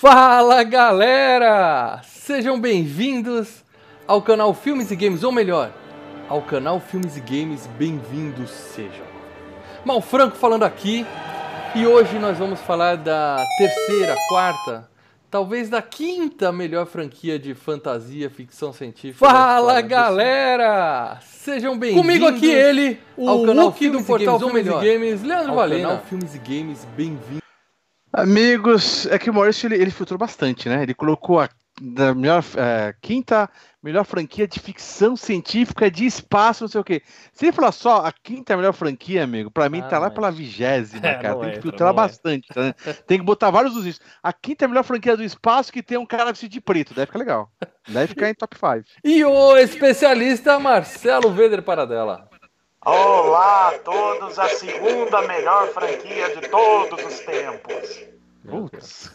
Fala galera! Sejam bem-vindos ao canal Filmes e Games, ou melhor, ao canal Filmes e Games Bem-vindos Sejam. Mal Franco falando aqui e hoje nós vamos falar da terceira, quarta, talvez da quinta melhor franquia de fantasia, ficção científica. Fala galera! Sejam bem-vindos. Comigo aqui ele, o ao canal Filmes do Portal Games, Filmes e Games, Leandro Valena. Canal Filmes e Games, bem-vindos. Amigos, é que o Maurício ele, ele filtrou bastante, né? Ele colocou a da melhor, é, quinta melhor franquia de ficção científica de espaço, não sei o quê. Se ele falar só a quinta melhor franquia, amigo, pra mim ah, tá lá pela vigésima, é, cara. Tem entra, que filtrar bastante, tá, né? Tem que botar vários dos isso. A quinta melhor franquia do espaço que tem um cara vestido de preto. Deve ficar legal. Deve ficar em top 5. E o especialista Marcelo Veder Paradela. Olá a todos, a segunda melhor franquia de todos os tempos. Putz,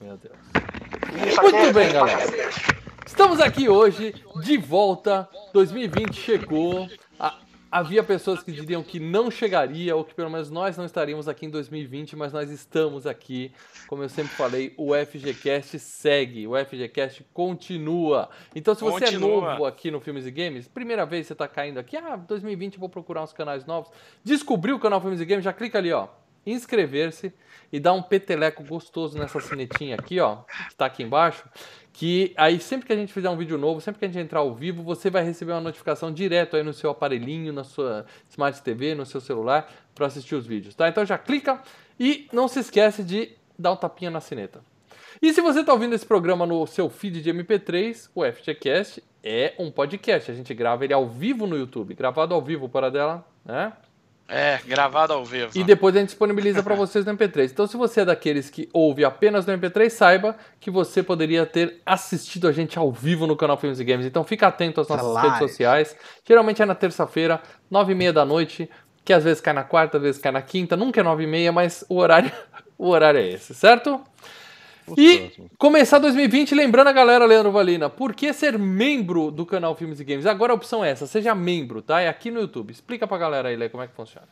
Meu Deus. Muito bem, galera. Estamos aqui hoje, de volta. 2020 chegou. Havia pessoas que diriam que não chegaria, ou que pelo menos nós não estaríamos aqui em 2020, mas nós estamos aqui. Como eu sempre falei, o FGCast segue, o FGCast continua. Então, se você é continua. é novo aqui no Filmes e Games, primeira vez que você está caindo aqui, ah, 2020 eu vou procurar uns canais novos. Descobriu o canal Filmes e Games, já clica ali, ó inscrever-se e dar um peteleco gostoso nessa sinetinha aqui, ó, que está aqui embaixo, que aí sempre que a gente fizer um vídeo novo, sempre que a gente entrar ao vivo, você vai receber uma notificação direto aí no seu aparelhinho, na sua Smart TV, no seu celular, para assistir os vídeos, tá? Então já clica e não se esquece de dar um tapinha na sineta. E se você está ouvindo esse programa no seu feed de MP3, o FGCast é um podcast. A gente grava ele ao vivo no YouTube, gravado ao vivo para dela, né? É, gravado ao vivo. E depois a gente disponibiliza para vocês no MP3. Então, se você é daqueles que ouve apenas no MP3, saiba que você poderia ter assistido a gente ao vivo no canal Filmes e Games. Então, fica atento às nossas redes sociais. Geralmente é na terça-feira, nove e meia da noite, que às vezes cai na quarta, às vezes cai na quinta. Nunca é nove e meia, mas o horário, o horário é esse, certo? E começar 2020, lembrando a galera, Leandro Valina, por que ser membro do canal Filmes e Games? Agora a opção é essa, seja membro, tá? É aqui no YouTube. Explica pra galera aí, Lê, como é que funciona.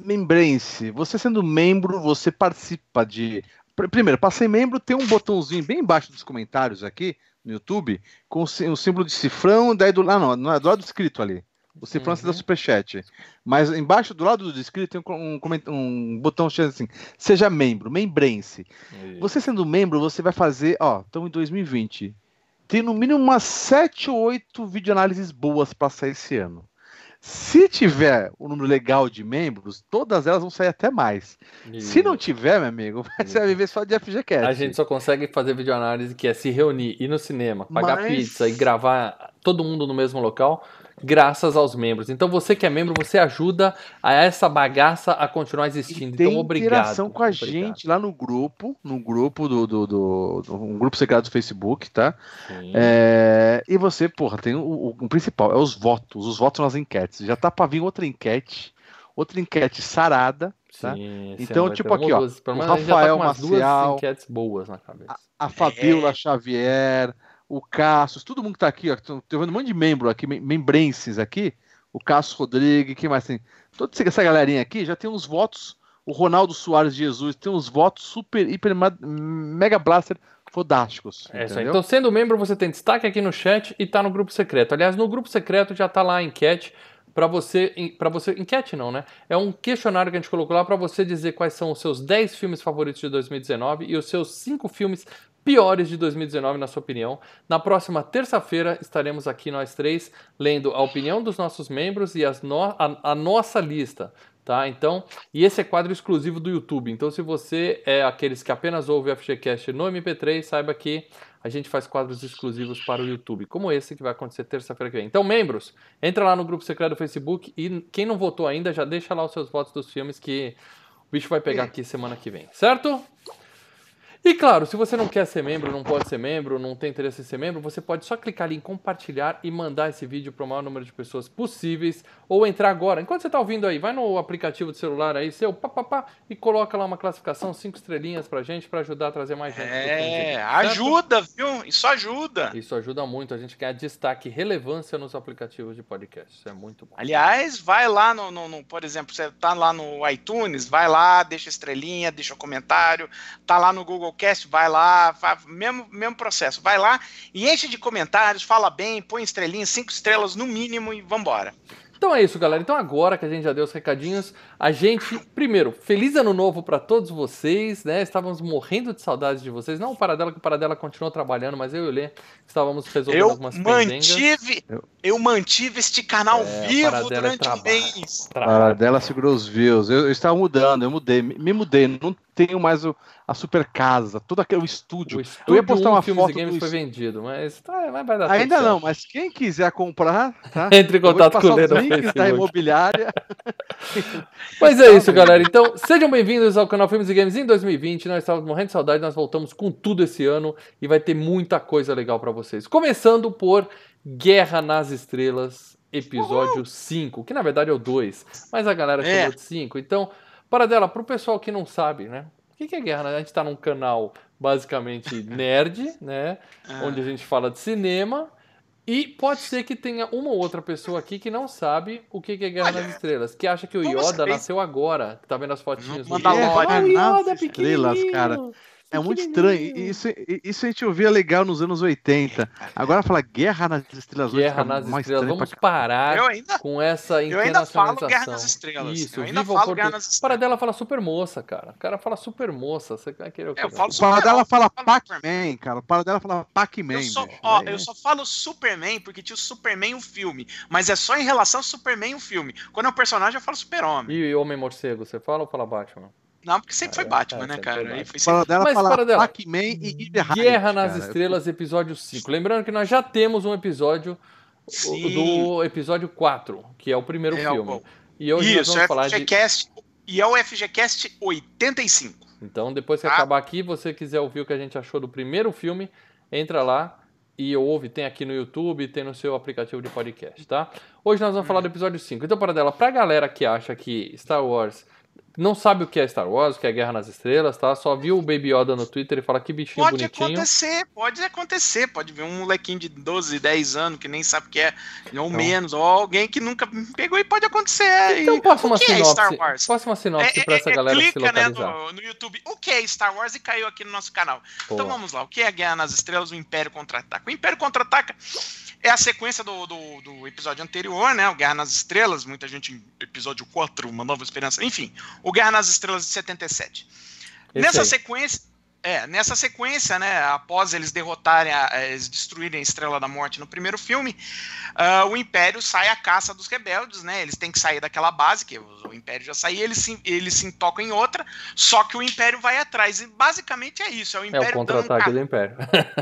Membrance. Você sendo membro, você participa de. Primeiro, para ser membro, tem um botãozinho bem embaixo dos comentários aqui no YouTube, com o símbolo de cifrão, daí do. Ah, não, não é do lado escrito ali. O cifrão uhum. da Superchat. Mas embaixo do lado do inscrito tem um, um, um botão assim: seja membro, membrense. Você sendo membro, você vai fazer, ó, estamos em 2020. Tem no mínimo umas 7 ou 8 videoanálises boas para sair esse ano. Se tiver um número legal de membros, todas elas vão sair até mais. Se não tiver, meu amigo, você vai viver só de FGCast. A gente só consegue fazer videoanálise que é se reunir, ir no cinema, pagar Mas... pizza e gravar todo mundo no mesmo local graças aos membros. Então você que é membro, você ajuda a essa bagaça a continuar existindo. tem então obrigado. interação com a obrigado. gente lá no grupo, no grupo do, do, do, do um grupo secreto do Facebook, tá? É, e você, porra, tem o, o, o, principal, é os votos, os votos nas enquetes. Já tá para vir outra enquete, outra enquete sarada, tá? Sim, então, tipo aqui, ó, duas, o tá Rafael tá Maciel, duas enquetes boas na cabeça. A, a Fabiola é. Xavier, o Cassius, todo mundo que tá aqui, ó, tô vendo um monte de membro aqui, membrenses aqui, o Cassius Rodrigues, quem mais tem? Toda essa galerinha aqui já tem uns votos, o Ronaldo Soares Jesus tem uns votos super, hiper, mega blaster fodásticos. É isso aí. Então, sendo membro, você tem destaque aqui no chat e tá no grupo secreto. Aliás, no grupo secreto já tá lá a enquete para você, para você, enquete não, né? É um questionário que a gente colocou lá para você dizer quais são os seus 10 filmes favoritos de 2019 e os seus 5 filmes piores de 2019, na sua opinião. Na próxima terça-feira estaremos aqui nós três lendo a opinião dos nossos membros e as no a, a nossa lista. Tá? Então, e esse é quadro exclusivo do YouTube. Então, se você é aqueles que apenas ouve o FGCast no MP3, saiba que a gente faz quadros exclusivos para o YouTube, como esse que vai acontecer terça-feira que vem. Então, membros, entra lá no grupo secreto do Facebook e quem não votou ainda, já deixa lá os seus votos dos filmes que o bicho vai pegar aqui semana que vem, certo? E claro, se você não quer ser membro, não pode ser membro, não tem interesse em ser membro, você pode só clicar ali em compartilhar e mandar esse vídeo para o maior número de pessoas possíveis ou entrar agora. Enquanto você está ouvindo aí, vai no aplicativo do celular aí, seu papapá, e coloca lá uma classificação, cinco estrelinhas pra gente, para ajudar a trazer mais gente. É, ajuda, viu? Isso ajuda. Isso ajuda muito, a gente quer destaque e relevância nos aplicativos de podcast. Isso é muito bom. Aliás, vai lá no, no, no, por exemplo, você tá lá no iTunes, vai lá, deixa estrelinha, deixa comentário, tá lá no Google Doublecast, vai lá, faz, mesmo, mesmo processo. Vai lá e enche de comentários, fala bem, põe estrelinhas, cinco estrelas no mínimo e vambora. Então é isso, galera. Então agora que a gente já deu os recadinhos, a gente, primeiro, feliz ano novo para todos vocês, né? Estávamos morrendo de saudades de vocês. Não o Paradela, que o Paradela continuou trabalhando, mas eu e o Lê estávamos resolvendo Eu algumas mantive, Eu- eu mantive este canal É, vivo Paradela é durante um trabalho. mês. A dela segurou os views. Eu, eu estava mudando, eu mudei, me, me mudei. Não tenho mais o- a super casa, todo aquele estúdio. O eu estúdio ia postar uma um Filmes foto Games do foi vendido, mas, tá, mas vai dar Ainda certo. não, mas quem quiser comprar, tá? Entre em Eu contato com o Lê no links da imobiliária. Mas é isso, galera. Então, sejam bem-vindos ao canal Filmes e Games em 2020. Nós estávamos morrendo de saudade, nós voltamos com tudo esse ano e vai ter muita coisa legal pra vocês. Começando por Guerra nas Estrelas, episódio 5, que na verdade é o 2, mas a galera É. chamou de 5. Então, para dela, pro pessoal que não sabe, né? O que é Guerra? A gente tá num canal basicamente nerd, né? Ah. Onde a gente fala de cinema. E pode ser que tenha uma ou outra pessoa aqui que não sabe o que é Guerra Olha, nas Estrelas, que acha que o Yoda nasceu agora, que tá vendo as fotinhas No do Mandalorian. Yoda. Ah, o Nas Yoda Estrelas, pequenininho, cara. É muito estranho. Isso, isso a gente ouvia legal nos anos 80. Agora fala Guerra nas Estrelas. Guerra fica nas mais Estrelas. Vamos pra parar Eu ainda, com essa eu ainda falo internacionalização. Guerra nas Estrelas. Isso, eu ainda falo português. Guerra nas Para Estrelas. dela fala super moça, cara. O cara fala super moça. Você vai querer o quê? É, eu falo O para Super- dela fala Pac-Man, cara. O para dela fala Pac-Man. Eu só, ó, É- eu só falo Superman porque tinha o Superman o filme, mas é só em relação ao Superman o filme. Quando é um personagem, eu falo Super-Homem. E Homem Morcego, você fala ou fala Batman? Não, porque sempre foi Batman, é, né, cara? foi Aí Batman. foi O sempre... para dela Mas fala para dela. Pac-Man e Heights, Guerra nas cara. Estrelas, episódio 5. Lembrando que nós já temos um episódio Sim. do episódio 4, que é o primeiro É, filme. E hoje nós Isso, vamos é falar de FGCast, e é o FGCast 85. Então, depois que Ah. acabar aqui, você quiser ouvir o que a gente achou do primeiro filme, entra lá e ouve. Tem aqui no YouTube, tem no seu aplicativo de podcast, tá? Hoje nós vamos falar do episódio 5. Então, para dela, pra galera que acha que Star Wars não sabe o que é Star Wars, o que é Guerra nas Estrelas, tá? Só viu o Baby Yoda no Twitter e fala que bichinho Pode bonitinho. acontecer, pode acontecer. Pode ver um molequinho de 12, 10 anos que nem sabe o que é, ou Então. menos, ou alguém que nunca pegou e pode acontecer. Então, passa uma é sinopse. Star Wars? Faça uma sinopse pra essa galera se clica né, localizar. no, no YouTube o que é Star Wars e caiu aqui no nosso canal. Então Boa. vamos lá, o que é Guerra nas Estrelas, o Império Contra-Ataca? O Império Contra-Ataca é a sequência do, do, do episódio anterior, né? O Guerra nas Estrelas, muita gente em episódio 4, Uma Nova Esperança, enfim, o Guerra nas Estrelas de 77. Esse Nessa aí. sequência, é, nessa sequência, né, após eles derrotarem, a, eles destruírem a Estrela da Morte no primeiro filme, ah, o Império sai à caça dos rebeldes, né? Eles têm que sair daquela base, que o, o Império já saiu, eles se, eles se tocam em outra, só que o Império vai atrás. E basicamente é isso, é o É Império o dando um contra-ataque ca- do Império.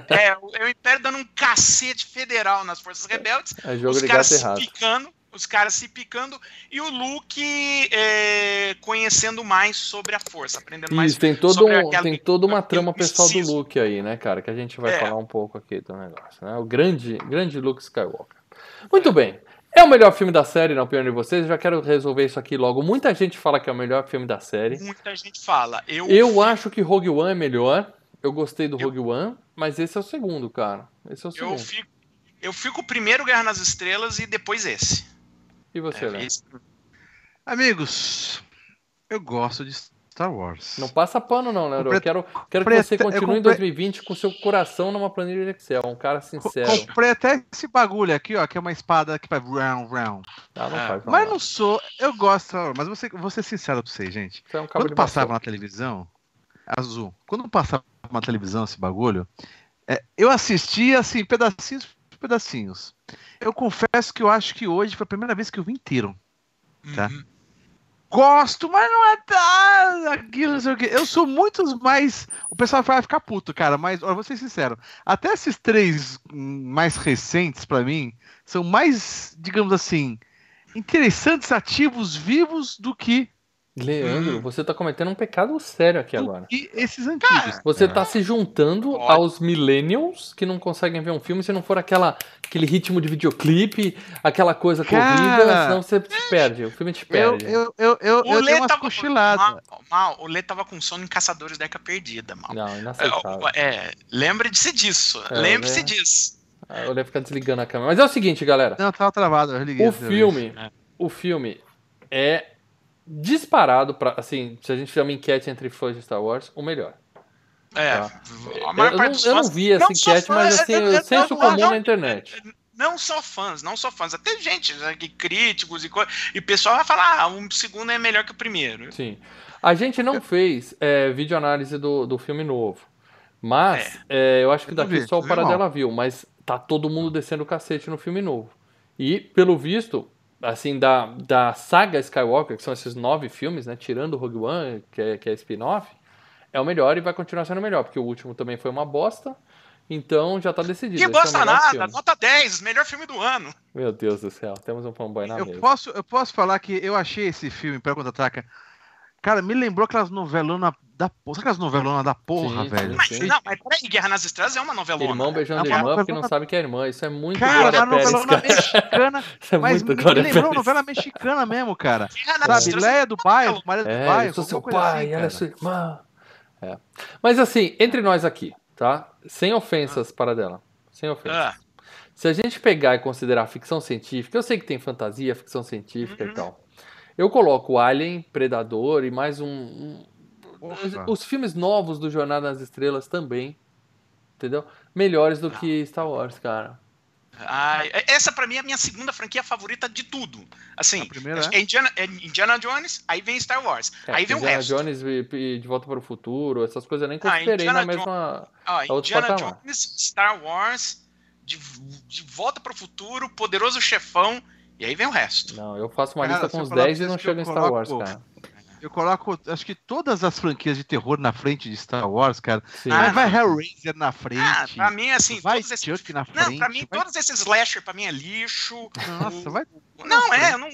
é, o- é o Império dando um cacete federal nas forças rebeldes, É jogo os caras se errado. picando, os caras se picando, e o Luke é, conhecendo mais sobre a força, aprendendo mais Isso, tem, todo sobre um, aquela- tem toda uma trama pessoal do. Luke aí, né, cara? Que a gente vai É. falar um pouco aqui do negócio, né? O grande, grande Luke Skywalker. Muito bem. É o melhor filme da série, na opinião de vocês? Eu já quero resolver isso aqui logo. Muita gente fala que é o melhor filme da série. Muita gente fala. Eu, Eu acho que Rogue One é melhor. Eu gostei do Eu- Rogue One, mas esse é o segundo, cara. Esse é o eu segundo. fico, eu fico primeiro Guerra nas Estrelas e depois esse. E você, É, Léo? esse- Amigos, eu gosto de Star Wars. Não passa pano, não, Leandro. Eu quero, quero que você eu continue em comprei- 2020 com seu coração numa planilha de Excel. Um cara sincero. Comprei até esse bagulho aqui, ó, que é uma espada que faz round, round. Ah, não Ah, faz mal, Mas não. não sou, eu gosto de Star Wars, mas vou ser, vou ser sincero pra vocês, gente. Você é um Quando passava vassoura. na televisão, azul, quando passava na televisão esse bagulho, é, eu assistia assim, pedacinhos pedacinhos. Eu confesso que eu acho que hoje foi a primeira vez que eu vi inteiro. Tá. Uhum. Gosto, mas não é tá, aquilo, não sei o quê. Eu sou muitos mais. O pessoal vai ficar puto, cara, mas ó, vou ser sincero. Até esses três hum, mais recentes, pra mim, são mais, digamos assim, interessantes, ativos, vivos do que, Leandro, Hum. você tá cometendo um pecado sério aqui do agora. que esses antigos. Você tá se juntando Pode. aos millennials que não conseguem ver um filme se não for aquela, aquele ritmo de videoclipe, aquela coisa Cara, corrida, senão você te perde, o filme te Eu, perde. eu, eu, eu, O eu Lê dei umas tava cochiladas. mal, mal, o Lê tava com sono em Caçadores da Arca Perdida, mal. Não, inaceitável. É, é, lembre-se disso. É, Lembre-se né? disso. Ah, Eu ia ficar desligando a câmera. Mas é o seguinte, galera. Não, tava travado, eu liguei. O filme, É. o filme é disparado para assim, se a gente fizer uma enquete entre fãs de Star Wars, o melhor. É, Tá. a Eu, maior eu parte não, dos eu não vi essa não enquete, fãs, mas assim, eu- eu- o senso eu- comum não- na internet. Não só fãs, não só fãs, até gente, né, que críticos e coisa. E o pessoal vai falar, ah, o segundo é melhor que o primeiro. Sim. A gente não fez é, videoanálise do, do filme novo. Mas é, eu acho que Eu daqui vi, só o Paradela viu. Mas tá todo mundo descendo o cacete no filme novo. E, pelo visto, assim, da, da saga Skywalker, que são esses nove filmes, né? Tirando o Rogue One, que é, que é spin-off, é o melhor e vai continuar sendo o melhor, porque o último também foi uma bosta. Então já tá decidido. Que é o bosta melhor nada, filme. nota 10, melhor filme do ano. Meu Deus do céu, temos um fanboy na Eu mesa. posso, eu posso falar que eu achei esse filme, Império Contra-Ataca, cara, me lembrou aquelas novelonas da porra. Sabe aquelas novelonas da porra, Sim, velho? sim, Mas, sim. não, mas peraí, Guerra nas Estrelas é uma novelona. Irmão beijando É irmã porque não sabe que é irmã. Isso é muito Cara, Glória uma Pérez, novelona cara. mexicana, Isso é mas muito me, lembrou uma novela mexicana mesmo, cara. Guerra nas Sabe, Estrelas Leia do bairro, Maria do É, bairro, eu sou seu pai, assim, ela é sua irmã. É. Mas assim, entre nós aqui, tá? Sem ofensas para dela. Sem ofensas. Ah, Se a gente pegar e considerar ficção científica, eu sei que tem fantasia, ficção científica Uhum. e tal. Eu coloco Alien, Predador e mais um. um- Os filmes novos do Jornada nas Estrelas também. Entendeu? Melhores do que Star Wars, cara. ah, essa pra mim é a minha segunda franquia favorita de tudo. Assim, A primeira é Indiana, é Indiana Jones, aí vem Star Wars. É, aí vem o Indiana resto. Jones e, e De Volta para o Futuro, essas coisas eu nem Ah, considerei na Indiana mesma. É outro Indiana patamar. Jones, Star Wars, de, de Volta para o Futuro, Poderoso Chefão, e aí vem o resto. Não, eu faço uma Cara, lista com falar 10 pra e não chego em Star Wars, cara. Eu coloco, acho que todas as franquias de terror na frente de Star Wars, cara. Sim. Ah, vai não. Hellraiser na frente. Ah, pra mim, assim, vai todos esses. Chuck na Não, frente. pra mim, vai- todos esses slasher, pra mim, é lixo. Nossa, vai. Não, é, eu não.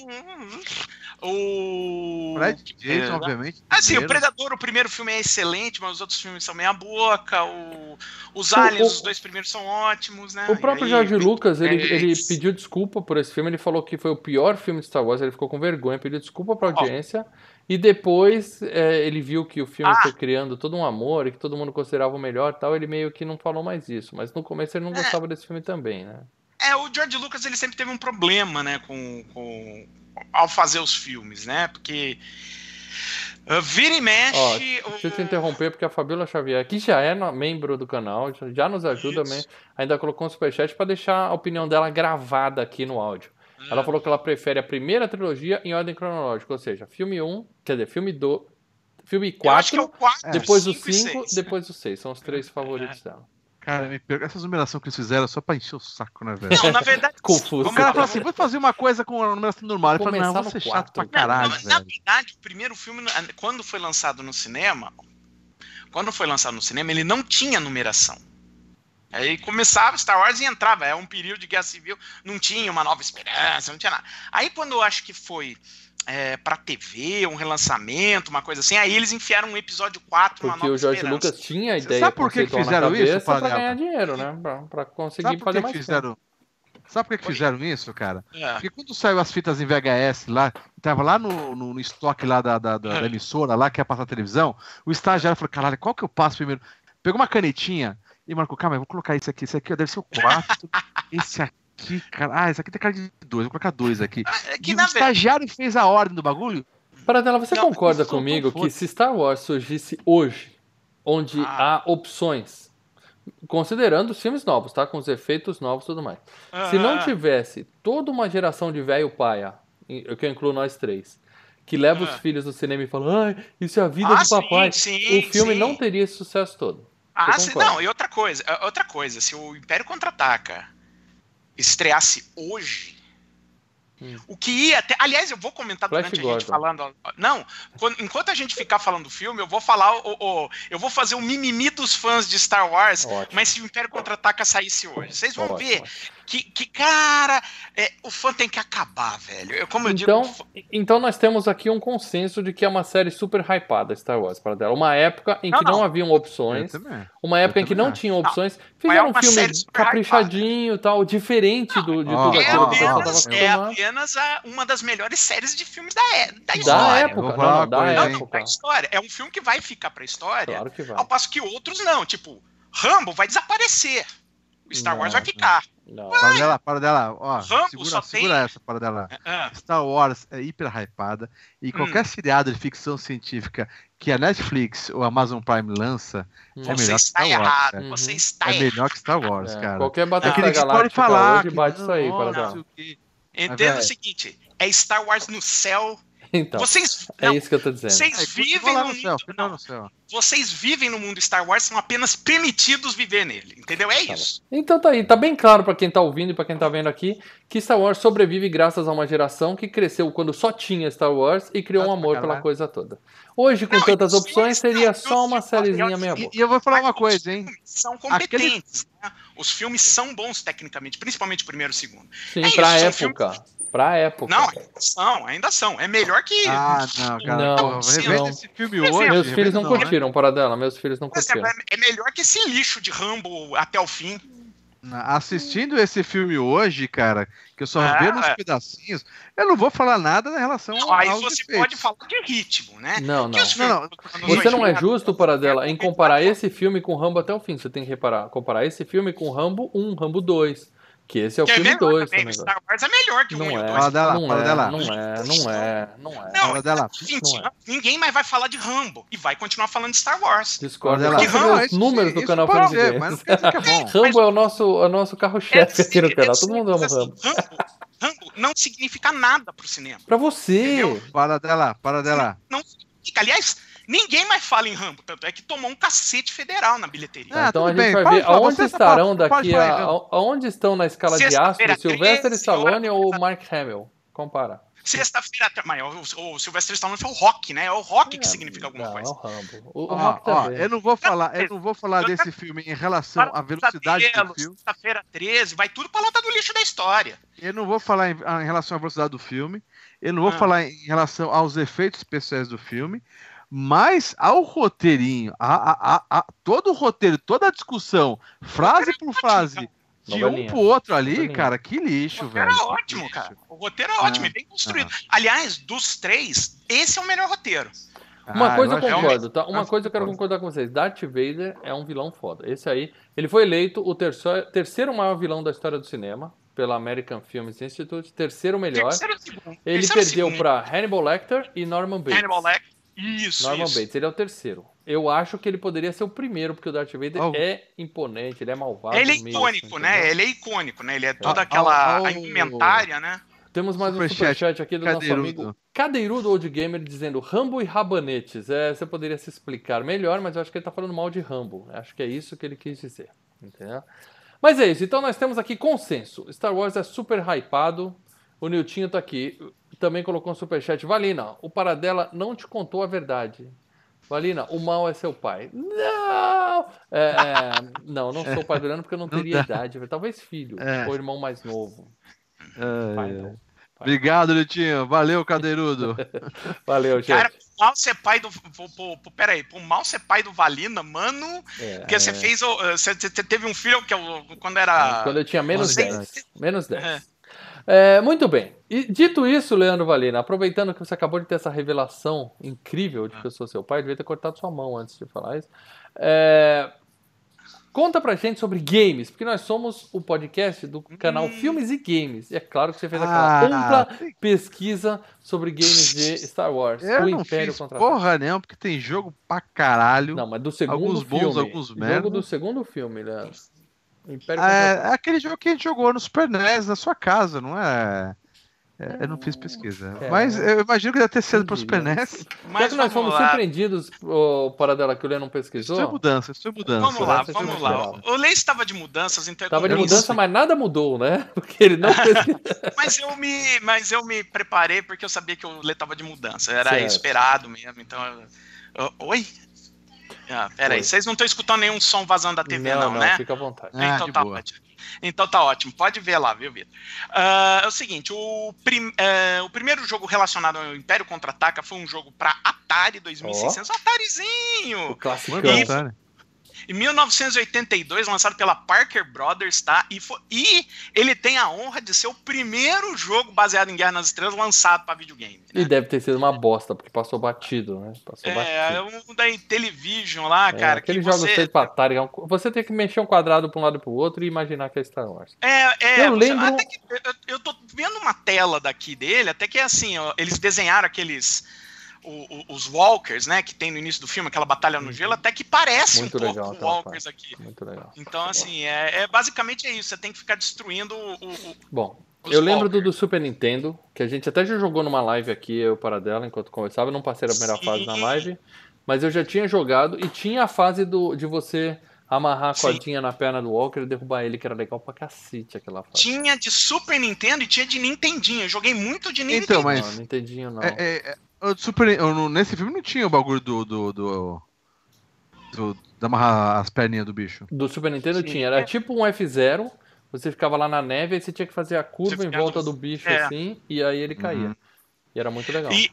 O. Fred Jason, É, obviamente. Assim, o primeiro. Predador, o primeiro filme é excelente, mas os outros filmes são meia boca. O... Os O- Aliens, o- os dois primeiros são ótimos, né? O próprio George aí, Lucas, ele, é, ele pediu desculpa por esse filme, ele falou que foi o pior filme de Star Wars, ele ficou com vergonha, pediu desculpa pra audiência, e depois é, ele viu que o filme Ah. foi criando todo um amor e que todo mundo considerava o melhor e tal, ele meio que não falou mais isso, mas no começo ele não É. gostava desse filme também, né? É, o George Lucas ele sempre teve um problema, né, com, com ao fazer os filmes, né? Porque uh, vira e Ó, mexe. o- deixa eu te interromper, porque a Fabiola Xavier, que já é membro do canal, já- nos ajuda, Isso. me- ainda colocou um superchat pra deixar a opinião dela gravada aqui no áudio. Ela falou que ela prefere a primeira trilogia em ordem cronológica, ou seja, filme 1, quer dizer, filme 2, filme Eu acho que é 4, o 4, depois o 5 e 5, 6. depois o 6. São os três favoritos dela. Cara, me pergunta, essas numerações que eles fizeram só pra encher o saco, né, velho? Não, na verdade. Confuso. O cara fala assim, vou fazer uma coisa com a numeração normal. Ele fala, Começar não, vou no ser chato quatro. pra Não, caralho, na, na velho. verdade, o primeiro filme, quando foi lançado no cinema, quando foi lançado no cinema, ele não tinha numeração. Aí começava Star Wars e entrava, é um período de guerra civil, não tinha uma nova esperança, não tinha nada. Aí quando eu acho que foi é, pra TV, um relançamento, uma coisa assim, aí eles enfiaram um episódio 4, uma Porque nova o George esperança. Lucas tinha a ideia sabe por que fizeram isso, cabeça pra Panela? ganhar dinheiro, né? Pra, pra conseguir Sabe por fazer que, mais fizeram? Sabe por que, fizeram isso, cara? É. Porque quando saiu as fitas em VHS lá, tava lá no, no, no estoque lá da, da, da- da emissora, lá que ia passar a televisão, o estagiário falou, caralho, qual que eu passo primeiro? Pegou uma canetinha e marcou, calma, eu vou colocar esse aqui, esse aqui ó, deve ser o 4, esse aqui, cara, ah, esse aqui tem cara de dois, vou colocar dois aqui. É E que o na verdade. estagiário fez a ordem do bagulho, Paradela, você Não, concorda comigo que se Star Wars surgisse hoje, onde Ah. há opções, considerando os filmes novos, tá? Com os efeitos novos e tudo mais. Se não Ah, tivesse toda uma geração de velho paia, que eu incluo nós três, que leva os Ah. filhos no cinema e fala, ai, isso é a vida Ah, do papai, sim, sim, o filme sim. não teria esse sucesso todo. Ah, concorda? não, e outra coisa, é, outra coisa, se o Império Contra-Ataca estreasse hoje, Hum. o que ia até. Aliás, eu vou comentar Flash durante a gente Gordon. falando. Não, quando- enquanto a gente ficar falando do filme, eu vou falar. O, o- eu vou fazer o mimimi dos fãs de Star Wars, Ótimo. mas se o Império Contra-Ataca saísse hoje. Vocês vão Ótimo, ver. Que, que, cara, é, o fã tem que acabar, velho. Eu, como eu Então, digo. fã- então nós temos aqui um consenso de que é uma série super hypada Star Wars para dela. Uma época em Não, que não, não. haviam opções, uma época em que não acho. tinham opções, é fizeram um filme caprichadinho, tal, diferente do, de Não, tudo é aquilo que o pessoal apenas, estava é apenas a- uma das melhores séries de filmes da, é- da Da história. época, não, não, da época. Da história. É um filme que vai ficar pra história. Claro que vai. Ao passo que outros não. Tipo, Rambo vai desaparecer. O Star Não, Wars vai ficar. Não. Para dela, para dela, ó, Rambo segura, segura tem- essa, para dela. Ah, Star Wars é hiper hypada e qualquer seriado de ficção científica que a Netflix ou a Amazon Prime lança Hum. É você melhor que está Star Wars, errado, cara. você Uhum. está é melhor que Star Wars, É, cara. Qualquer É que ninguém pode Galáctica falar hoje que bate isso aí, para. Entenda o seguinte, é Star Wars no céu. Então, Vocês, é não, isso que eu tô dizendo. vocês vivem no no céu, mundo, não, no céu. vocês vivem no mundo Star Wars, são apenas permitidos viver nele, entendeu? É Tá isso. Então tá aí, tá bem claro pra quem tá ouvindo e pra quem tá vendo aqui que Star Wars sobrevive graças a uma geração que cresceu quando só tinha Star Wars e criou um amor pela coisa toda. Hoje, com Não, tantas opções, filmes seria só uma filmes- sériezinha meia E, boca. e eu vou falar uma coisa, os hein? filmes São competentes. né? Os filmes são bons tecnicamente, principalmente o primeiro e o segundo. Sim, é isso, pra são época. Pra época. Não, ainda são, ainda são. É melhor que. Ah, não, cara. Não, revendo não. esse filme Meus hoje. Meus filhos não né? curtiram, para dela. Meus filhos não exemplo, curtiram. é, é melhor que esse lixo de Rambo até o fim. Na- Assistindo esse filme hoje, cara, que eu só Ah, uns é. pedacinhos, eu não vou falar nada em relação Não, aí você efeitos. pode falar de ritmo, né? Não, não. Não, não. Você não é 80, justo, para dela, em comparar esse filme com Rambo até o fim. Você tem que reparar, comparar esse filme com Rambo 1, Rambo 2. Que esse é o Que é filme melhor 2 também, também. o Star Wars é melhor que o Não 1 e o é, 2. Fala dela, não, fala é dela. não é, não é, não é. Não, Fala dela. 20 Não é. ninguém mais vai falar de Rambo e vai continuar falando de Star Wars. Discordo. Fala Só dela. sobre Não, os números do canal e ser, mas Games. não quer dizer que é bom. Rambo é o nosso, é o nosso carro-chefe aqui no É canal. Todo mundo ama assim, Rambo. Rambo. Rambo não significa nada pro cinema. Pra você. Entendeu? Para dela, para dela. Não significa. Aliás, ninguém mais fala em Rambo, tanto é que tomou um cacete federal na bilheteria. Ah, então a gente bem, vai ver falar, aonde você estarão daqui a. então. Aonde estão na escala de astro Sylvester 13 Stallone ou Mark Hamill? Compara. Sexta-feira, até- mas o, o Sylvester Stallone foi o rock, né? É o rock que significa alguma não, coisa. É o Rambo. O, o Ó, Rock ó, eu não vou falar, eu não vou falar Eu desse filme em relação à velocidade do filme. Sexta-feira 13, vai tudo pra lata do lixo da história. Eu não vou falar em, em relação à velocidade do filme. Eu não vou Ah. falar em relação aos efeitos especiais do filme. Mas ao roteirinho, a, a, a, a- todo o roteiro, toda a discussão, frase por frase, de um Novelinha. pro outro ali, Novelinha. cara, que O lixo, roteiro velho. é ótimo, lixo. cara. O roteiro é ótimo Ah, e bem construído. Aliás, dos três, esse é o melhor roteiro. Uma Ah, coisa eu concordo, tá? Uma coisa eu quero concordar com vocês. Darth Vader é um vilão foda. Esse aí, ele foi eleito o terceiro, terceiro maior vilão da história do cinema pela American Film Institute, terceiro melhor. Terceiro segundo. Ele Terceiro perdeu para Hannibal Lecter e Norman Bates. Hannibal Lecter. Isso, Norman isso. Bates, ele é o terceiro. Eu acho que ele poderia ser o primeiro, porque o Darth Vader Oh. é imponente, ele é malvado. Ele é mesmo, icônico, né? Ele é icônico, né? Ele é toda Ah, aquela a indumentária, né? Temos mais um Superchat, aqui do nosso Cadeirudo. amigo Cadeirudo Old Gamer dizendo Rambo e Rabanetes. É, você poderia se explicar melhor, mas eu acho que ele tá falando mal de Rambo. Acho que é isso que ele quis dizer. Entendeu? Mas é isso, então nós temos aqui consenso. Star Wars é super hypado. O Niltinho tá aqui. Também colocou um superchat. Valina, o Paradela não te contou a verdade. Valina, o mal é seu pai. Não! É, é, não, não sou pai do Leandro porque eu não Não teria dá. idade. Talvez filho, É. ou irmão mais novo. Ai, Pai, não. Pai. Obrigado, Litinho. Valeu, Cadeirudo. Valeu, gente. Cara, pro mal ser pai do. Pro, pro, pro, pera aí, pro mal ser pai do Valina, mano. É. Porque você fez. o- Você, teve um filho que é o- quando era. Quando eu tinha menos Você- 10. Menos 10. É. É, muito bem. E dito isso, Leandro Valina, aproveitando que você acabou de ter essa revelação incrível de que eu sou seu pai, devia ter cortado sua mão antes de falar isso. É, conta pra gente sobre games, porque nós somos o podcast do canal Hum. Filmes e Games. E é claro que você fez aquela ampla Ah, pesquisa sobre games de Star Wars, eu o não Império fiz contra porra nenhuma, porque tem jogo pra caralho. Não, mas do segundo Alguns bons, filme. alguns jogo merda. do segundo filme, Leandro. Império contra É, é aquele jogo que a gente jogou no Super NES, na sua casa, não é? É, eu não fiz pesquisa. É. Mas eu imagino que deve ter sido pro Entendi, Super né? NES. Mas Já que nós fomos lá. surpreendidos, o Paradela, que o Lê não pesquisou. Isso é mudança, isso é mudança. Vamos lá, Essa vamos lá. O Lei estava de mudanças, então é Tava de mudança, mas nada mudou, né? Porque ele não pesquisou. Mas eu me, mas eu me preparei porque eu sabia que o Lê tava de mudança. Era Certo. esperado mesmo. Então. eu- oi? Ah, peraí, vocês não estão escutando nenhum som vazando da TV, não, não, não, né? fica à vontade. Ah, então tá boa. ótimo. Então tá ótimo. Pode ver lá, viu, Vitor? Ah, é o seguinte: o, prim- eh, o primeiro jogo relacionado ao Império Contra-Ataca foi um jogo pra Atari 2600. O Atarizinho! classicão. Manda E- Atari. Em 1982, lançado pela Parker Brothers, tá? E, fo- e ele tem a honra de ser o primeiro jogo baseado em Guerra nas Estrelas lançado para videogame. né? E deve ter sido uma bosta, porque passou batido, né? Passou É, batido. um da Television lá, É, cara. aquele que jogo você... feito pra Atari, é você tem que mexer um quadrado pra um lado e pro outro e imaginar que é Star Wars. É, é, Eu lembro- até que eu, eu tô vendo uma tela daqui dele, até que é assim, ó, eles desenharam aqueles. O- o- os Walkers, né, que tem no início do filme, aquela batalha no gelo, até que parece Uhum. Muito um pouco legal aquela Walkers aqui. Muito legal. Então, assim, é, é basicamente é isso. Você tem que ficar destruindo o. o- Bom, Os eu lembro do, do Super Nintendo, que a gente até já jogou numa live aqui, eu para dela, enquanto conversava. Eu não passei a primeira Sim. fase na live, mas eu já tinha jogado e tinha a fase do, de você amarrar a Sim. cordinha na perna do Walker e derrubar ele, que era legal pra cacete aquela fase. Tinha de Super Nintendo e tinha de Nintendinho. Eu joguei muito de Nintendo. Então, mas- Não, não entendi, não. É, é, é, o Super, eu não- nesse filme não tinha o bagulho do. do, do, do- da amarrar as perninhas do bicho. Do Super Nintendo Sim. tinha, era tipo um F0, você ficava lá na neve e você tinha que fazer a curva em volta do bicho é. assim, e aí ele caía. Uhum. E era muito legal. E,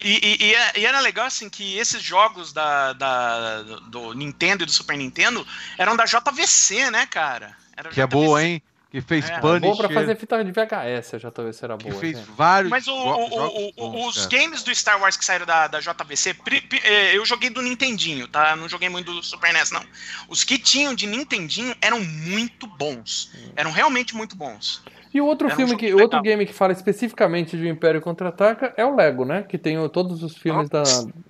e, e- e é- e era legal assim que esses jogos da, da- do Nintendo e do Super Nintendo eram da JVC, né, cara? Era Que é JVC. boa, hein? Que fez É, Punisher. Bom pra fazer fita de VHS, já talvez será Que boa. fez gente. vários Mas o- o- o- os cara. games do Star Wars que saíram da, da eh, eu joguei do Nintendinho, tá? Não joguei muito do Super NES, não. Os que tinham de Nintendinho eram muito bons. Eram realmente muito bons. E o outro Era um filme jogo que, legal. outro game que fala especificamente de Império Contra-Ataca é o Lego, né? Que tem todos os filmes da,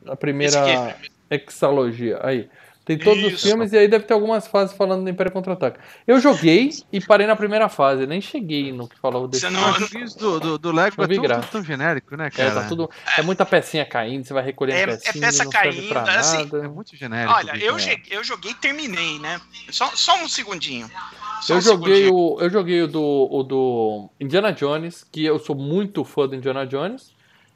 da primeira hexalogia. Aí. Tem todos os Isso. filmes e aí deve ter algumas fases falando do Império Contra-Ataca. Eu joguei e parei na primeira fase, nem cheguei no que falou desse Você não- os joguinhos do, do, do Lego é tudo, tão genérico, né, É, cara? tá tudo. É muita pecinha caindo, você vai recolhendo É- é pecinha, peça não serve pra caindo, assim, nada. É muito genérico. Olha, eu, é. eu joguei e terminei, né? Só, só um segundinho. Só Eu um joguei, segundinho. o, eu joguei o do, o do Indiana Jones, que eu sou muito fã do Indiana Jones,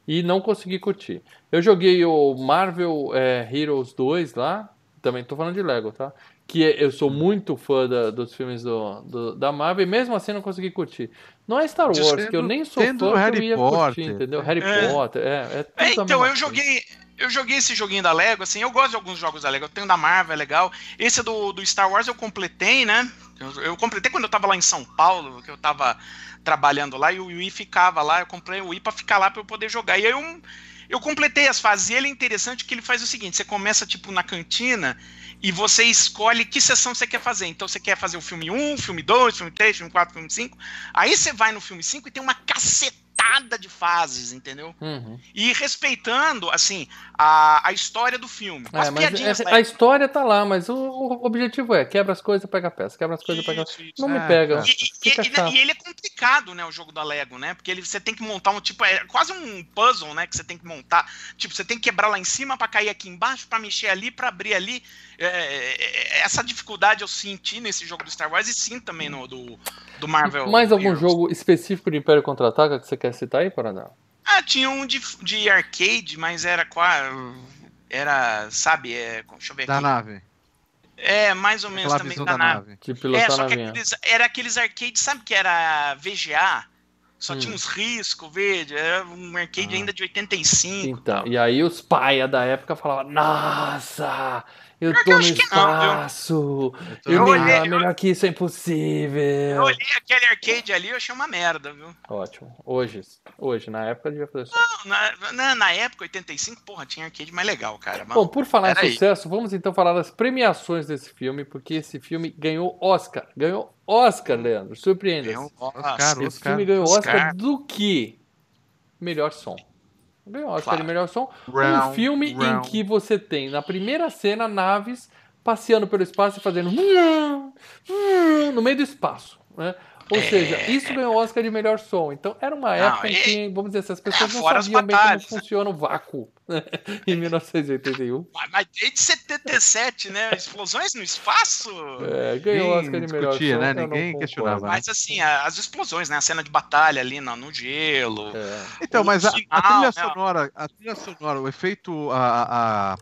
e não consegui curtir. Eu joguei o Marvel é, Heroes 2 lá, também tô falando de Lego, tá? Que é- eu sou muito fã da- dos filmes do, do- da Marvel, e mesmo assim não consegui curtir. Não é Star Wars, Tendo- que eu nem sou tendo fã, que Harry eu ia Potter. curtir, entendeu? Harry É. Potter, é, é tudo É, então, eu joguei. Eu joguei esse joguinho da Lego, assim, eu gosto de alguns jogos da Lego. Eu tenho da Marvel, é legal. Esse do, do Star Wars eu completei, né? Eu, eu completei quando eu tava lá em São Paulo, que eu tava trabalhando lá, e o Wii ficava lá, eu comprei o Wii pra ficar lá pra eu poder jogar. E aí eu, eu completei as fases, e ele é interessante que ele faz o seguinte: você começa, tipo, na cantina. E você escolhe que sessão você quer fazer. Então você quer fazer o filme 1, filme 2, filme 3, filme 4, filme 5. Aí você vai no filme 5 e tem uma cacetada de fases, entendeu? Uhum. E respeitando, assim, a, a história do filme. É, mas é- a história tá lá, mas o, o objetivo é quebra as coisas, pega a peça, quebra as coisas, pega a Isso, isso. Não me É, pega. é. E, e- e- ele é complicado, né, o jogo da Lego, né? Porque ele, você tem que montar um tipo, é quase um puzzle, né, que você tem que montar. Tipo, você tem que quebrar lá em cima pra cair aqui embaixo, pra mexer ali, pra abrir ali. É, é, é, essa dificuldade eu senti nesse jogo do Star Wars e sim também no do, do Marvel. Mais algum Heroes. jogo específico de Império Contra-Ataca que você quer citar aí, Paraná? Ah, tinha um de, de arcade, mas era qual? Era, sabe, é, deixa eu ver Da aqui. nave. É, mais ou menos Aquela também da da nave. nave. De É, só que aqueles, era aqueles arcades, sabe que era VGA? Só Hum. tinha uns riscos verde, era um arcade Ah. ainda de 85. Então, e aí os paia da época falavam, nossa, eu tô eu no espaço, Eu melhor, olhei- melhor que isso é Eu impossível. olhei aquele arcade ali, eu achei uma merda, viu? Ótimo. Hoje, hoje, na época devia fazer isso. Não, Na, na, na época, 85, porra, tinha arcade mais legal, cara. Mas- Bom, por falar em sucesso, vamos então falar das premiações desse filme, porque esse filme ganhou Oscar. Ganhou Oscar, Leandro. Surpreenda-se. Tem um- Oscar, Esse Oscar. filme ganhou Oscar, Oscar. do que? Melhor som. Ganhou Oscar Claro. de melhor som. um Round, filme em round. que você tem, na primeira cena, naves passeando pelo espaço e fazendo no meio do espaço. Né? Ou seja, isso ganhou Oscar de melhor som. Então era uma É. Não, época em que, vamos dizer assim, as pessoas não sabiam bem como batalhas. funciona o vácuo né? em 1981. Mas, mas desde 77, né? Explosões no espaço. É, ganhou Ninguém Oscar de melhor discutia, som. né? Ninguém questionava, né? Mas assim, as explosões, né? A cena de batalha ali no, no gelo. É. Então, O mas a, a trilha né? sonora, a trilha sonora, o efeito, a, a-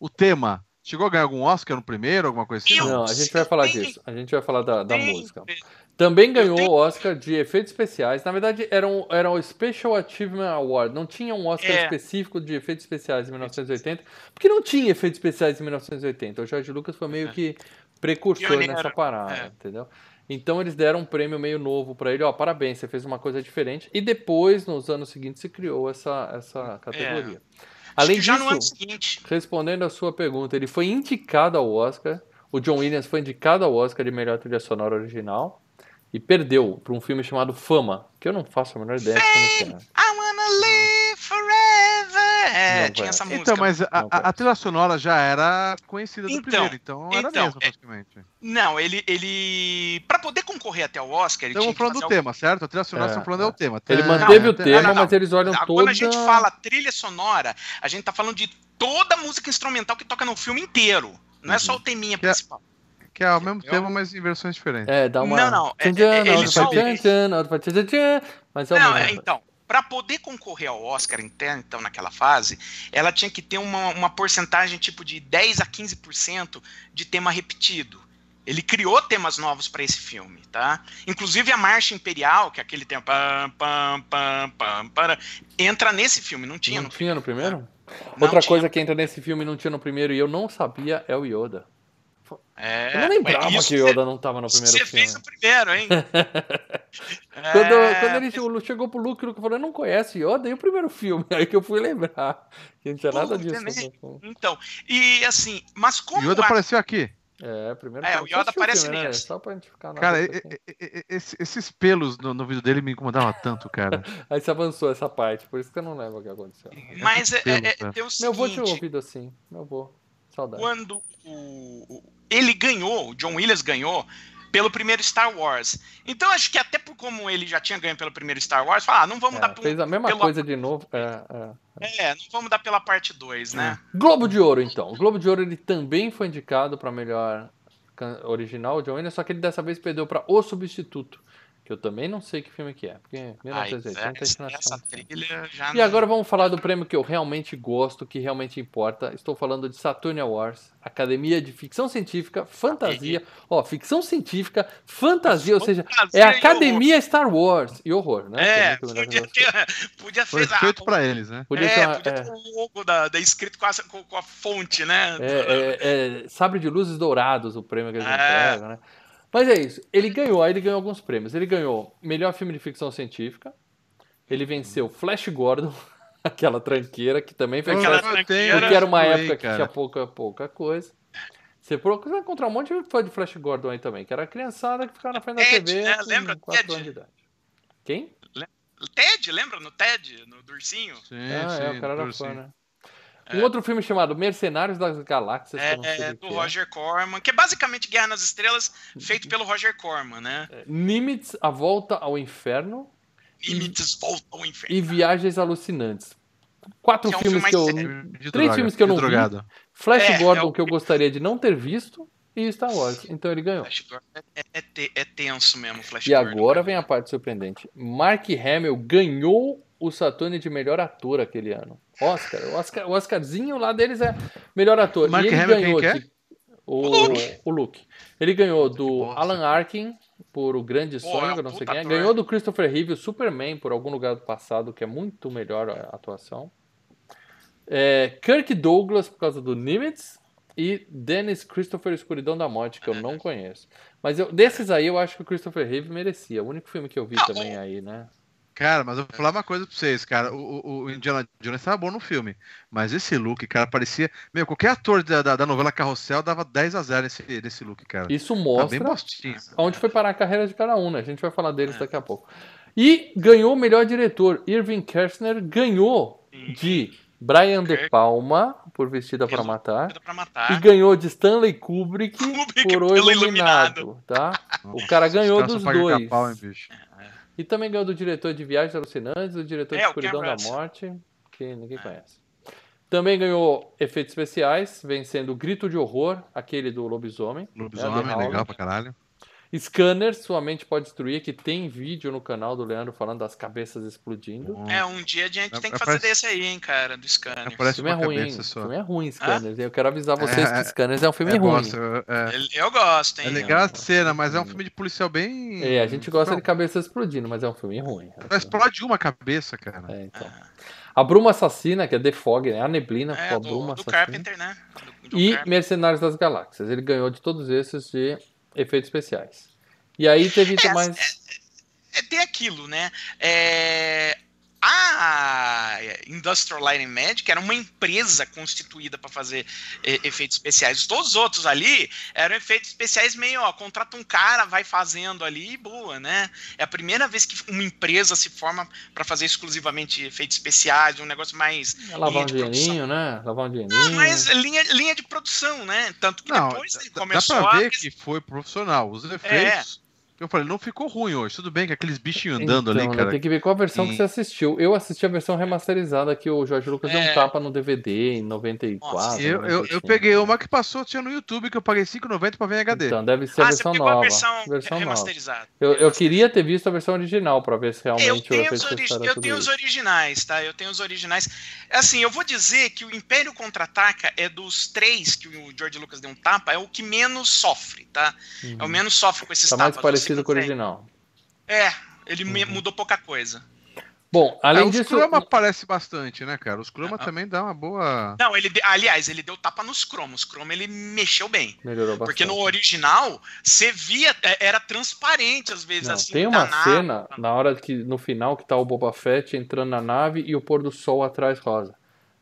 o tema, chegou a ganhar algum Oscar no primeiro, alguma coisa assim? Não? Não, a gente vai falar disso. A gente vai falar da, da música. Também ganhou tenho- o Oscar de efeitos especiais. Na verdade, era um, era um Special Achievement Award. Não tinha um Oscar É. específico de efeitos especiais em 1980, porque não tinha efeitos especiais em 1980. O George Lucas foi meio que precursor Pioneiro, nessa parada, é. entendeu? Então eles deram um prêmio meio novo pra ele. Ó, parabéns, você fez uma coisa diferente. E depois, nos anos seguintes, se criou essa, essa categoria. Acho Além que já no ano disso, seguinte. respondendo a sua pergunta, ele foi indicado ao Oscar. O John Williams foi indicado ao Oscar de melhor trilha sonora original e perdeu para um filme chamado Fama, que eu não faço a menor ideia de como que é. I wanna live forever. É, Não tinha essa música. Então, mas a, Não, a- trilha sonora já era conhecida do Então, primeiro, então era então, mesmo, é- praticamente. Não, ele. ele... Pra poder concorrer até o Oscar, ele Então que falando do tema, certo? A trilha sonora É, estão falando é, é. o tema. Ele Tá- manteve não, o tema, não, não. mas eles olham Quando toda... a gente fala trilha sonora, a gente tá falando de toda a música instrumental que toca no filme inteiro. Não é só o teminha Que é- principal. Que é o mesmo Eu- tema, mas em versões diferentes. É, dá uma... Não, não, é- Tchan, é- ele só- tchan, tchan, faz tchan, tchan, mas é o Não, mesmo. é, então, para poder concorrer ao Oscar interno, então, naquela fase, ela tinha que ter uma, uma porcentagem tipo de 10 a 15% de tema repetido. Ele criou temas novos para esse filme, tá? Inclusive a Marcha Imperial, que é aquele tema pam, pam, pam, pam, para, entra nesse filme, não tinha Não no tinha no primeiro? Não Outra tinha. coisa que entra nesse filme e não tinha no primeiro e eu não sabia é o Yoda. É, Eu não lembrava que o Yoda não estava no Você, primeiro você filme. fez o primeiro, hein? Quando, É, quando ele chegou, chegou pro Luke, o Luke falou, eu não conhece Yoda, e o primeiro filme? Aí que eu fui lembrar. Que não tinha nada Pô, disso. também. no filme. Então, e assim, mas O como Yoda a- apareceu aqui. É, primeiro É, filme. o Você Yoda aparece filme, né? nesse. Só pra gente ficar na Cara, assim. esse- esses pelos no, no vídeo dele me incomodavam tanto, cara. Aí você avançou essa parte, por isso que eu não lembro o que aconteceu. mas é, pelo, é, cara. é o Meu avô tinha seguinte, ouvido assim. Meu avô. Saudade. quando o- o- ele ganhou, o John Williams ganhou pelo primeiro Star Wars. Então acho que até por como ele já tinha ganho pelo primeiro Star Wars, fala, ah, não vamos É, dar pelo, fez a mesma coisa de novo. É, é. é, não vamos dar pela parte 2, né? Globo de Ouro, então. O Globo de Ouro ele também foi indicado para melhor original, o John Williams, só que ele dessa vez perdeu para O Substituto, que eu também não sei que filme que é, porque Aí, 1980 a gente essa, achou. trilha já E não- agora vamos falar do prêmio que eu realmente gosto, que realmente importa. Estou falando de Saturn Awards, Academia de Ficção Científica, Fantasia. Ó, ficção científica, fantasia, ou seja, é Academia Star Wars e horror, né? É, é podia ter, podia Foi feito pra eles, né? Podia é, ser uma- podia é. ter o logo da, da escrito com a, com, a fonte, né? É, é, é Sabre de Luzes Dourados, o prêmio que a gente É. entrega, né? Mas é isso. Ele ganhou, aí ele ganhou alguns prêmios. Ele ganhou melhor filme de ficção científica. Ele venceu Flash Gordon, aquela tranqueira que também fez Aquela sucesso, tranqueira. porque era uma Foi, época que tinha pouca, pouca coisa. Você procura encontrar um monte de fã de Flash Gordon aí também, que era a criançada que ficava na frente da Ted, TV né? com Lembra 4 Ted? anos de idade. Quem? Ted, lembra no Ted, no do ursinho? Sim, ah, sim, é, o cara era fã, né? Um outro filme chamado Mercenários das Galáxias, É, é, do que Roger Corman, que é basicamente Guerra nas Estrelas, feito pelo Roger Corman, né? é. Nimitz, A Volta ao Inferno Limites voltam ao inferno. e Viagens Alucinantes. Quatro Que é um filmes filme que eu... sério. De Três droga, filmes que eu não vi. drogado. Flash É, Gordon, é o- que eu gostaria de não ter visto, e Star Wars. Então ele ganhou. Flash Gordon é, é, é tenso mesmo, Flash E Gordon. agora vem a parte surpreendente. Mark Hamill ganhou o Saturn de melhor ator aquele ano. Oscar. O, Oscar, o Oscarzinho lá deles é melhor ator. Mark e ele Hamill quem ganhou que é? de- o, O Luke. o Luke. Ele ganhou do. Alan Arkin por O Grande Pô, Sonho, é que eu não sei quem é. ator. Ganhou do Christopher Reeve, o Superman, por algum lugar do passado, que é muito melhor a atuação. É, Kirk Douglas, por causa do Nimitz. E Dennis Christopher Escuridão da Morte, que eu não conheço. Mas eu- desses aí, eu acho que o Christopher Reeve merecia. O único filme que eu vi Ah, também aí, né? Cara, mas eu vou falar uma coisa pra vocês, cara. O, o- Indiana Jones tava bom no filme. Mas esse look, cara, parecia. Meu, qualquer ator da, da, da novela Carrossel dava 10 a 0 nesse, nesse look, cara. Isso Tá bem mostra bostinho. onde foi parar a carreira de cada um, né? A gente vai falar deles daqui a pouco. E ganhou o melhor diretor. Irving Kershner ganhou de Brian De Palma, por Vestida para Matar. Pra E matar. ganhou de Stanley Kubrick, Kubrick por O pelo Iluminado, tá? O cara ganhou dos dois. capau, hein, bicho? E também ganhou do diretor de Viagens Alucinantes, do diretor de É, o Escuridão da. Morte, que ninguém É. conhece. Também ganhou efeitos especiais, vencendo o Grito de Horror, aquele do lobisomem. Lobisomem, É, legal pra caralho. Scanner, sua mente pode destruir, que tem vídeo no canal do Leandro falando das cabeças explodindo. É, um dia a gente tem que Aparece- fazer desse aí, hein, cara, do Scanner. O Aparece filme é ruim, o filme é ruim, Scanners. Eu quero avisar vocês É, que Scanners é um filme É, ruim. gosto, é, Ele- Eu gosto, hein? é legal a cena, mas é um filme de policial bem. É, a gente gosta Não, de cabeça explodindo, mas é um filme ruim. Só explode uma cabeça, cara. É, então. A Bruma Assassina, que é The Fog, né? A Neblina, É, a do, Bruma do Assassina. Carpenter, né? Do- do E Carpenter. Mercenários das Galáxias. Ele ganhou de todos esses de efeitos especiais. E aí teve É, mais. É, tem aquilo, né? É, A Industrial Light and Magic era uma empresa constituída para fazer efeitos especiais. Todos os outros ali eram efeitos especiais meio, ó, contrata um cara, vai fazendo ali e boa, né? É a primeira vez que uma empresa se forma para fazer exclusivamente efeitos especiais, um negócio mais Lavar um dinheirinho, né? Lavar um dinheirinho. Não, mas linha, linha de produção, né? Tanto que Não, depois ele dá- começou dá pra a. ver que foi profissional. Os É. Eu falei, não ficou ruim hoje. Tudo bem que aqueles bichinhos andando Então, ali, né, cara. Tem que ver qual a versão que você assistiu. Eu assisti a versão remasterizada que o Jorge Lucas deu um É. tapa no DVD em 94. Nossa, Eu, eu, eu 95. peguei uma que passou, tinha no YouTube, que eu paguei R$5,90 pra ver em HD. Então, deve ser a Ah, você versão nova. a versão, versão nova. remasterizada. Eu, eu queria ter visto a versão original pra ver se Eu realmente o tenho, os, ori- eu tenho os originais, tá? Eu tenho os originais. Assim, eu vou dizer que o Império Contra-Ataca é dos três que o George Lucas deu um tapa, é o que menos sofre, tá? É o menos sofre com esses Tá mais tapas. Parecido com o original. É, ele me- Uhum. mudou pouca coisa. Bom, Ah, além os disso. Chroma aparece bastante, né, cara? Os Chroma Ah. também dá uma boa. Não, ele, de- aliás, ele deu tapa nos cromos. Cromo ele mexeu bem. Melhorou bastante. Porque no original, você via, é, era transparente às vezes, Não, assim. tem uma nave. cena na hora que no final que tá o Boba Fett entrando na nave e o pôr do sol atrás rosa.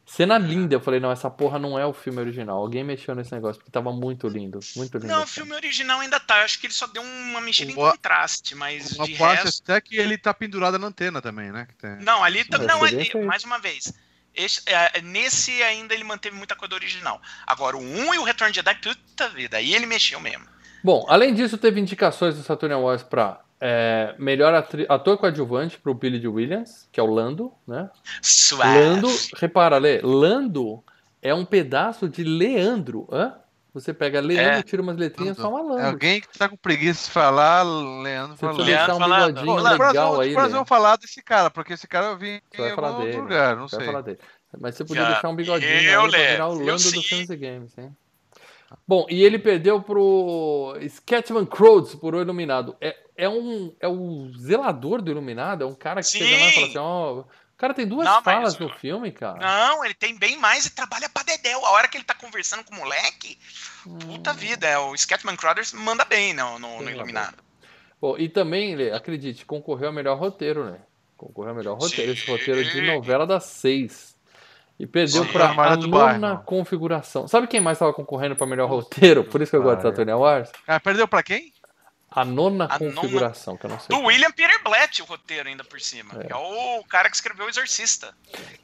Cena linda, eu falei, não, essa porra não é o filme original. Alguém mexeu nesse negócio, porque tava muito lindo. Muito lindo. Não, o filme original ainda tá. Eu acho que ele só deu uma mexida em Uma- contraste, mas Uma de parte resto. até que ele tá pendurado na antena também, né? que tem- Não, ali tá- não, ali, feito. mais uma vez. Esse- é, nesse ainda ele manteve muita coisa original. Agora, o 1 e o Retorno de Jedi, puta vida, aí ele mexeu mesmo. Bom, além disso, teve indicações do Saturn Awards pra é, melhor atri- ator coadjuvante pro Billy Dee Williams, que é o Lando, né? Suave. Lando, repara, Lê, Lando é um pedaço de Leandro, hã? Você pega Leandro, É. tira umas letrinhas, só uma É Lando. alguém que tá com preguiça de falar, Leandro falando. um Leandro falando. bigodinho Ô, Leandro, legal aí, Lê. vamos falar desse cara, porque esse cara eu vi em Você vai falar algum dele. outro lugar, não sei. falar dele. Mas você podia Já- deixar um bigodinho eu, aí pra virar o Lando filmes e games, hein? Bom, e ele perdeu pro Scatman Crows por O Iluminado. É, é, um, é o zelador do Iluminado, é um cara que chega lá e fala Sim. assim, ó... O cara tem duas Não, mas- falas no filme, cara. Não, ele tem bem mais e trabalha pra Dedéu. A hora que ele tá conversando com o moleque, puta vida, é, o Scatman Crothers manda bem no, no, no Iluminado. Bom, e também, acredite, concorreu ao melhor roteiro, né? Concorreu ao melhor roteiro, esse Sim. roteiro de novela das seis. E perdeu Sim, pra Armário a nona Bairro. configuração. Sabe quem mais estava concorrendo para melhor roteiro? Por isso que eu gosto de Cara. Saturn Awards? Ah, perdeu pra quem? A nona A nona- configuração, que eu não sei. Do William Peter Blatt, o roteiro ainda por cima. É. É, o cara que escreveu o Exorcista.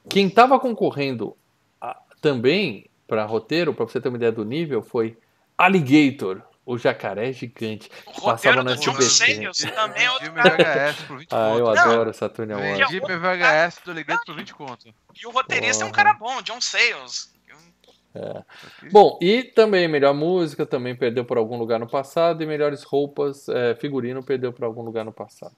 Quem estava concorrendo a- também para roteiro, para você ter uma ideia do nível, foi Alligator, o jacaré gigante. O Passava John SBT. Sayles também é outro cara. VHS por 20 Ah, eu conto. adoro Saturn Awards. Vendi meu VHS do Ligante por 20 conto. E o roteirista é um cara bom, John Sayles. Bom, e também melhor música, também perdeu por algum lugar no passado, e melhores roupas, é, figurino, perdeu por algum lugar no passado.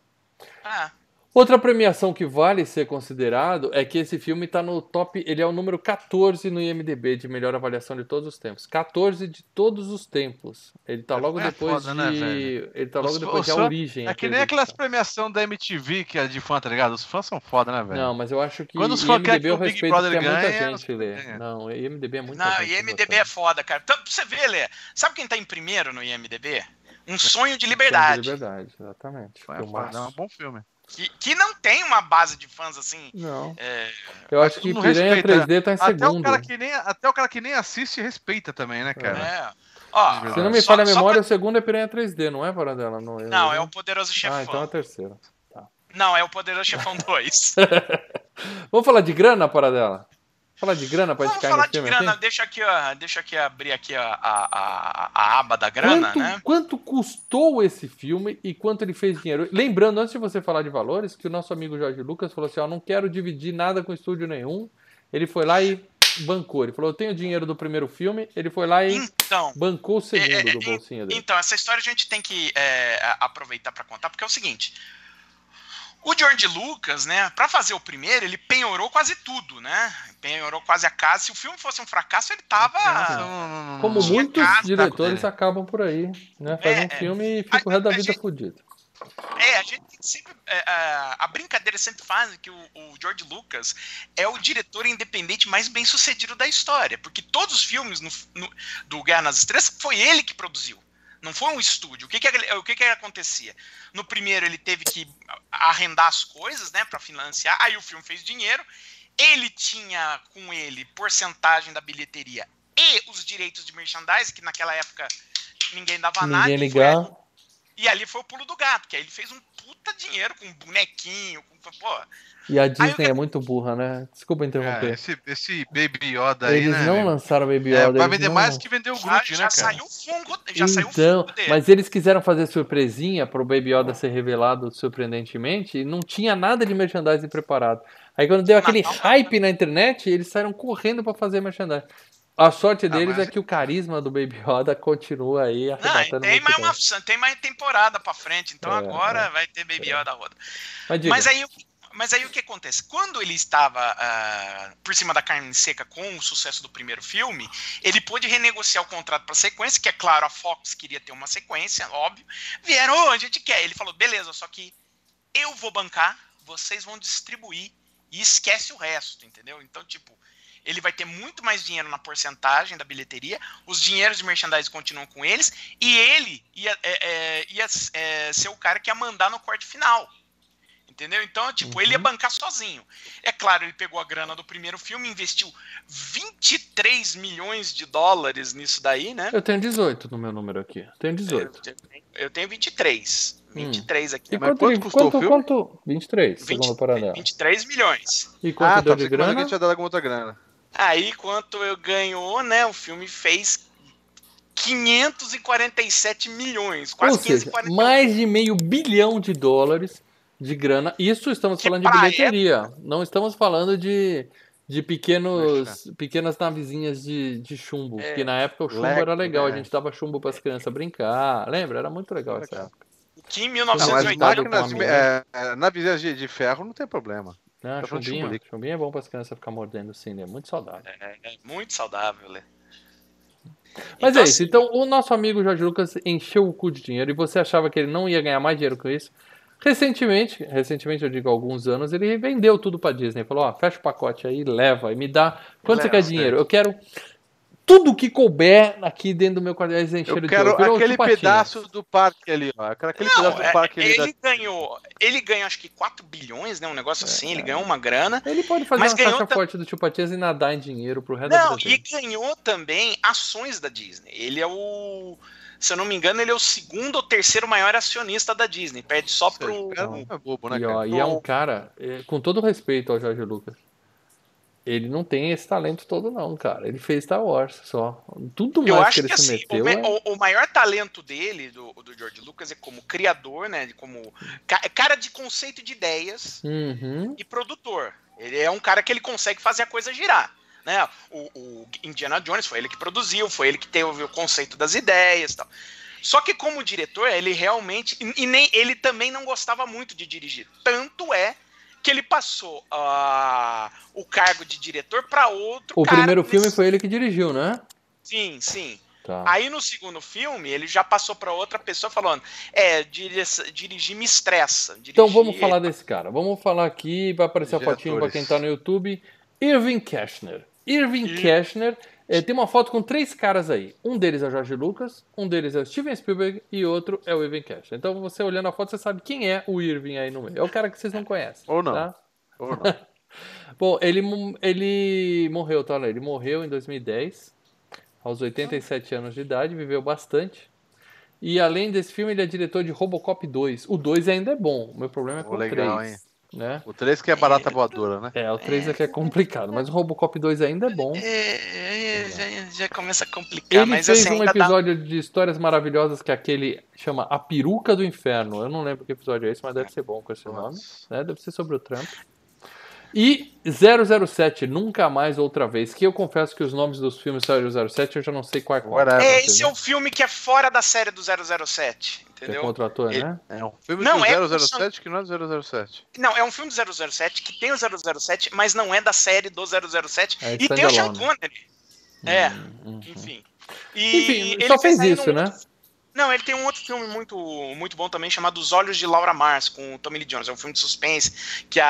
Ah, Outra premiação que vale ser considerado é que esse filme está no top, ele é o número 14 no IMDB de melhor avaliação de todos os tempos. 14 de todos os tempos. Ele tá logo É depois foda, de né, velho? ele tá logo Os- depois os de A Origem. É que nem aquelas premiações da MTV que é de fã, tá ligado? Os fãs são foda, né, velho? Não, mas eu acho que Quando os fãs querem IMDB que eu o Big Brother porque é muita gente lê. Não, IMDB é muita não, gente. IMDB é foda, cara. Então, pra você ver, Lê, sabe quem tá em primeiro no IMDB? Um sonho de Liberdade. liberdade. liberdade, exatamente. É, Filmaço. foda, é um bom filme. Que, que não tem uma base de fãs assim. Não. é, Eu acho que Piranha respeita, 3D tá em Até o, segundo. cara que nem, até o cara que nem assiste respeita também, né, cara? é. Ó, Se Se não me só- falha a memória, pra- o segundo é Piranha 3D, não é, Paradela? Não, Não, é o Poderoso Chefão. Ah, então é a terceira. Não, é o Poderoso Chefão 2. Vamos falar de grana, Paradela? Falar de grana Vamos gente cair falar de grana. aqui? Deixa aqui, ó, deixa aqui abrir aqui a, a, a, a aba da grana, quanto, né? quanto custou esse filme e quanto ele fez dinheiro? Lembrando, antes de você falar de valores, que o nosso amigo Jorge Lucas falou assim: ó, não quero dividir nada com estúdio nenhum. Ele foi lá e bancou. Ele falou: Eu tenho dinheiro do primeiro filme. Ele foi lá e Então, bancou o segundo É, é, do bolsinho dele. Então, essa história a gente tem que é, aproveitar para contar, porque é o seguinte. O George Lucas, né, para fazer o primeiro, ele penhorou quase tudo, né? Penhorou quase a casa. Se o filme fosse um fracasso, ele tava. Como muitos casa, diretores né? acabam por aí, né? Faz É, um é. filme e fica o resto da vida gente- fudido. É, a gente tem que sempre. é, a- a brincadeira sempre faz que o, o George Lucas é o diretor independente mais bem sucedido da história. Porque todos os filmes no- no- do Guerra nas Estrelas foi ele que produziu. Não foi um estúdio. O que que, o que que acontecia? No primeiro ele teve que arrendar as coisas, né, para financiar. Aí o filme fez dinheiro. Ele tinha com ele porcentagem da bilheteria e os direitos de merchandising, que naquela época ninguém dava nada. Ninguém foi ali- ligar. E ali foi o pulo do gato, que aí ele fez um puta dinheiro com bonequinho, com. Pô, E a Disney é muito burra, né? Desculpa É, interromper. esse, esse Baby Yoda aí, Eles né? não amigo? lançaram Baby É, Yoda. vai eles vender não mais que vendeu o Groot, já né, cara? saiu o fungo, já saiu o Então, fungo dele. mas eles quiseram fazer surpresinha pro Baby Yoda ser revelado surpreendentemente e não tinha nada de merchandising preparado. Aí quando deu aquele Natal, hype na internet, eles saíram correndo pra fazer merchandising. A sorte deles mas- é que o carisma do Baby Yoda continua aí Não, arrebatando tem mais, uma, tem mais temporada pra frente, então É, agora vai ter Baby Yoda roda. Mas Mas aí, mas aí o que acontece? Quando ele estava ah, por cima da carne seca com o sucesso do primeiro filme, ele pôde renegociar o contrato para sequência, que é claro, a Fox queria ter uma sequência, óbvio. Vieram, "Ô, a gente quer. Ele falou, beleza, só que eu vou bancar, vocês vão distribuir e esquece o resto, entendeu? Então, tipo, ele vai ter muito mais dinheiro na porcentagem da bilheteria, os dinheiros de merchandising continuam com eles, e ele ia, é, é, ia é, ser o cara que ia mandar no corte final. Entendeu? Então, tipo, ele ia bancar sozinho. É claro, ele pegou a grana do primeiro filme, investiu 23 milhões de dólares nisso daí, né? eu tenho 18 no meu número aqui. Eu tenho 18. Eu, eu tenho 23. 23 aqui. E Mas quanto, quanto custou o quanto, filme? quanto? 23, 20, segundo o Paranel. 23 milhões. E quanto Ah, deu tá. de que grana? gente tinha dado alguma outra grana. Aí, quanto eu ganhou, né? O filme fez 547 milhões. Quase Ou seja, 540 mais de meio bilhão de dólares de grana. Isso estamos Que falando de pra bilheteria. Não estamos falando de, de pequenos, pequenas navezinhas de, de chumbo. É. que na época o chumbo Lego, era legal. A né? gente dava chumbo para as crianças brincar. Lembra? Era muito legal essa Legal. época. Que em Não, mas 1980. Cuidado com a máquinas, minha. é, é, navezinhas de, de ferro não tem problema. Ah, Tá de chumbinho, chumbinho é bom para as crianças ficar mordendo assim, né? Muito saudável. É, é muito saudável, Lê. Mas Então, é isso. assim, Então, o nosso amigo Jorge Lucas encheu o cu de dinheiro e você achava que ele não ia ganhar mais dinheiro com isso. Recentemente, recentemente eu digo há alguns anos, ele vendeu tudo pra Disney. Falou: ó, fecha o pacote aí, leva e me dá. Quanto você Leva, quer dinheiro? Eu quero tudo que couber aqui dentro do meu quadro encher Eu de quero ouro. Virou aquele Chupatinha. pedaço do parque ali, ó. Eu quero aquele Não, pedaço do é, parque ali. ele da- ganhou, ele ganhou acho que 4 bilhões, né? Um negócio assim, ele ganhou uma grana. Ele pode fazer Mas uma ganhou caixa ta- forte do Chupatias e nadar em dinheiro pro resto da Não, vida e ganhou também ações da Disney. Ele é o. Se eu não me engano, ele é o segundo ou terceiro maior acionista da Disney. Perde só pro. O cara não é bobo, né, E, ó, e é um cara, é, com todo respeito ao Jorge Lucas, ele não tem esse talento todo, não, cara. Ele fez Star Wars só. Tudo mais Eu que acho ele que se assim, o, meteu. me- é- o- o maior talento dele, do, do George Lucas, é como criador, né? Como ca- cara de conceito de ideias Uhum. e produtor. Ele é um cara que ele consegue fazer a coisa girar. Né? O, o Indiana Jones foi ele que produziu, foi ele que teve o conceito das ideias e tal. Só que como diretor, ele realmente. E, e nem ele também não gostava muito de dirigir. Tanto é que ele passou ah, o cargo de diretor para outro O primeiro filme nesse- foi ele que dirigiu, né? Sim, sim. Tá. Aí no segundo filme, ele já passou para outra pessoa falando: É, diri- dirigir me estressa. Então dirigir- vamos falar desse cara. Vamos falar aqui, vai aparecer a fotinho Diretores. quem tá no YouTube. Irving Cashner. Irving Ih. Cashner eh, tem uma foto com três caras aí. Um deles é o Jorge Lucas, um deles é o Steven Spielberg e outro é o Irving Cashner. Então você olhando a foto, você sabe quem é o Irving aí no meio. É o cara que vocês não conhecem. Ou não. tá? Ou não. Bom, ele, ele morreu, tá? Ele morreu em 2010, aos 87 anos de idade, viveu bastante. E além desse filme, ele é diretor de Robocop 2. O 2 ainda é bom, o meu problema é Oh, com o legal, 3. Né? O 3 que é barata voadora, né? É, o 3 é que é complicado, mas o Robocop 2 ainda é bom. É, é, já, já começa a complicar, Ele mas fez assim, um ainda dá- episódio de histórias maravilhosas que é aquele chama A Peruca do Inferno. Eu não lembro que episódio é esse, mas deve ser bom com esse nome. Nossa. né? Deve ser sobre o Trump. E 007, Nunca Mais Outra Vez, que eu confesso que os nomes dos filmes 007 eu já não sei qual é qual. É, esse é o filme que é fora da série do 007, É entendeu? com outro ator, Ele- né? É um filme Não, do é 007 que não é 007. Não, é um filme do 007 que tem o 007, mas não é da série do 007. É e tem o Sean. Connery. É, Uhum. enfim. E Enfim, ele só fez ainda isso, né? Não, ele tem um outro filme muito, muito bom também, chamado Os Olhos de Laura Mars, com o Tommy Lee Jones. É um filme de suspense, que a,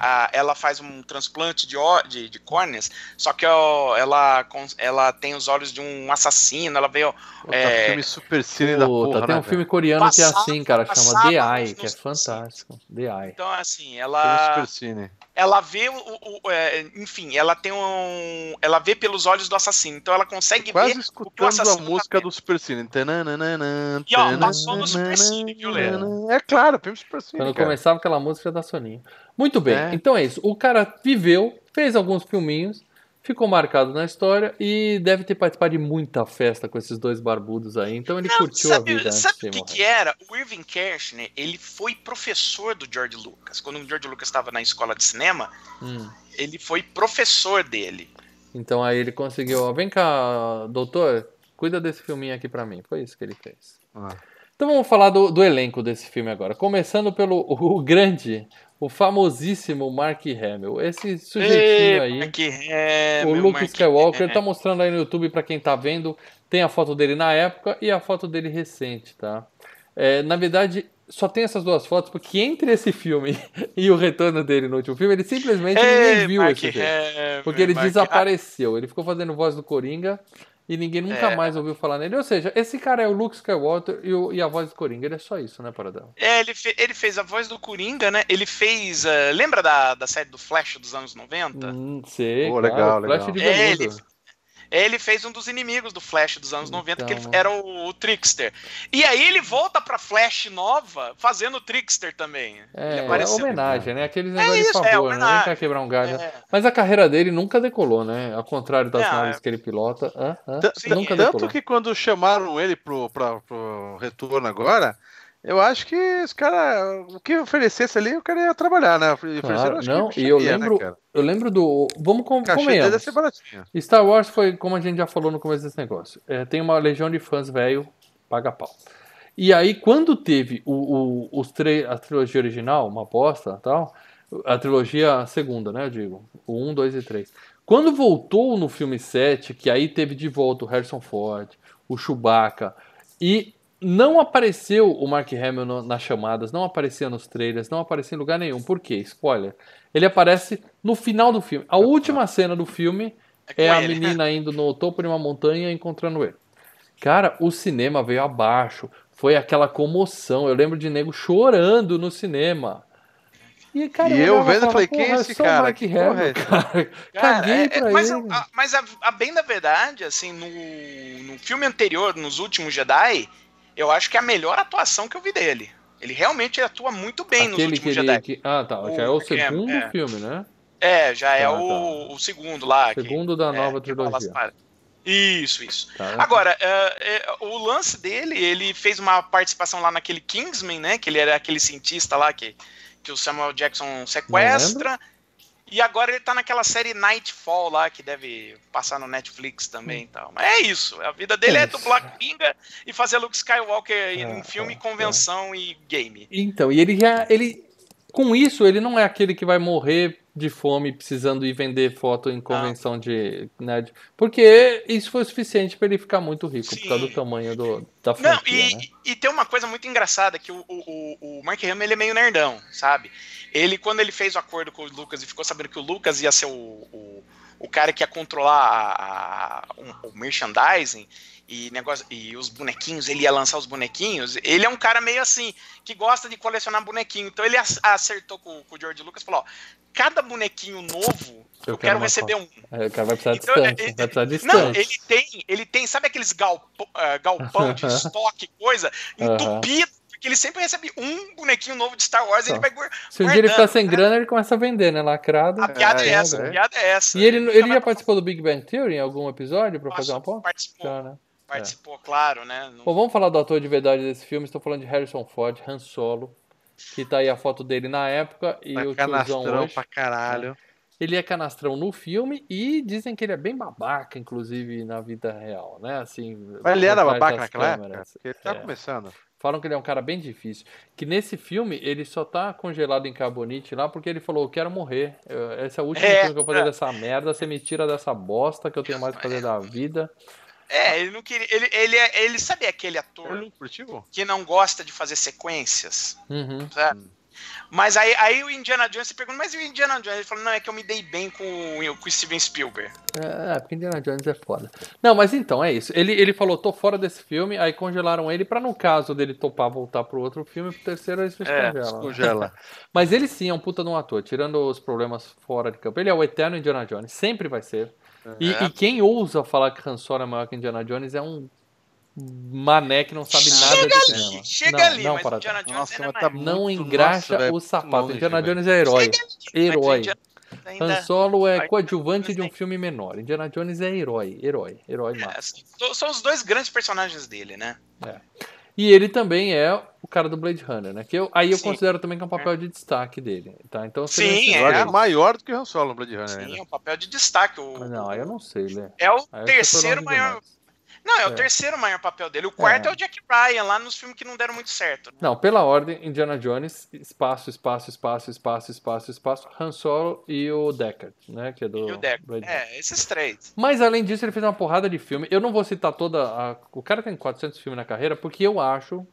a- ela faz um transplante de, de, de córneas, só que ó, ela, ela tem os olhos de um assassino, ela veio... Puta, É. filme super cine da Puta, porra, tem né, um filme coreano que é assim, cara, chama The Eye, que é fantástico. The Eye. Então, assim, velho? Filme ela... super cine. ela vê o, o- o- é, enfim, ela tem um, ela vê pelos olhos do assassino, então ela consegue Quase ver o que o escutando a assassino música tá do Super Cine. Tananana, E, ó, passou no Super Cine, viu, Léo? É claro, filme Super Cine. Quando cara. começava aquela música da Soninha. Muito bem, É. então é isso. O cara viveu, fez alguns filminhos, ficou marcado na história e deve ter participado de muita festa com esses dois barbudos aí. Então ele Não, curtiu sabe, a vida antes sabe o que, que era? O Irving Kershner, ele foi professor do George Lucas. Quando o George Lucas estava na escola de cinema, Hum. ele foi professor dele. Então aí ele conseguiu, ó, vem cá, doutor, cuida desse filminho aqui pra mim. Foi isso que ele fez. Ah. Então vamos falar do, do elenco desse filme agora. Começando pelo o, grande, o famosíssimo Mark Hamill. Esse sujeitinho aí. Mark Hamill, O Luke Mark Skywalker Hamill. tá mostrando aí no YouTube pra quem tá vendo. Tem a foto dele na época e a foto dele recente, tá? É, na verdade, só tem essas duas fotos porque entre esse filme e o retorno dele no último filme, ele simplesmente Ei, ninguém viu Mark esse filme. Hamill, Porque ele Mark- desapareceu. Ele ficou fazendo voz do Coringa e ninguém nunca É. mais ouviu falar nele. Ou seja, esse cara é o Luke Skywalker e, o- e a voz do Coringa. Ele é só isso, né, Paradão? É, ele, fe- ele fez a voz do Coringa, né? Ele fez. ah, lembra da, da série do Flash dos anos 90? Hum, sei, Pô, claro, legal, Flash legal. de É, veludo. Ele fez um dos inimigos do Flash dos anos 90, que ele Então. era o, o Trickster. E aí ele volta pra Flash nova fazendo o Trickster também. ele É, é homenagem, né? Aqueles negócios de isso, é favor, né? Nem pra quebrar um galho. É. Mas a carreira dele nunca decolou, né? Ao contrário das naves é- que ele pilota. T- Sim, nunca Tanto decolou. que quando chamaram ele pro, pra, pro retorno agora, eu acho que esse cara, o que oferecesse ali, o cara ia trabalhar, né? Ofereceram, Claro, que não, e eu né, lembro, cara? eu lembro do. Vamos com, convenhamos. Star Wars foi, como a gente já falou no começo desse negócio, é, tem uma legião de fãs velho, paga pau. E aí, quando teve o, o, os tre- a trilogia original, uma bosta tal, a trilogia segunda, né, eu digo, o 1, 2 e 3. Quando voltou no filme 7, que aí teve de volta o Harrison Ford, o Chewbacca, e não apareceu o Mark Hamill no- nas chamadas, não aparecia nos trailers, não aparecia em lugar nenhum. Por quê? Spoiler. Ele aparece no final do filme. A última cena do filme com é a ele. menina indo no topo de uma montanha e encontrando ele. Cara, o cinema veio abaixo. Foi aquela comoção. Eu lembro de nego chorando no cinema. E, cara, E eu vendo, falei, quem é "Porra, esse só o cara? Mark Que porra é essa?" cara. Cara, é- é- mas, a, mas a, a bem da verdade, assim, no, no filme anterior, nos últimos Jedi, eu acho que é a melhor atuação que eu vi dele. Ele realmente atua muito bem nos Aquele que últimos ele... Jedi. que- Ah, tá. Já é O o segundo é. filme, né? É, já é Tá, o, o segundo lá. que- Segundo da é, nova que fala as trilogia. paradas. Isso, isso. Tá. Agora, é, é, o lance dele, ele fez uma participação lá naquele Kingsman, né? Que ele era aquele cientista lá que, que o Samuel Jackson sequestra. E agora ele tá naquela série Nightfall lá, que deve passar no Netflix também e tal. Mas é isso. A vida dele É é, dublar Kinga e fazer Luke Skywalker em É, filme, é, convenção e game. Então, e ele já. Ele, com isso, ele não é aquele que vai morrer de fome precisando ir vender foto em convenção de, né, de- Porque isso foi suficiente para ele ficar muito rico, por Sim. causa do tamanho do, da Não, franquia, e, né? e tem uma coisa muito engraçada, que o, o, o Mark Hamill ele é meio nerdão, sabe? Ele, quando ele fez o acordo com o Lucas e ficou sabendo que o Lucas ia ser o, o, o cara que ia controlar a, a- um- o merchandising e, negócio, e os bonequinhos, ele ia lançar os bonequinhos, ele é um cara meio assim, que gosta de colecionar bonequinho. Então ele ac- acertou com, com o George Lucas e falou, ó, cada bonequinho novo, eu, quero quero receber um. É, o cara vai precisar Então, distância, é- vai precisar Não, ele tem, ele tem, sabe aqueles galpão, ah, galpão de estoque, coisa, entupido, porque ele sempre recebe um bonequinho novo de Star Wars e ele vai guar- Se um dia ele ficar guardando, sem né? grana, ele começa a vender, né? Lacrado. A piada é, É, essa, é. a piada é essa. E ele, ele vai- já participou do Big Bang Theory em algum episódio pra fazer uma ponta? Participou, Já, né? participou, claro, né? Não- Bom, vamos falar do ator de verdade desse filme. Estou falando de Harrison Ford, Han Solo. Que tá aí a foto dele na época e Tá o tiozão canastrão hoje. pra caralho. Ele é canastrão no filme e dizem que ele é bem babaca, inclusive na vida real, né? Assim, Mas ele era babaca naquela época? câmeras. Porque ele tá É. começando. Falam que ele é um cara bem difícil. Que nesse filme ele só tá congelado em carbonite lá porque ele falou: Eu quero morrer. Eu- Esse é o último É, filme que eu vou fazer é. dessa merda. Você me tira dessa bosta que eu tenho mais que fazer da vida. É, ele não queria. Ele, ele, é- ele sabe aquele ator Ele não curtiu? que não gosta de fazer sequências? Uhum. sabe? Mas aí, aí o Indiana Jones se pergunta, mas e o Indiana Jones? Ele falou, não, é que eu me dei bem com, o- com o Steven Spielberg. É, porque Indiana Jones é foda. Não, mas então, é isso. Ele, ele falou, tô fora desse filme, aí congelaram ele pra no caso dele topar voltar pro outro filme, pro terceiro eles É, descongelam. Congela. Mas ele sim é um puta de um ator, tirando os problemas fora de campo. Ele é o eterno Indiana Jones, sempre vai ser. E, É. e quem ousa falar que Han Solo é maior que Indiana Jones é um mané que não sabe nada Chega de ali, cinema. chega não, ali, não, mas para o Indiana Jones Nossa, ainda é tá Não engraxa nossa, o sapato. longe, Indiana. Jones é herói. Ali, Herói. Han Solo é coadjuvante de um filme menor. Indiana Jones é herói. Herói. Herói É, massa. são- São os dois grandes personagens dele, né? E ele também é o cara do Blade Runner, né? Que eu, aí eu Sim. considero também que é um papel de destaque dele, tá? Então Sim, é. dois. maior do que o Han Solo no Blade Runner Sim, ainda. é um papel de destaque. O, Não, aí eu não sei, Lê. É o Aí terceiro maior. demais. Não, é o É. terceiro maior papel dele. O quarto é, É. o Jack Ryan, lá nos filmes que não deram muito certo. né? Não, pela ordem, Indiana Jones, espaço, espaço, espaço, espaço, espaço, espaço, Han Solo e o Deckard, né? Que é do E o Deck. Blade Runner. É, esses três. Mas além disso, ele fez uma porrada de filme. Eu não vou citar toda a... O cara tem 400 filmes na carreira porque eu acho...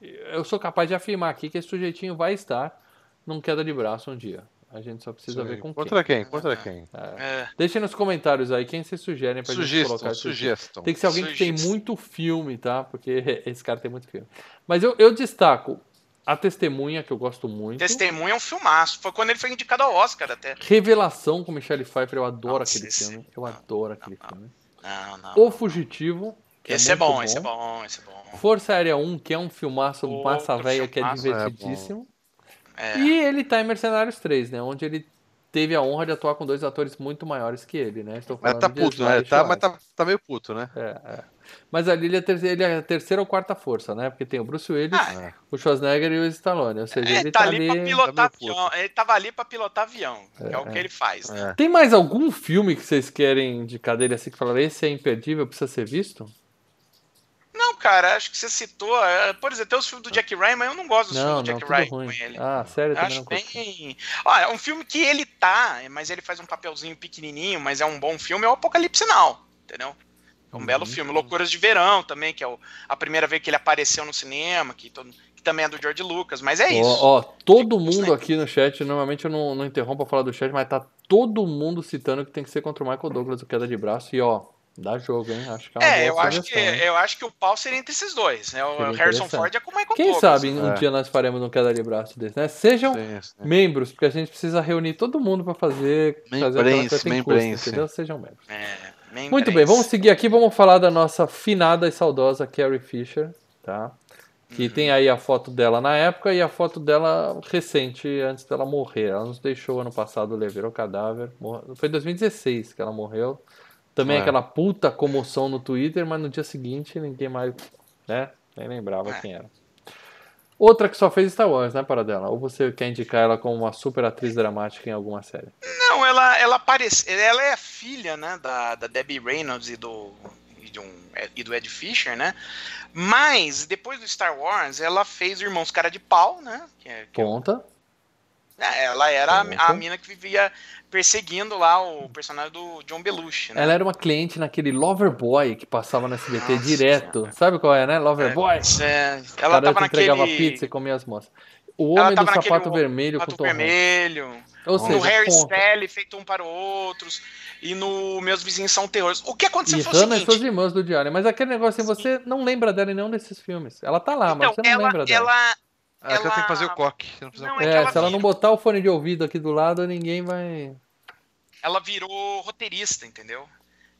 Eu sou capaz de afirmar aqui que esse sujeitinho vai estar num queda de braço um dia. A gente só precisa ver com quem. Contra quem? Contra quem? É. Deixem nos comentários aí quem vocês sugerem pra gente Sugestam, colocar esse filme. sugestam. Tem que ser alguém que tem muito filme, tá? Porque esse cara tem muito filme. Mas eu, eu destaco A Testemunha, que eu gosto muito. Testemunha é um filmaço. Foi quando ele foi indicado ao Oscar até. Revelação com Michelle Pfeiffer, eu adoro Nossa, aquele esse- filme. Eu não, adoro aquele não, filme. Não, não. O Fugitivo. que esse é muito bom, esse é bom, esse é bom. Força Aérea 1, que é um filmaço Outro massa velha, que é é bom. divertidíssimo. É. E ele tá em Mercenários 3, né? Onde ele teve a honra de atuar com dois atores muito maiores que ele, né? Estou Mas falando tá de puto, né? Tá, mas tá, tá meio puto, né? É, é. Mas ali ele é, ter- ele é a terceira ou quarta força, né? Porque tem o Bruce Willis, Ah, o Schwarzenegger e o Stallone. Ou seja, É, ele tá tá ali pra pilotar tá avião. Ele tava ali pra pilotar avião. É, o que ele faz. né? É. Tem mais algum filme que vocês querem indicar dele assim que falaram, esse é imperdível, precisa ser visto? Não, cara, acho que você citou. é, Por exemplo, tem os filmes do Jack Ryan, mas eu não gosto dos Não, filmes não, do Jack tudo Ryan ruim. com ele. Ah, sério, eu acho não bem. Olha, um filme que ele tá, mas ele faz um papelzinho pequenininho, mas é um bom filme, é o Apocalipse Now, entendeu? É um Uhum. belo filme. Loucuras de Verão também, que é o- a primeira vez que ele apareceu no cinema, que, todo- que também é do George Lucas, mas é isso. Ó, todo mundo aqui no chat, normalmente eu não, não interrompo pra falar do chat, mas tá todo mundo citando que tem que ser contra o Michael Douglas, o queda de braço, e ó, dá jogo, hein? Acho que é uma É, boa eu acho, que, hein? eu acho que o pau seria entre esses dois, né? O Seria Harrison. Ford é com o Michael Quem Douglas. sabe um É. dia nós faremos um queda de braço desse, né? Sejam Sim, sim. membros, porque a gente precisa reunir todo mundo pra fazer, fazer Membrense, custo, membrense. entendeu? Sejam membros. É, bem Muito bem, vamos seguir aqui, vamos falar da nossa finada e saudosa Carrie Fisher, tá? Que Uhum. tem aí a foto dela na época e a foto dela recente, antes dela morrer. Ela nos deixou ano passado, levar o cadáver. Foi em 2016 que ela morreu. Também É. aquela puta comoção no Twitter, mas no dia seguinte ninguém mais, né? Nem lembrava É. quem era. Outra que só fez Star Wars, né, Paradela? Ou você quer indicar ela como uma super atriz dramática em alguma série? Não, ela, ela aparece. Ela é filha, né, da, da Debbie Reynolds e do, e, de um- e do Ed Fisher, né? Mas, depois do Star Wars, ela fez Irmãos Cara de Pau, né? Que é- que é- Conta. é, ela era a, a mina que vivia perseguindo lá o personagem do John Belushi, né? Ela era uma cliente naquele Loverboy que passava no SBT Nossa direto. Sabe qual é, né? Loverboy. É, O ela cara tava entregava naquele... pizza e comia as moças. O Homem do Sapato o- Vermelho com Pato Tom Hanks. Vermelho, Ou no seja, Harry conta. Styles, feito um para outros, e no Meus Vizinhos São Terrores. O que aconteceu E foi o Hannah e seguinte... suas irmãs do Diário. Mas aquele negócio assim, você não lembra dela em nenhum desses filmes. Ela tá lá, mas Então, você não ela, lembra dela. ela, Ah, ela... Ela- tem que fazer o coque. se não fizer o Não, coque. é É, ela se ela não botar o fone de ouvido aqui do lado, ninguém vai. ela virou roteirista, entendeu?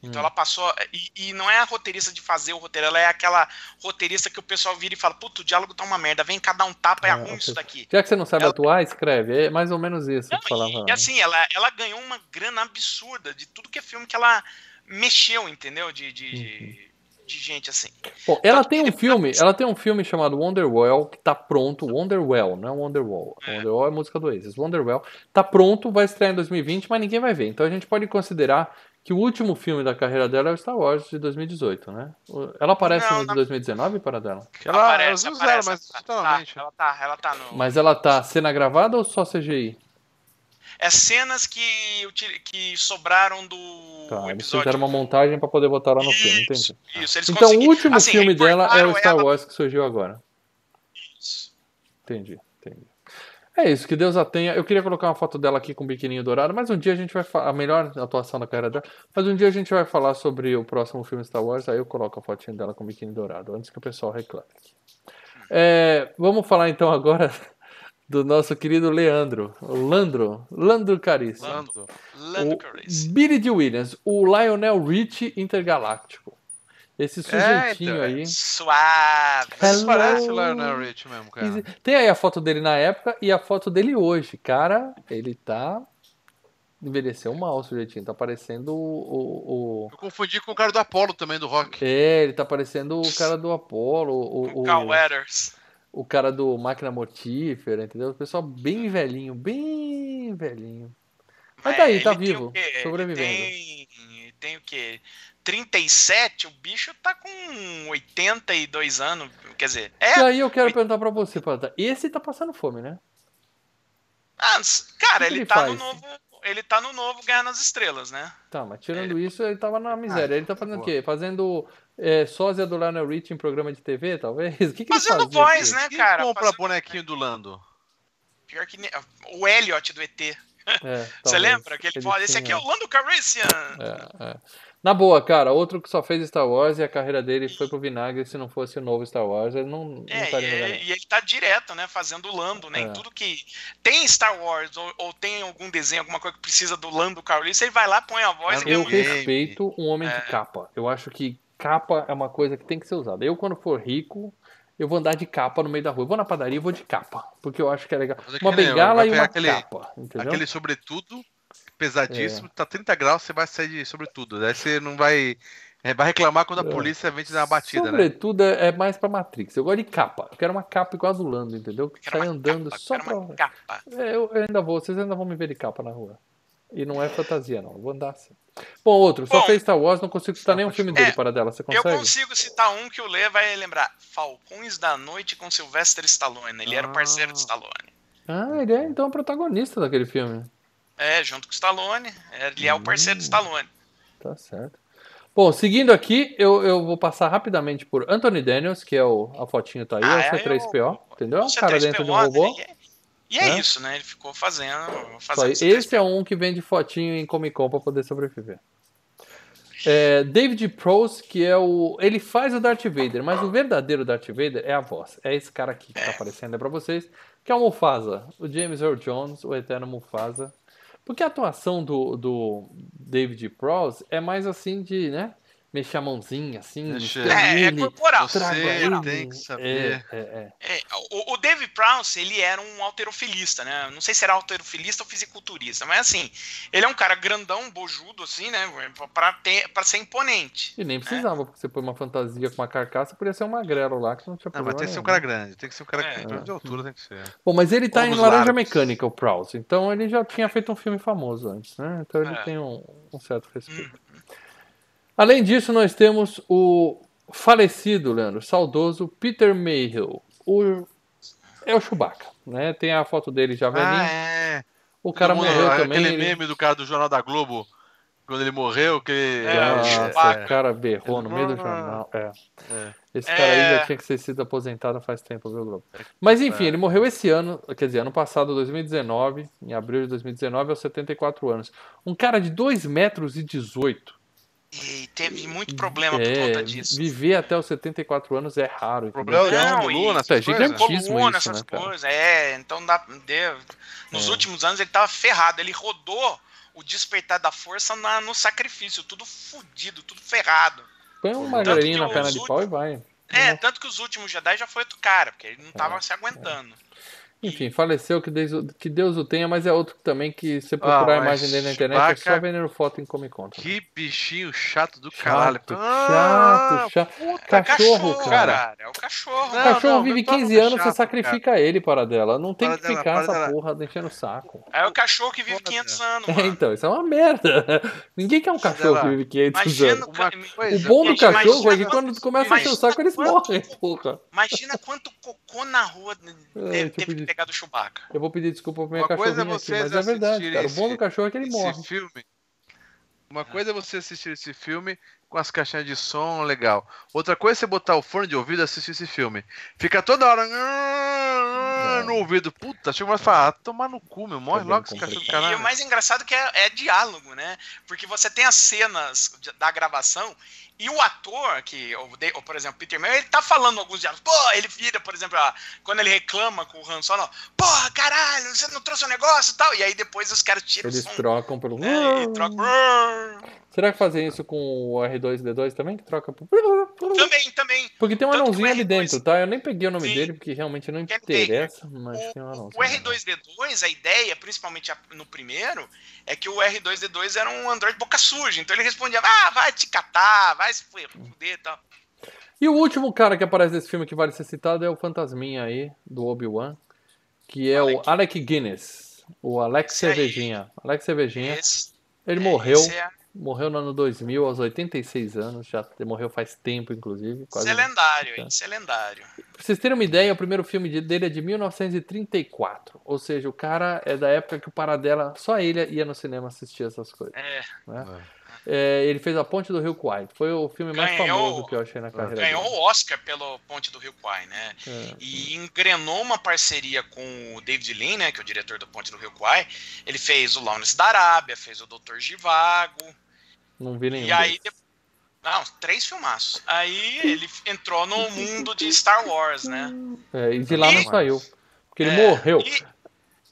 Então Hum. ela passou. E, e não é a roteirista de fazer o roteiro, ela é aquela roteirista que o pessoal vira e fala: Puta, o diálogo tá uma merda, vem cá dar um tapa e É, arruma ok. isso daqui. Já que você não sabe Ela- atuar, escreve. É mais ou menos isso Não, que falava. e, assim, ela, ela ganhou uma grana absurda de tudo que é filme que ela mexeu, entendeu? De, de, de, de gente assim. Bom, ela tem um filme, ela tem um filme chamado Wonderwell que tá pronto, Wonderwell, não é Wonderwall. Wonderwell é a música do Oasis. Wonderwell tá pronto, vai estrear em 2020, mas ninguém vai ver. Então a gente pode considerar que o último filme da carreira dela é o Star Wars de 2018, né? Ela aparece Não, no de não. 2019 para dela. Ela, aparece, aparece, mas tá, totalmente. Ela tá, ela tá no. Mas ela tá cena gravada ou só CGI? É cenas que, que sobraram do Tá, eles episódio. fizeram uma montagem pra poder botar lá no filme, entendi. Isso, isso, eles Então o último assim, filme dela é o Star ela- Wars que surgiu agora. Isso. Entendi, entendi. É isso, que Deus a tenha. Eu queria colocar uma foto dela aqui com o biquininho dourado, mas um dia a gente vai falar. A melhor atuação da carreira dela. Mas um dia a gente vai falar sobre o próximo filme Star Wars, aí eu coloco a fotinha dela com biquíni dourado, antes que o pessoal reclame. É, vamos falar então agora do nosso querido Leandro. O Landro. Landro Caríssimo. Lando. Lando O. Billy D. Williams, o Lionel Richie intergaláctico. Esse sujeitinho então, é. aí. Suave. Mas Hello. parece o Lionel Rich mesmo, cara. Tem aí a foto dele na época e a foto dele hoje. Cara, ele tá. Envelheceu mal o sujeitinho. Tá parecendo o. o, o- Eu confundi com o cara do Apollo também, do rock. É, ele tá parecendo o cara do Apollo, o, o, Cal Weathers. O cara do Máquina Mortífera, entendeu? O pessoal bem velhinho, bem velhinho. Mas tá aí, tá ele tem vivo, o quê? Ele sobrevivendo. Tem, tem o quê? 37, o bicho tá com 82 anos. Quer dizer, E é. aí eu quero perguntar pra você, Pata. Esse tá passando fome, né? ah, cara, O ele ele tá faz? no novo. Ele tá no novo Guerra nas Estrelas, né? Tá, mas tirando isso, ele tava na miséria. Ah, ele tá fazendo o boa. quê? Fazendo é, sósia do Lionel Rich em programa de TV, talvez? O que, que ele Fazendo fazia voz, aqui? né, Quem cara? compra Fazendo- bonequinho do Lando? Pior que. ne- O Elliot do ET. É, Você lembra? Que ele fala, esse aqui é o Lando Calrissian. É, é. Na boa, cara, outro que só fez Star Wars e a carreira dele foi pro vinagre. Se não fosse o novo Star Wars, ele não, não É, estaria no lugar e, e ele tá direto, né? Fazendo o Lando, né? É. Em tudo que tem Star Wars ou, ou tem algum desenho, alguma coisa que precisa do Lando Calrissian, ele vai lá, põe a voz Eu e Eu respeito um homem É. de capa. Eu acho que capa é uma coisa que tem que ser usada. Eu, quando for rico, eu vou andar de capa no meio da rua. Eu vou na padaria e vou de capa. Porque eu acho que é legal. Mas Uma aquele- bengala e uma aquele- capa. Entendeu? Aquele sobretudo pesadíssimo, É. tá 30 graus, você vai sair de sobretudo. Daí você não vai. é, vai reclamar quando a É. polícia vem te dar uma batida, né? Sobretudo é é mais pra Matrix. Eu gosto de capa. Eu quero uma capa igual a do Lando, entendeu? Que sai uma andando capa, só pra. uma capa. É, eu ainda vou, vocês ainda vão me ver de capa na rua. E não é fantasia, não. Eu vou andar assim. Bom, outro, só Bom, fez Star Wars, não consigo citar nenhum filme dele É, para dela. Você Eu consegue? consigo citar um que o Lê vai lembrar. Falcões da Noite com Sylvester Stallone. Ele era o parceiro Ah. de Stallone. Ah, ele é então o protagonista daquele filme. É, junto com o Stallone. Ele é o parceiro Hum. de Stallone. Tá certo. Bom, seguindo aqui, eu, eu vou passar rapidamente por Anthony Daniels, que é o, a fotinho tá aí, Ah, é o é C3PO, o- entendeu? É um cara C3PO, dentro de um robô. E é, e é né? isso, né? Ele ficou fazendo. Só fazendo aí. Esse é um que vende fotinho em Comic Con pra poder sobreviver. É, David Prose, que é o. Ele faz o Darth Vader, mas o verdadeiro Darth Vader é a voz. É esse cara aqui que tá aparecendo é pra vocês, que é o Mufasa. O James Earl Jones, o eterno Mufasa. Porque a atuação do, do David Prose é mais assim de, né? Mexer a mãozinha, assim, É, é corporal. Você ele. tem que saber. É, é, é. É, o, o Dave Prowse, ele era um alterofilista, né? Não sei se era alterofilista ou fisiculturista, mas assim, ele é um cara grandão, bojudo, assim, né? Pra, ter, pra ser imponente. E nem precisava, porque você põe uma fantasia com uma carcaça, podia ser um magrelo lá, que não tinha Não, problema mas tem que ser um nenhum. cara grande, tem que ser um cara É. que de altura tem que ser. Bom, mas ele tá em Laranja largos. Mecânica, o Prowse. Então ele já tinha feito um filme famoso antes, né? Então ele É. tem um, um certo respeito. Hum. Além disso, nós temos o falecido, Leandro, saudoso Peter Mayhew. O... É o Chewbacca, né? Tem a foto dele já velhinho. Ah, é. o cara Todo mundo- morreu também. Aquele ele- meme do cara do Jornal da Globo, quando ele morreu, que ele... É, o Nossa, Chewbacca. o cara berrou no meio do Ah. jornal. É. É. Esse cara aí É. já tinha que ter sido aposentado faz tempo, viu, Globo? Mas enfim, É. ele morreu esse ano, quer dizer, ano passado, 2019, em abril de 2019, aos 74 anos. Um cara de 2 metros e 18. E teve muito problema por É, conta disso. viver até os 74 anos é raro. entendeu? Problema Então, Não, coluna, e- é coisas. gigantíssimo coluna, isso, essas né, coisas. É, então dá, deu. Nos É. últimos anos ele tava ferrado. Ele rodou o despertar da força na- no sacrifício, tudo fudido, tudo ferrado. Põe uma galerinha na perna de pau e vai. É, Uhum. tanto que os últimos Jedi já foi outro cara, porque ele não tava se aguentando. Enfim, faleceu, que Deus, que Deus o tenha, mas é outro também que você procurar a Ah, imagem mas dele na internet é só vendendo foto em Comic Con. Que bichinho chato do caralho. Chato, Ah, chato, chato. puta, Cachorro, cachorro, cara. cara. É o cachorro. O Não, cachorro não, vive não fala 15 muito anos, você chato, sacrifica ele para dela. Não tem Para que dela, ficar essa dela. porra deixando o saco. É o cachorro que vive Porra, 500 anos, É, mano. então, isso é uma merda. Ninguém quer um cachorro que vive 500 Imagina anos. o, ca- O bom do cachorro imagina é que quando começa a encher o saco, eles morrem, porra. imagina quanto cocô na rua eu teve que pegar do Chewbacca. Eu vou pedir desculpa pra minha Uma coisa é cachorrinha aqui, vocês mas é verdade, cara. O bom do esse- cachorro é que ele esse morre. filme. Uma coisa é você assistir esse filme com as caixinhas de som legal. Outra coisa é você botar o fone de ouvido e assistir esse filme. Fica toda hora Não. no ouvido. Puta, chega mais e fala, ah, tomar no cu, meu. Morre Tá logo esse cachorro do E, caralho. o mais engraçado que é, é diálogo, né? Porque você tem as cenas da gravação e o ator, que, o ou, por exemplo, Peter Mayer, ele tá falando alguns diálogos. Pô, ele vira, por exemplo, quando ele reclama com o Han Solo, porra, caralho, você não trouxe o negócio e tal. E aí depois os caras tiram Eles o som. trocam pelo. né, e trocam. Será que fazem isso com o R2D2 também? Que troca por. Também, também. Porque tem um Tanto anãozinho o ali R2 dentro, tá? Eu nem peguei o nome Sim. dele, porque realmente não interessa, mas tem um O, anãozinho. o R2D2, a ideia, principalmente no primeiro, é que o R2D2 era um androide boca suja. Então ele respondia, ah, vai te catar, vai se fuder e tal. E o último cara que aparece nesse filme que vale ser citado é o fantasminha aí, do Obi-Wan, que é o Alec. Alec Guinness, o Alex Esse aí. Cervejinha. Alex Cervejinha, Esse, ele é, morreu, é- morreu no ano 2000, aos 86 anos, já morreu faz tempo, inclusive. Isso Quase... é lendário, Tá. isso é lendário. Pra vocês terem uma ideia, o primeiro filme de- dele é de 1934, ou seja, o cara é da época que o Paradela, só ele ia no cinema assistir essas coisas. É, né? É, ele fez A Ponte do Rio Kwai, foi o filme mais Ganhou- famoso que eu achei na carreira ganhou dele. o Oscar pelo Ponte do Rio Kwai, né? É. E engrenou uma parceria com o David Lean, né, que é o diretor do Ponte do Rio Kwai. Ele fez o Lawrence da Arábia, fez o Doutor Givago. Não vi nenhum E aí, não, três filmaços. Aí ele entrou no mundo de Star Wars, né? É, e de lá não E- saiu. Porque ele É, morreu. e-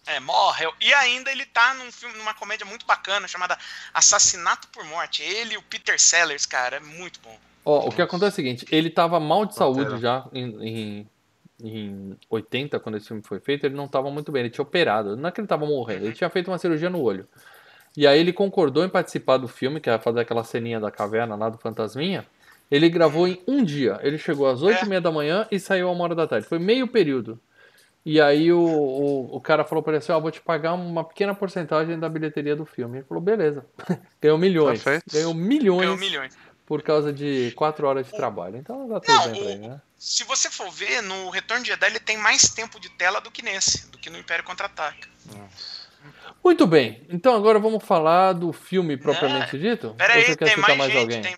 é, morreu. E ainda ele tá num filme, numa comédia muito bacana chamada Assassinato por Morte. Ele e o Peter Sellers, cara, é muito bom. Ó, o que acontece é o seguinte, ele tava mal de saúde já em, em, em 80, quando esse filme foi feito, ele não tava muito bem, ele tinha operado. Não é que ele tava morrendo, ele tinha feito uma cirurgia no olho. E aí ele concordou em participar do filme, que era fazer aquela ceninha da caverna lá do Fantasminha. Ele gravou em um dia. Ele chegou às 8 e meia da manhã e saiu a uma hora da tarde. Foi meio período. E aí o, o, o cara falou pra ele assim, ó, vou te pagar uma pequena porcentagem da bilheteria do filme. Ele falou, beleza. Ganhou milhões. Tá feito. Ganhou milhões Ganhou milhões. por causa de quatro horas de trabalho. Então dá tudo Não, bem pra ele, né? Se você for ver, no Retorno de Jedi ele tem mais tempo de tela do que nesse, do que no Império Contra-Ataca. Muito bem. Então agora vamos falar do filme propriamente dito? Pera aí, você quer tem citar mais, mais gente, alguém? tem,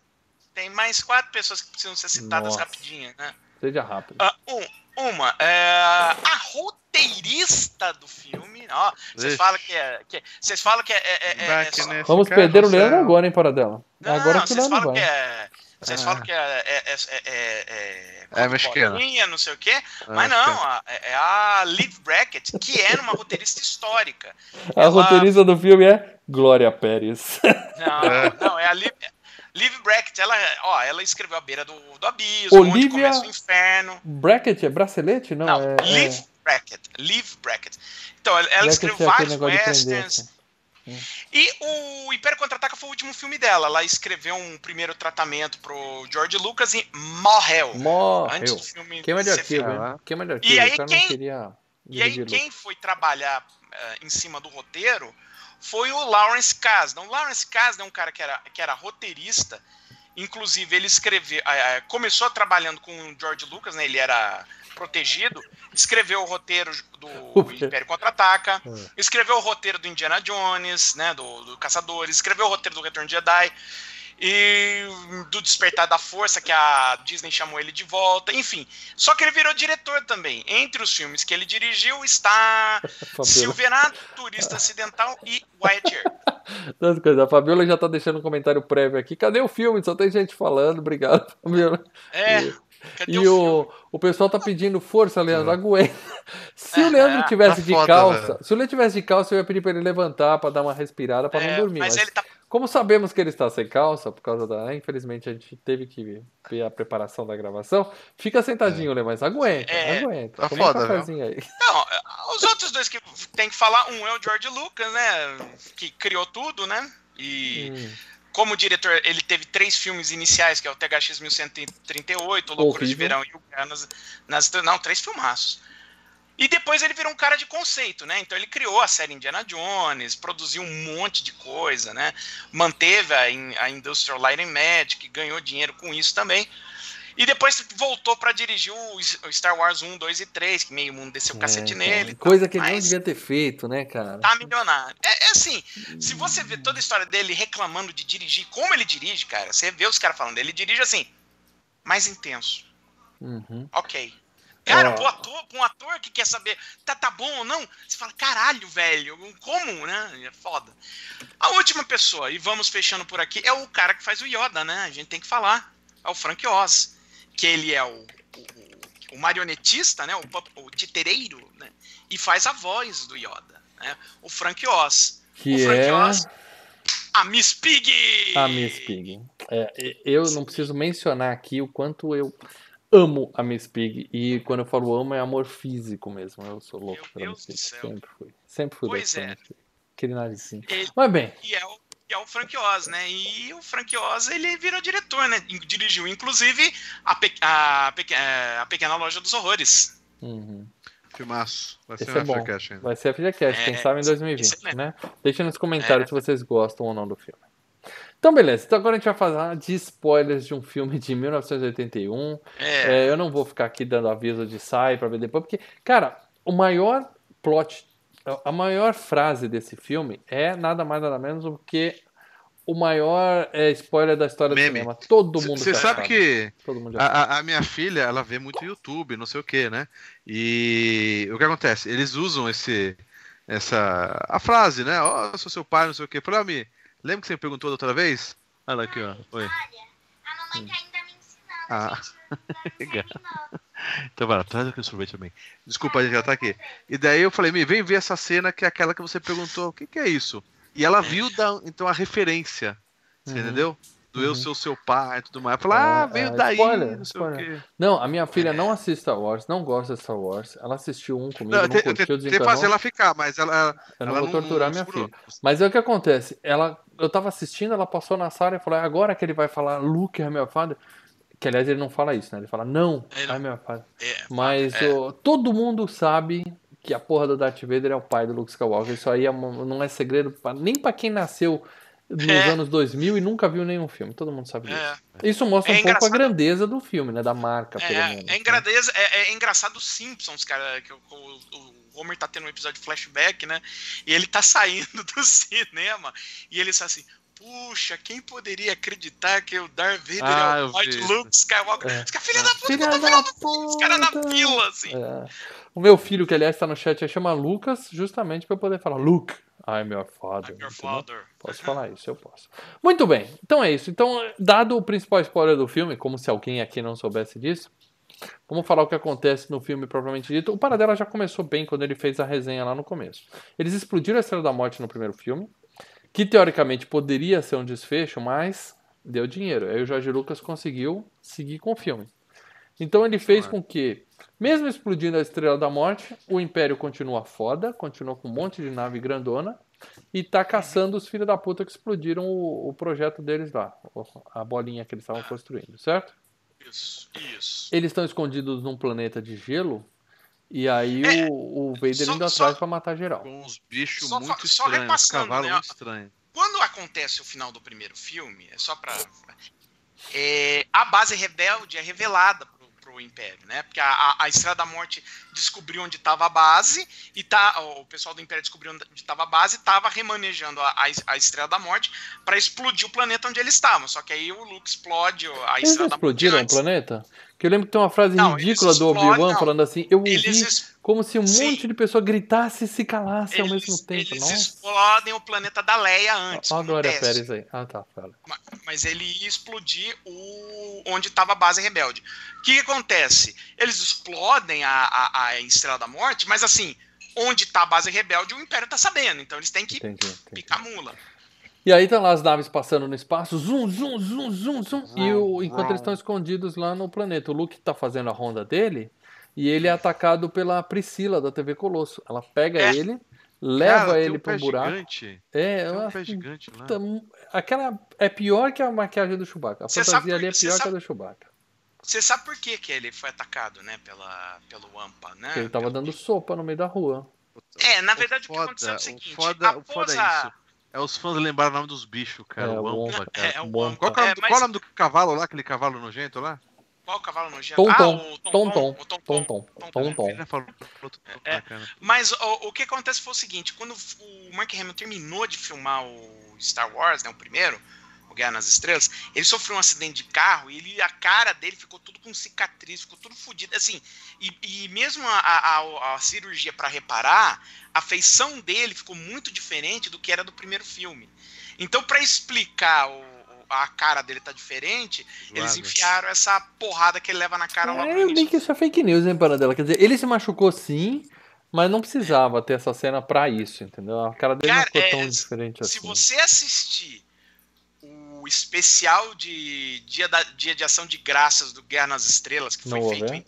tem mais quatro pessoas que precisam ser citadas Nossa. rapidinho, né? Seja rápido. Ah, um- uma, é, a roteirista do filme, ó, vocês falam que é, que é- vocês falam que é, é- é- é só- Vamos perder o carrossel. Leandro agora, hein, Paradela? Não, agora que o vocês Leandro falam vai. que é. Vocês Ah. falam que é. é, é, é, é, É mexicana. bolinha, não sei o quê. Ah, Mas não, a- é é a Liv Brackett, que era uma roteirista histórica. A Ela- roteirista do filme é Glória Pérez. Não, não, é a Liv, Liv Brackett. Ela, ó, ela escreveu A Beira do, do Abismo, Onde Olivia- Começa o Inferno. Bracket é bracelete? Não, Não, é. Liv é... Brackett. Liv Brackett. Então, ela, ela Brackett escreveu é aquele vários westerns. assim. E o Império Contra-Ataca foi o último filme dela. Ela escreveu um primeiro tratamento pro George Lucas e morreu. Antes Morreu. do filme Queima de arquivo? Queima de arquivo. aí o cara quem- queria. E aí, quem foi trabalhar eh, em cima do roteiro foi o Lawrence Kasdan. O Lawrence Kasdan é um cara que era, que era roteirista. Inclusive, ele escreveu. eh, eh, começou trabalhando com o George Lucas, né? Ele era protegido. Escreveu o roteiro do Império Contra-Ataca. É. Escreveu o roteiro do Indiana Jones, né? Do, do Caçadores. Escreveu o roteiro do Retorno de Jedi. E do Despertar da Força, que a Disney chamou ele de volta. Enfim. Só que ele virou diretor também. Entre os filmes que ele dirigiu está. Silverado, Turista Acidental e Wyatt Earp. A Fabiola já tá deixando um comentário prévio aqui. Cadê o filme? Só tem gente falando. Obrigado, Fabiola. É, cadê E o filme? o, o pessoal tá pedindo força, Leandro, aguenta. Se o É, Leandro tivesse tá de foda, calça, velho. se o Leandro tivesse de calça, eu ia pedir pra ele levantar, pra dar uma respirada, pra É, não dormir. mas Mas, ele tá, Como sabemos que ele está sem calça, por causa da. Infelizmente, a gente teve que ver a preparação da gravação. Fica sentadinho, Lê, mas aguenta, É. aguenta. Tá Toma um foda, aí. Não, os outros dois que tem que falar, um é o George Lucas, né? Que criou tudo, né? E Hum, como diretor, ele teve três filmes iniciais, que é o THX 1138, o Loucura de. Verão e o Guerra nas, nas... Não, três filmaços. E depois ele virou um cara de conceito, né? Então ele criou a série Indiana Jones, produziu um monte de coisa, né? Manteve a, a Industrial Light and Magic, ganhou dinheiro com isso também. E depois voltou para dirigir o Star Wars 1, 2 e 3, que meio mundo desceu o é, cacete então, nele. Coisa que ele não devia ter feito, né, cara? tá milionário. É, é assim, se você vê toda a história dele reclamando de dirigir, como ele dirige, cara, você vê os caras falando, ele dirige assim, mais intenso. Uhum. Ok. Cara, pro ator, um ator que quer saber, tá, tá bom ou não, você fala, caralho, velho, como, né? É foda. A última pessoa, e vamos fechando por aqui, é o cara que faz o Yoda, né? A gente tem que falar. É o Frank Oz. Que ele é o, o, o marionetista, né? O, o titereiro, né? E faz a voz do Yoda, né? O Frank Oz. Que o Frank é Oz, a Miss Piggy! a Miss Pig. É, eu não preciso mencionar aqui o quanto eu amo a Miss Pig. E quando eu falo amo, é amor físico mesmo. Eu sou louco Meu pela Deus Miss Pig. Sempre fui. Sempre fui Pois é. Miss Pig. Aquele narizinho. Ele- Mas bem, E é o, e é o Frank Oz, né? E o Frank Oz, ele virou diretor, né? Dirigiu, inclusive, a, Pe- a, Peque- eh, a Pequena Loja dos Horrores. uhum. Filmaço. Vai ser um é ainda. vai ser a FilhaCast, quem É, sabe em 2020, excelente. né? Deixa nos comentários É. se vocês gostam ou não do filme. Então, beleza. Então agora a gente vai falar de spoilers de um filme de 1981. É, É, eu não vou ficar aqui dando aviso de sai pra ver depois, porque, cara, o maior plot, a maior frase desse filme é nada mais nada menos do que o maior é, spoiler da história do Meme. cinema. Todo mundo Você já sabe que a, sabe. a- minha filha, ela vê muito YouTube, não sei o que, né? E o que acontece? Eles usam esse, essa, a frase, né? Ó, eu sou seu pai, não sei o que. Falei, Mi, lembra que você me perguntou da outra vez? Olha aqui, ó. Oi. Olha, a mamãe tá ainda me ensinando, Ah. gente. Não Legal. Então vai lá, traz aqui o sorvete também. Desculpa, a gente já tá aqui. E daí eu falei, Mi, vem ver essa cena que é aquela que você perguntou, o que, que é isso? E ela viu, da, então, a referência, você Uhum. entendeu? Do eu Uhum. ser o seu pai e tudo mais. Eu falei, É, ah, veio é, daí, spoiler, não sei spoiler. o quê. Não, a minha filha É. não assiste Star Wars, não gosta de Star Wars. Ela assistiu um comigo, Não, não, eu te- eu curtiu, tentei desencanou. fazer ela ficar, mas ela, ela, Eu não ela vou torturar minha segurou. filha. Mas é o que acontece, ela, eu tava assistindo, ela passou na sala e falou, "É agora que ele vai falar Luke é meu father, que aliás ele não fala isso, né? Ele fala, não, Ele- é meu father. é, Mas é. todo mundo sabe que a porra do Darth Vader é o pai do Luke Skywalker. Isso aí é uma- não é segredo pra- nem pra quem nasceu nos É. anos 2000 e nunca viu nenhum filme. Todo mundo sabe disso. é. Isso mostra É um pouco a engraçado. grandeza do filme, né? Da marca, pelo menos. É, é, engradeza- é, é engraçado os Simpsons, cara, que o, o- Homer tá tendo um episódio de flashback, né? E ele tá saindo do cinema e ele está assim. Puxa, quem poderia acreditar que o Darth Vader Ah, é o isso. Luke Skywalker? É. Filha da puta, Filha tá da falando os caras na puta. fila, assim. É. O meu filho, que aliás está no chat, chama Lucas, justamente para eu poder falar Luke, I'm your father. I'm your father. Posso falar isso, eu posso. Muito bem, então é isso. Então, dado o principal spoiler do filme, como se alguém aqui não soubesse disso, vamos falar o que acontece no filme propriamente dito. O Paradela já começou bem quando ele fez a resenha lá no começo. Eles explodiram a Estrela da Morte no primeiro filme, que teoricamente poderia ser um desfecho, mas deu dinheiro. Aí o Jorge Lucas conseguiu seguir com o filme. Então ele fez com que, mesmo explodindo a Estrela da Morte, o Império continua foda, continua com um monte de nave grandona e tá caçando os filhos da puta que explodiram o, o projeto deles lá, a bolinha que eles estavam construindo, certo? Isso, isso. Eles estão escondidos num planeta de gelo e aí É, o, o Vader só- indo atrás pra matar geral. Com uns bichos Só muito só estranhos, cavalos né? muito estranhos. Quando acontece o final do primeiro filme, é só pra. é, a base rebelde é revelada pro, Império, né? Porque a, a, a Estrela da Morte descobriu onde estava a base, e tá, o pessoal do Império descobriu onde estava a base e estava remanejando a, a, Estrela da Morte para explodir o planeta onde eles estavam. Só que aí o Luke explode a Eles Estrela da Morte. explodiram o planeta? Que eu lembro que tem uma frase Não, ridícula do Obi-Wan falando assim, eu ouvi como se um Sim. monte de pessoa gritasse e se calasse ao eles, mesmo tempo. eles Nossa. explodem o planeta da Leia antes. Olha a Glória. Pérez aí. Ah, tá, fala. Ma- mas ele ia explodir o onde estava a base rebelde. O que, que acontece? Eles explodem a, a, a Estrela da Morte, mas assim, onde está a base rebelde, o Império está sabendo. Então eles têm que Entendi, entendi. picar mula. E aí tá lá as naves passando no espaço, zoom, zoom, zoom, zoom, zoom. E o, enquanto eles estão escondidos lá no planeta, o Luke tá fazendo a ronda dele e ele é atacado pela Priscila da TV Colosso. Ela pega É. ele, leva Cara, tem ele um pro pé buraco. Gigante. É, Tem um pé gigante lá. puta, aquela é pior que a maquiagem do Chewbacca. A Cê fantasia por- ali é cê pior que a do Chewbacca. Você sabe por que, que ele foi atacado, né? Pela, pelo Wampa, né? Porque ele tava Pelo- dando sopa no meio da rua. É, na verdade o, que foda, aconteceu é o seguinte. O foda, o após foda é a- isso. É os fãs lembrarem o nome dos bichos, cara. É, o o Wampa, cara. É, o Bom. Wampa. Qual, que é o É, nome do- mas qual é o nome do cavalo lá, aquele cavalo nojento lá? Qual o cavalo nojento? Tom ah, Tom. o Tom Tom. o Tom Tom Tom. Tom. Tom Tom. Outro É. né. Mas o, o que acontece foi o seguinte, quando o Mark Hamill terminou de filmar o Star Wars, né, o primeiro, o Guerra nas Estrelas, ele sofreu um acidente de carro e ele, a cara dele ficou tudo com cicatriz, ficou tudo fodido, assim, e, e mesmo a, a- a- cirurgia para reparar, a feição dele ficou muito diferente do que era do primeiro filme. Então, para explicar o- a cara dele tá diferente, eles enfiaram essa porrada que ele leva na cara É, eu início. que isso é fake news, hein, Paradela? Quer dizer, ele se machucou sim, mas não precisava ter essa cena pra isso, entendeu? A cara dele não Cara, ficou é, tão se- diferente Se assim. você assistir o especial de dia, da, dia de ação de graças do Guerra nas Estrelas, que foi Não feito em.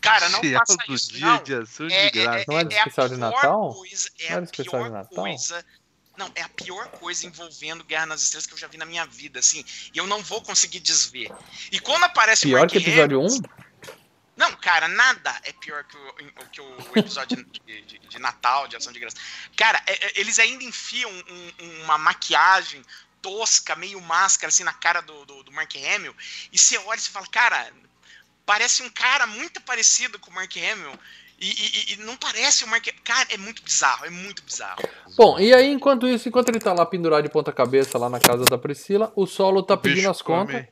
Cara, não Especial faça isso. dia Não. de ação É, de é, graça. é, Não era é especial de Natal? Coisa, é Não era especial de Natal? coisa. Não, é a pior coisa envolvendo Guerra nas Estrelas que eu já vi na minha vida, assim. E eu não vou conseguir desver. E quando aparece o Pior que episódio Hamill- 1? não, cara, nada é pior que o, que o episódio de, de- de Natal, de Ação de Graça. Cara, é- é- eles ainda enfiam um- uma maquiagem tosca, meio máscara, assim, na cara do, do, do Mark Hamill. E você olha e você fala, cara, parece um cara muito parecido com o Mark Hamill. E, e- e não parece o Mark Cara, é muito bizarro, é muito bizarro. Bom, e aí, enquanto isso, enquanto ele tá lá pendurado de ponta cabeça lá na casa da Priscila, o Solo tá O pedindo as come- contas.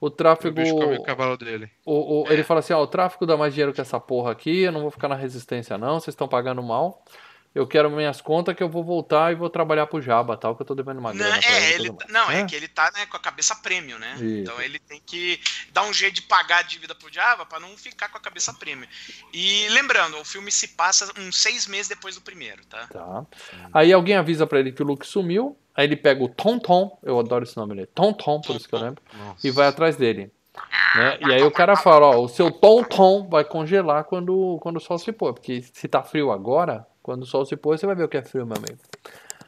O O tráfego. bicho come o cavalo dele. o- o- É. Ele fala assim: ó, o tráfico dá mais dinheiro que essa porra aqui, eu não vou ficar na resistência, não, vocês estão pagando mal. Eu quero minhas contas que eu vou voltar e vou trabalhar pro Jabba, tal, que eu tô devendo uma Não, grana pra é, ele. não é É. que ele tá né, com a cabeça prêmio, né? Isso. Então ele tem que dar um jeito de pagar a dívida pro Java pra não ficar com a cabeça prêmio. E lembrando, o filme se passa uns seis meses depois do primeiro, tá? Tá. Aí alguém avisa pra ele que o Luke sumiu. Aí ele pega o Tom Tom, eu adoro esse nome dele, Tom Tom, por isso que eu lembro, Nossa. e vai atrás dele. Né? E aí o cara fala, ó, o seu Tom Tom vai congelar quando, quando o sol se pôr, porque se tá frio agora, quando o sol se pôr, você vai ver o que é frio, meu amigo.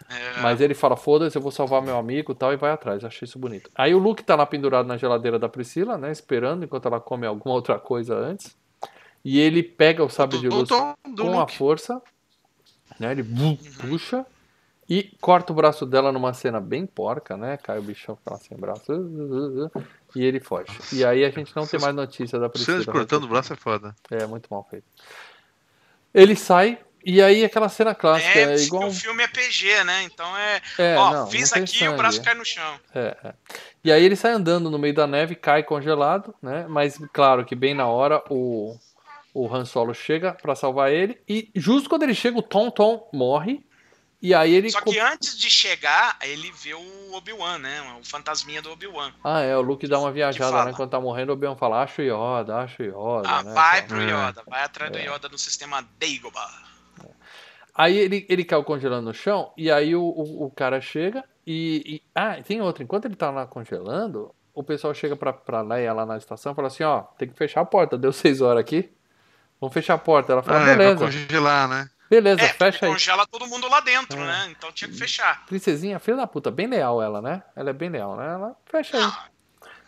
É, Mas ele fala, foda-se, eu vou salvar meu amigo e tal, e vai atrás. Achei isso bonito. Aí o Luke tá lá pendurado na geladeira da Priscila, né? Esperando enquanto ela come alguma outra coisa antes. E ele pega o sabre de luz do Tom- do com a força. Né? Ele bum, puxa e corta o braço dela numa cena bem porca, né? Cai o bichão fica lá sem braço. E ele foge. E aí a gente não tem mais notícia da Priscila. Cena de cortando o braço é foda. É, muito mal feito. Ele sai, e aí aquela cena clássica, é, é, igual. o filme é PG, né? Então é. É, ó, não, fiz não aqui e o braço cai no chão. É, é. E aí ele sai andando no meio da neve, cai congelado, né? Mas claro que bem na hora o, o Han Solo chega pra salvar ele e justo quando ele chega o Tom Tom morre e aí ele Só que antes de chegar, ele vê o Obi-Wan, né? O fantasminha do Obi-Wan. Ah, é, o Luke dá uma viajada, né? Quando tá morrendo, o Obi-Wan fala, acho Yoda, acho Yoda, Ah, né? vai pro É. Yoda, vai atrás do Yoda no sistema Dagobah. Aí ele, ele caiu congelando no chão, e aí o, o, o cara chega e, e- Ah, tem outro. Enquanto ele tá lá congelando, o pessoal chega pra, pra Leia lá na estação e fala assim, ó, tem que fechar a porta, deu seis horas aqui. Vamos fechar a porta. Ela fala, Ah, é, pra beleza, congelar, né? beleza, É, fecha aí. congela todo mundo lá dentro, É. né? Então tinha que fechar. Princesinha, filha da puta, bem leal ela, né? Ela é bem leal, né? Ela fecha aí.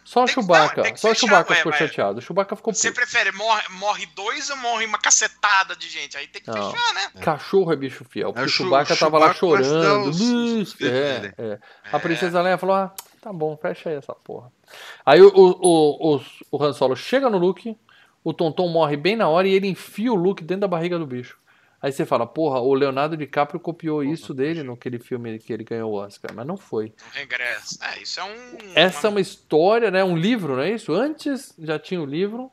Só o Chewbacca, só o Chewbacca ficou vai. chateado. O Chewbacca ficou Você puto. prefere morre, morre dois ou morre uma cacetada de gente? Aí tem que Não. fechar, né? Cachorro é bicho fiel. Porque É, o Chewbacca tava lá chorando. os- é, é. A princesa Leia falou: ah, tá bom, fecha aí essa porra. Aí o, o, o, o, o Han Solo chega no Luke, o Tonton morre bem na hora e ele enfia o Luke dentro da barriga do bicho. Aí você fala, porra, o Leonardo DiCaprio copiou isso dele naquele filme que ele ganhou o Oscar, mas não foi. Um regresso. É, isso é um. Essa é uma- história, né? Um livro, não é isso? Antes já tinha o livro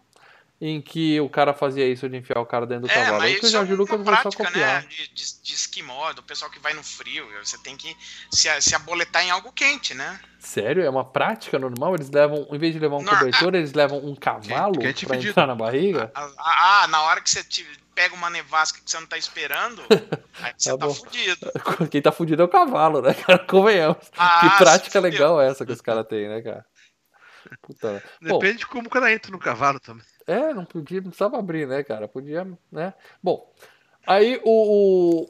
em que o cara fazia isso de enfiar o cara dentro do É, cavalo. Mas que isso é Jorge uma Lucas começou a prática, copiar. né? De, de, de esquimó, do pessoal que vai no frio. Você tem que se, se aboletar em algo quente, né? Sério? É uma prática normal? Eles levam, em vez de levar um Não, cobertor, eles levam um cavalo quente pra fedido. entrar na barriga? Ah, na hora que você pega uma nevasca que você não tá esperando, aí você Tá tá, bom. fudido. Quem tá fudido é o cavalo, né, cara? Convenhamos. Ah, que prática legal essa que os caras têm, né, cara? Puta. né? Bom, Depende de como o cara entra no cavalo também. É, não podia, não precisava abrir, né, cara? Podia, né? Bom, aí o,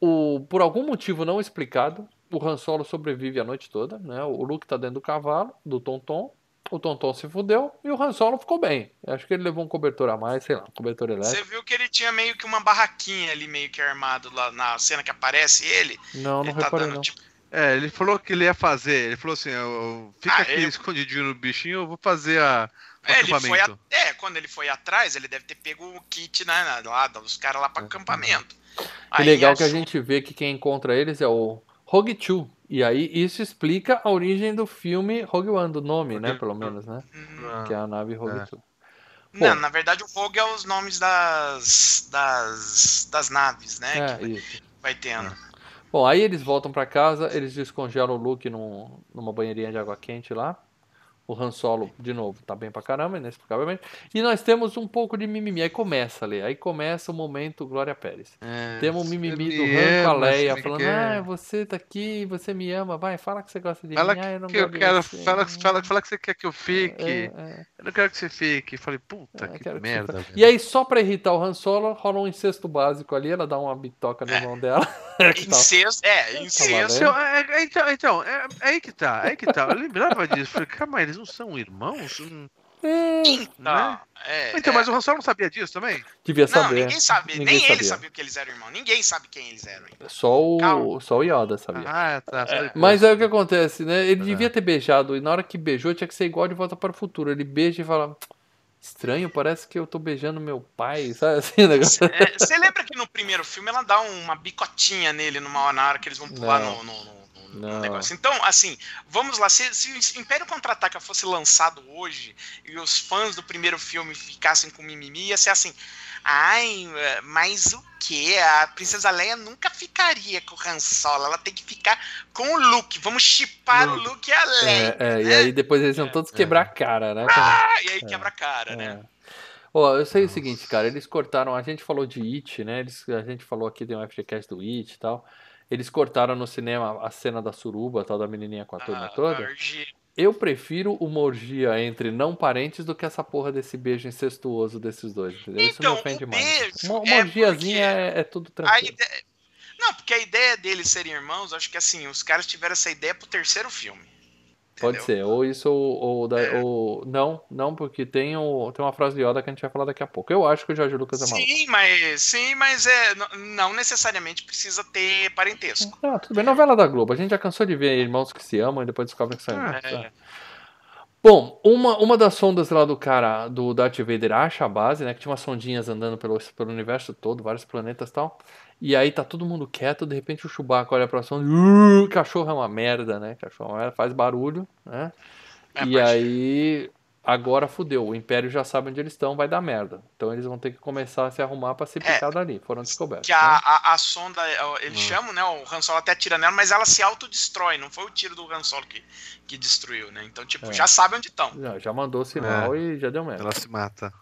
o, o- por algum motivo não explicado, o Han Solo sobrevive a noite toda, né? O Luke tá dentro do cavalo, do Tonton. O Tonton se fudeu e o Han Solo ficou bem. Acho que ele levou um cobertor a mais, sei lá, um cobertor Você elétrico. viu que ele tinha meio que uma barraquinha ali, meio que armado lá na cena que aparece ele. Não, não ele tá reparei dando não. tipo. É, ele falou que ele ia fazer. Ele falou assim: eu, eu- fica Ah, aqui eu- escondidinho no bichinho, eu vou fazer a, É, ele foi a- é, quando ele foi atrás, ele deve ter pego o kit né, lá dos caras lá para acampamento. E Aí legal que a gente vê que quem encontra eles é o Rogue Two. E aí isso explica a origem do filme Rogue One, do nome, né? Pelo menos, né? Hum, Que é a nave Rogue É. Two. Não, na verdade o Rogue é os nomes das, das, das naves, né? É, que isso. vai tendo. Bom, aí eles voltam pra casa, eles descongelam o Luke num, numa banheirinha de água quente lá. O Han Solo, de novo, tá bem pra caramba, inexplicavelmente. E nós temos um pouco de mimimi. Aí começa ali, aí começa o momento Glória Pérez. É, Temos um mimimi do Han com a Leia, falando: quer. Ah, você tá aqui, você me ama, vai, fala que você gosta de Fala mim. Ah, eu não que eu quero. você. Fala, fala, fala que você quer que eu fique. É, é. Eu não quero que você fique. Eu falei, puta, É, que que merda. velho. E aí, só pra irritar o Han Solo, rola um incesto básico ali, ela dá uma bitoca na É. mão dela. que tá- Incesto, é, incesto. Então, é, é, então, é, é aí que tá, é aí que tá. Eu lembrava disso. Falei, calma, eles não são irmãos? Hum, Não, é, Então, é. mas o Han Solo não sabia disso também? Devia Não, saber. ninguém sabe. Ninguém nem ele sabia. sabia que eles eram irmãos. Ninguém sabe quem eles eram. ainda. Só o, Calma. só o Yoda sabia. Ah, tá. só depois. Mas aí o que acontece, né? Ele É. devia ter beijado, e na hora que beijou tinha que ser igual de volta para o futuro. Ele beija e fala. Estranho, parece que eu tô beijando meu pai, sabe assim o negócio? É, Você lembra que no primeiro filme ela dá uma bicotinha nele numa, na hora que eles vão pular no- no- no Não. negócio? Então, assim, vamos lá. Se, se o Império Contra-Ataca fosse lançado hoje e os fãs do primeiro filme ficassem com mimimi, ia ser assim. Ai, mas o que? A Princesa Leia nunca ficaria com o Han Solo. Ela tem que ficar com o Luke. Vamos chipar o Luke. Luke e a Leia. É, é, e né? aí depois eles iam todos quebrar a cara, né? Ah, e aí quebra a cara, né? É. Ó, eu sei o seguinte, cara, eles cortaram, a gente falou de It, né? Eles, a gente falou aqui, tem um FGCast do It e tal. Eles cortaram no cinema a cena da suruba, tal, da menininha com a turma Ah, toda. orgia. Eu prefiro uma orgia entre não parentes do que essa porra desse beijo incestuoso desses dois, entendeu? Isso me Então, ofende mais. Uma, uma é orgiazinha é, é tudo tranquilo. ideia... Não, porque a ideia deles serem irmãos, acho que assim, os caras tiveram essa ideia pro terceiro filme. Pode ser, ou isso ou, ou, da- É. ou- não, não, porque tem, o, tem uma frase de Yoda que a gente vai falar daqui a pouco. Eu acho que o Jorge Lucas é maluco. Sim, mas sim, mas é não necessariamente precisa ter parentesco. Ah, tudo bem, novela da Globo. A gente já cansou de ver irmãos que se amam e depois descobrem que são Ah, irmãos. é. Bom, uma, uma das sondas lá do cara, do Darth Vader, acha a base, né? Que tinha umas sondinhas andando pelo, pelo universo todo, vários planetas e tal. E aí tá todo mundo quieto, de repente o Chewbacca olha pra sonda, uh, cachorro é uma merda, né? Cachorro é uma merda, faz barulho, né? É, e aí, agora fudeu. O Império já sabe onde eles estão, vai dar merda. Então eles vão ter que começar a se arrumar pra se É, picar dali. Foram descobertos. Que a, né? a, a sonda, ó, eles Hum. chamam, né? O Han Solo até atira nela, mas ela se autodestrói. Não foi o tiro do Han Solo que, que destruiu, né? Então, tipo, É. já sabe onde estão. Já, já mandou sinal e já deu merda. Ela se mata.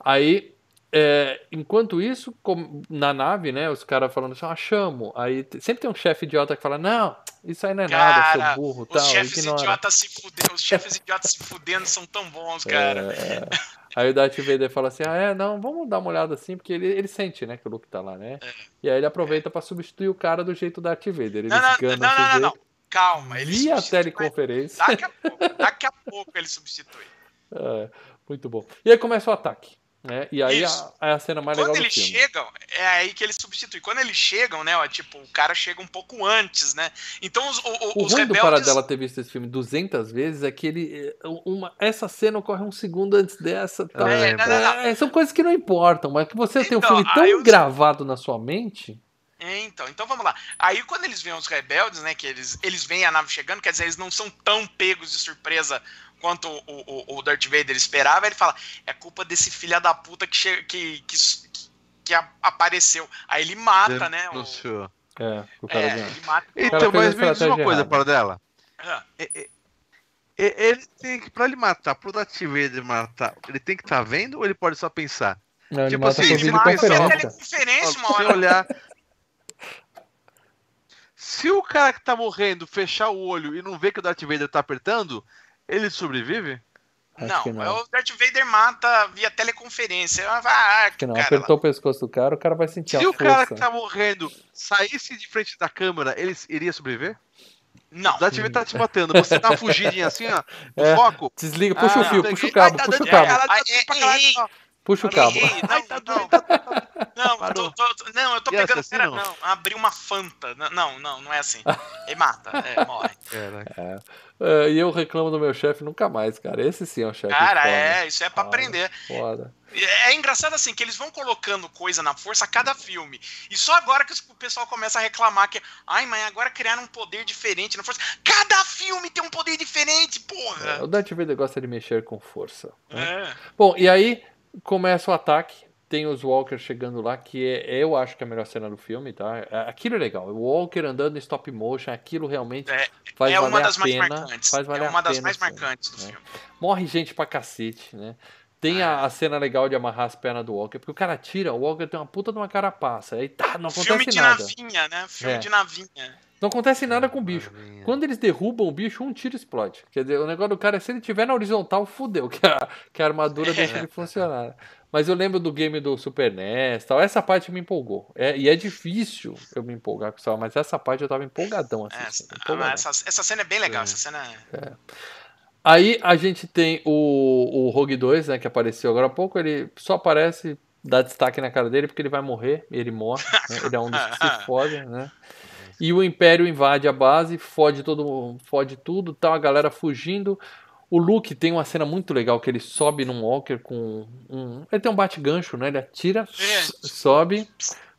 Aí, é, enquanto isso, com- na nave, né, os caras falando assim, achamos. Aí te- sempre tem um chefe idiota que fala, não, isso aí não é nada, Cara, seu burro, Os tal, chefes idiotas se fudendo, os chefes idiotas se fudendo são tão bons, cara. É, é. Aí o Darth Vader fala assim, ah, é, não, vamos dar uma olhada assim, porque ele, ele sente, né, que o Luke tá lá, né? E aí ele aproveita pra substituir o cara do jeito Darth Vader. Ele Não, não, não, não, não, não. Calma, ele substitui, mas teleconferência. Daqui a pouco, daqui a pouco ele substitui. É, muito bom. E aí começa o ataque. Né? E aí a, é a cena mais legal Quando do eles filme. chegam, é aí que eles substituem. Quando eles chegam, né, ó, tipo, o cara chega um pouco antes, né? Então os, o- o- O os ruim do rebeldes... Paradela ter visto esse filme 200 vezes é que ele. é, Uma, essa cena ocorre um segundo antes dessa. Tal. É, É, não, não, não. É, são coisas que não importam, mas que você tem um Então, filme tão eu- gravado na sua mente. Então, então vamos lá. Aí quando eles veem os rebeldes, né, que eles, eles veem a nave chegando, quer dizer, eles não são tão pegos de surpresa quanto o, o, o Darth Vader esperava, ele fala, é culpa desse filho da puta que, che- que, que, que a- apareceu. Aí ele mata, né? O. É, o cara é, ele mata. cara Então, fez a mas me diz uma coisa, errada. Ah, E- e- e- Ele tem que, pra ele matar, pro Darth Vader matar, ele tem que estar vendo ou ele pode só pensar? Não, ele Tipo mata assim, se ele pensar- é videoconferência. teleconferência uma Se hora. olhar. Se o cara que tá morrendo fechar o olho e não ver que o Darth Vader tá apertando, ele sobrevive? Acho Não, que não. é o Darth Vader mata via teleconferência. Ah, que não. cara, Apertou o pescoço do cara, o cara vai sentir Se a o cara força. que tá morrendo saísse de frente da câmera, ele iria sobreviver? Não. O Darth Vader tá te matando. Você dá uma fugidinha assim, ó, É. foco. Desliga, puxa Ah, o fio, puxa o cabo, Ai, tá puxa o cabo. tá Puxa o cabo. não, tá não, doido, doido. não, Parou. tô, tô- tô- não, eu tô E pegando. essa, Pera, assim, não? não, abri uma Fanta. Não, não, não é assim. Ele mata, é, morre. Caraca. É, e eu reclamo do meu chefe nunca mais, cara. Esse sim é um chefe Cara, foda. é, isso é pra Foda. aprender. Foda. É é engraçado assim, que eles vão colocando coisa na força a cada filme. E só agora que o pessoal começa a reclamar que, ai, mas agora criaram um poder diferente na força. Cada filme tem um poder diferente, É, porra! o Darth Vader gosta de mexer com força. né? É. Bom, e aí começa o ataque. Tem os Walkers chegando lá, que é, eu acho que é a melhor cena do filme, tá? É- Aquilo é legal. O Walker andando em stop motion, aquilo realmente É, faz é valer uma das a mais pena. marcantes. Faz valer é uma a das pena mais marcantes do né? filme. Morre gente pra cacete, né? Tem É. a, a cena legal de amarrar as pernas do Walker, porque o cara tira, o Walker tem uma puta de uma carapaça. Aí tá, não Filme acontece de nada. navinha, né? Filme É. de navinha. Não acontece nada com o bicho. Quando eles derrubam o bicho, um tiro explode. Quer dizer, o negócio do cara é se ele tiver na horizontal, fudeu, que a, que a armadura deixa de funcionar. Mas eu lembro do game do Super NES tal. Essa parte me empolgou. É, e é difícil eu me empolgar com isso, mas essa parte eu tava empolgadão É, assistindo. ah, empolgadão. essa, essa cena é bem legal. É. Essa cena é. Aí a gente tem o, o Rogue 2, né, que apareceu agora há pouco. Ele só aparece, dá destaque na cara dele porque ele vai morrer. Ele morre. né, Ele é um dos que se fode, né? E o Império invade a base, fode todo, fode tudo, tal, a galera fugindo. O Luke tem uma cena muito legal que ele sobe num walker com um, ele tem um bate-gancho, né? Ele atira, É. sobe,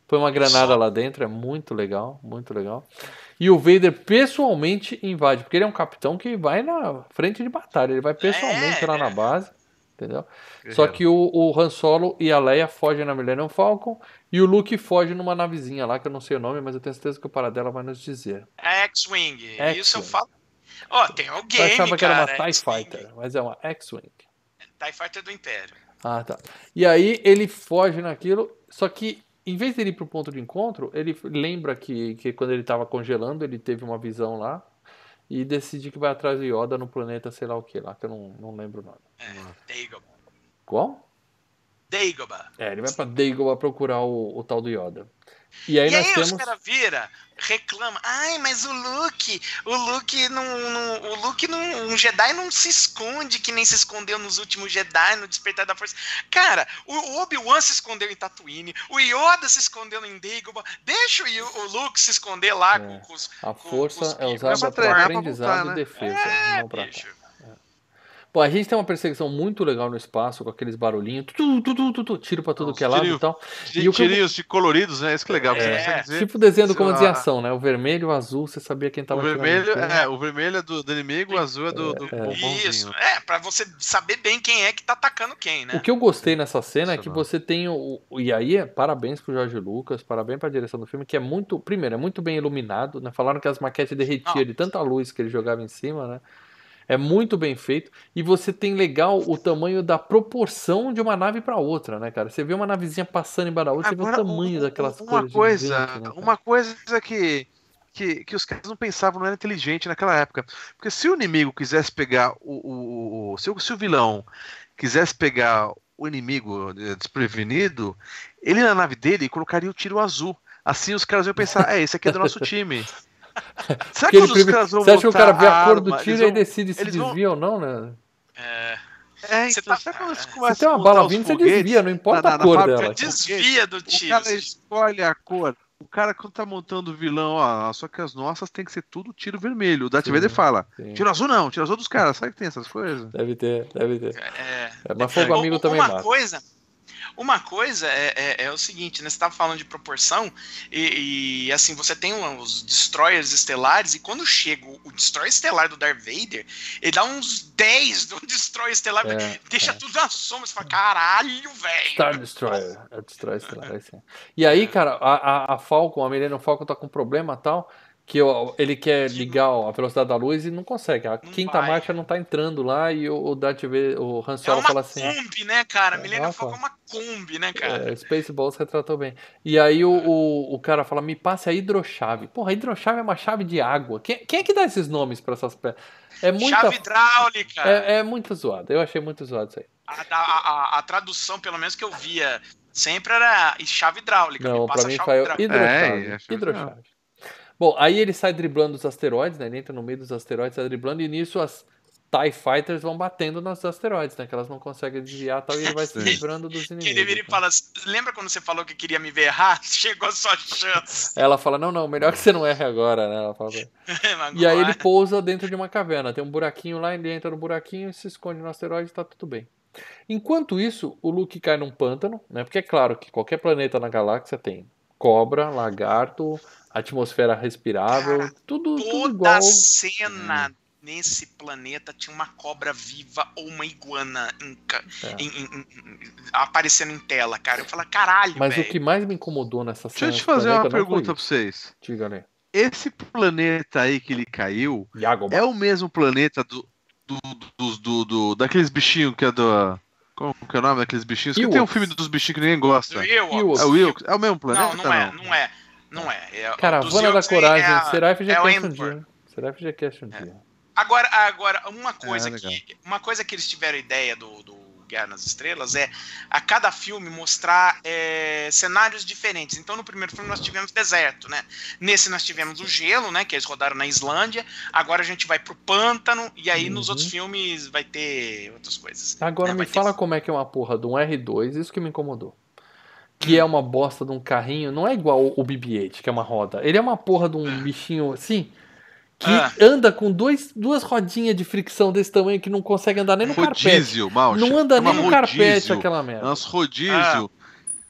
põe uma granada lá dentro, é muito legal, muito legal. E o Vader pessoalmente invade, porque ele é um capitão que vai na frente de batalha, ele vai pessoalmente É. lá na base, entendeu? Só que o, o Han Solo e a Leia fogem na Millennium Falcon e o Luke foge numa navezinha lá, que eu não sei o nome, mas eu tenho certeza que o Paradela vai nos dizer. X-Wing. Isso eu falo. Ó, tem o Eu achava que era uma cara, TIE. Fighter, mas é uma X-Wing. TIE Fighter do Império. Ah, tá. E aí ele foge naquilo, só que em vez dele ir pro ponto de encontro, ele lembra que, que quando ele tava congelando, ele teve uma visão lá e decide que vai atrás do Yoda no planeta sei lá o que lá, que eu não, não lembro o nome. É, Dagobah. Qual? Dagobah. É, ele vai pra Dagobah procurar o, o tal do Yoda. E aí E nós aí temos... os caras vira, reclama, ai, mas o Luke, o Luke não, não- o Luke não, um Jedi não se esconde que nem se escondeu nos últimos Jedi, no Despertar da Força. Cara, o Obi-Wan se escondeu em Tatooine, o Yoda se escondeu em Dagobah, deixa o, o Luke se esconder lá É. com, com os... A com- força com os é usada pra para treinar, pra aprendizado voltar, e né? defesa, É, não pra bicho. Bom, a gente tem uma perseguição muito legal no espaço, com aqueles barulhinhos, tu, tu, tu, tu, tu, tiro pra tudo Os que é lado e tirinhos. tal. E o Tirinhos de coloridos, né? Isso que é legal. Você É, consegue dizer. Tipo desenho do comando de ação, né? O vermelho, o azul, você sabia quem o tava atirando vermelho, quem. é, o vermelho é do, do inimigo, o azul é do, do bombonzinho. Isso, é, pra você saber bem quem é que tá atacando quem, né? O que eu gostei nessa cena é que você tem o, o- e aí é parabéns pro Jorge Lucas, parabéns pra direção do filme, que é muito, primeiro, é muito bem iluminado, né? Falaram que as maquetes derretiam de tanta luz que ele jogava em cima, né? É muito bem feito e você tem legal o tamanho da proporção de uma nave pra outra, né, cara? Você vê uma navezinha passando embaixo da outra, você vê o Agora, tamanho um- daquelas uma cores coisa, né, uma coisa que, que, que os caras não pensavam, não era inteligente naquela época. Porque se o inimigo quisesse pegar o. o, o- se, o se o vilão quisesse pegar o inimigo eh, desprevenido, ele na nave dele colocaria o tiro azul. Assim os caras iam pensar, é, esse aqui é do nosso time. Será prime- caras vão Você acha que o cara vê a cor do tiro eles e aí vão- decide se eles vão- desvia ou não, né? É, É, Você então, tá- que Se começam tem a uma bala vindo, você desvia, não importa na- a na cor fábrica dela. de desvia do O tiro. cara assim. escolhe a cor. O cara, quando tá montando o vilão, ó, só que as nossas tem que ser tudo tiro vermelho. O Darth Vader fala: sim. tiro azul não, tiro azul dos caras. Sabe que tem essas coisas? Deve ter, deve ter. É, É, mas fogo Uma- amigo também uma mata. coisa uma coisa é, é- é o seguinte né você estava falando de proporção e, e, assim você tem os destroyers estelares e quando chega o, destroyer estelar do Darth Vader ele dá uns 10 do destroyer estelar É, deixa é. tudo na sombra você fala caralho velho Star Destroyer. É Destroyer Estelar, é assim. E aí, cara, a, a, a Falcon, a Millennium Falcon tá com problema e tal. Que o- ele quer ligar a velocidade da luz e não consegue. A Não quinta vai. marcha não tá entrando lá e o, o Darth Vader, o Han É Solo uma fala assim... Kombi, né, cara? É, Millennium ela Falcon é uma Kombi, né, cara? É, Spaceballs retratou bem. E aí o, o, o cara fala, me passe a hidrochave. Porra, a hidrochave é uma chave de água. Quem, quem é que dá esses nomes pra essas peças? É muita... Chave hidráulica. É, é muito zoado. Eu achei muito zoado isso aí. A, a- a- a tradução, pelo menos que eu via sempre era chave hidráulica. Não, me passa pra mim foi hidrochave. É, hidrochave. Bom, aí ele sai driblando os asteroides, né? Ele entra no meio dos asteroides, sai driblando, e nisso as TIE Fighters vão batendo nos asteroides, né? Que elas não conseguem desviar e tal, e ele vai se livrando dos inimigos. ele vira e né? fala, lembra quando você falou que queria me ver errar? Chegou a sua chance. Ela fala, não, não, melhor que você não erre agora, né? Ela fala, E aí ele pousa dentro de uma caverna. Tem um buraquinho lá, ele entra no buraquinho e se esconde no asteroide e tá tudo bem. Enquanto isso, o Luke cai num pântano, né? Porque é claro que qualquer planeta na galáxia tem cobra, lagarto, atmosfera respirável, Cara, tudo, tudo Toda igual. cena nesse planeta tinha uma cobra viva ou uma iguana É. em- em- em- aparecendo em tela, cara. Eu falo, caralho, Mas o velho. que mais me incomodou nessa Deixa cena. eu te fazer uma planeta foi pergunta pra vocês. Diga ali. Esse planeta aí que ele caiu Yagoba. é o mesmo planeta do, do, do, do- do- daqueles bichinhos que é do. Como que é o nome daqueles bichinhos? Que tem um filme dos bichinhos que ninguém gosta. Ó, Ewoks. É o Wilkes? É o mesmo planeta? Não, não é, não é. Não é. é Caravana da Coragem. é a- Será FGCast é o um dia. Será FGCast um É. dia. Agora, agora uma coisa É, que uma coisa que eles tiveram ideia do, do Guerra nas Estrelas é a cada filme mostrar é, cenários diferentes. Então, no primeiro filme nós tivemos deserto, né? Nesse nós tivemos o gelo, né? Que eles rodaram na Islândia. Agora a gente vai pro pântano e aí nos Uhum. outros filmes vai ter outras coisas. Agora né? me ter- fala como é que é uma porra de um R2, isso que me incomodou. Que é uma bosta de um carrinho, não é igual o BB-8, que é uma roda. Ele é uma porra de um bichinho assim, que Ah. anda com dois, duas rodinhas de fricção desse tamanho que não consegue andar nem no carpete. Rodízio, mal. Não anda nem no carpete rodízio. aquela É merda. uns rodízio.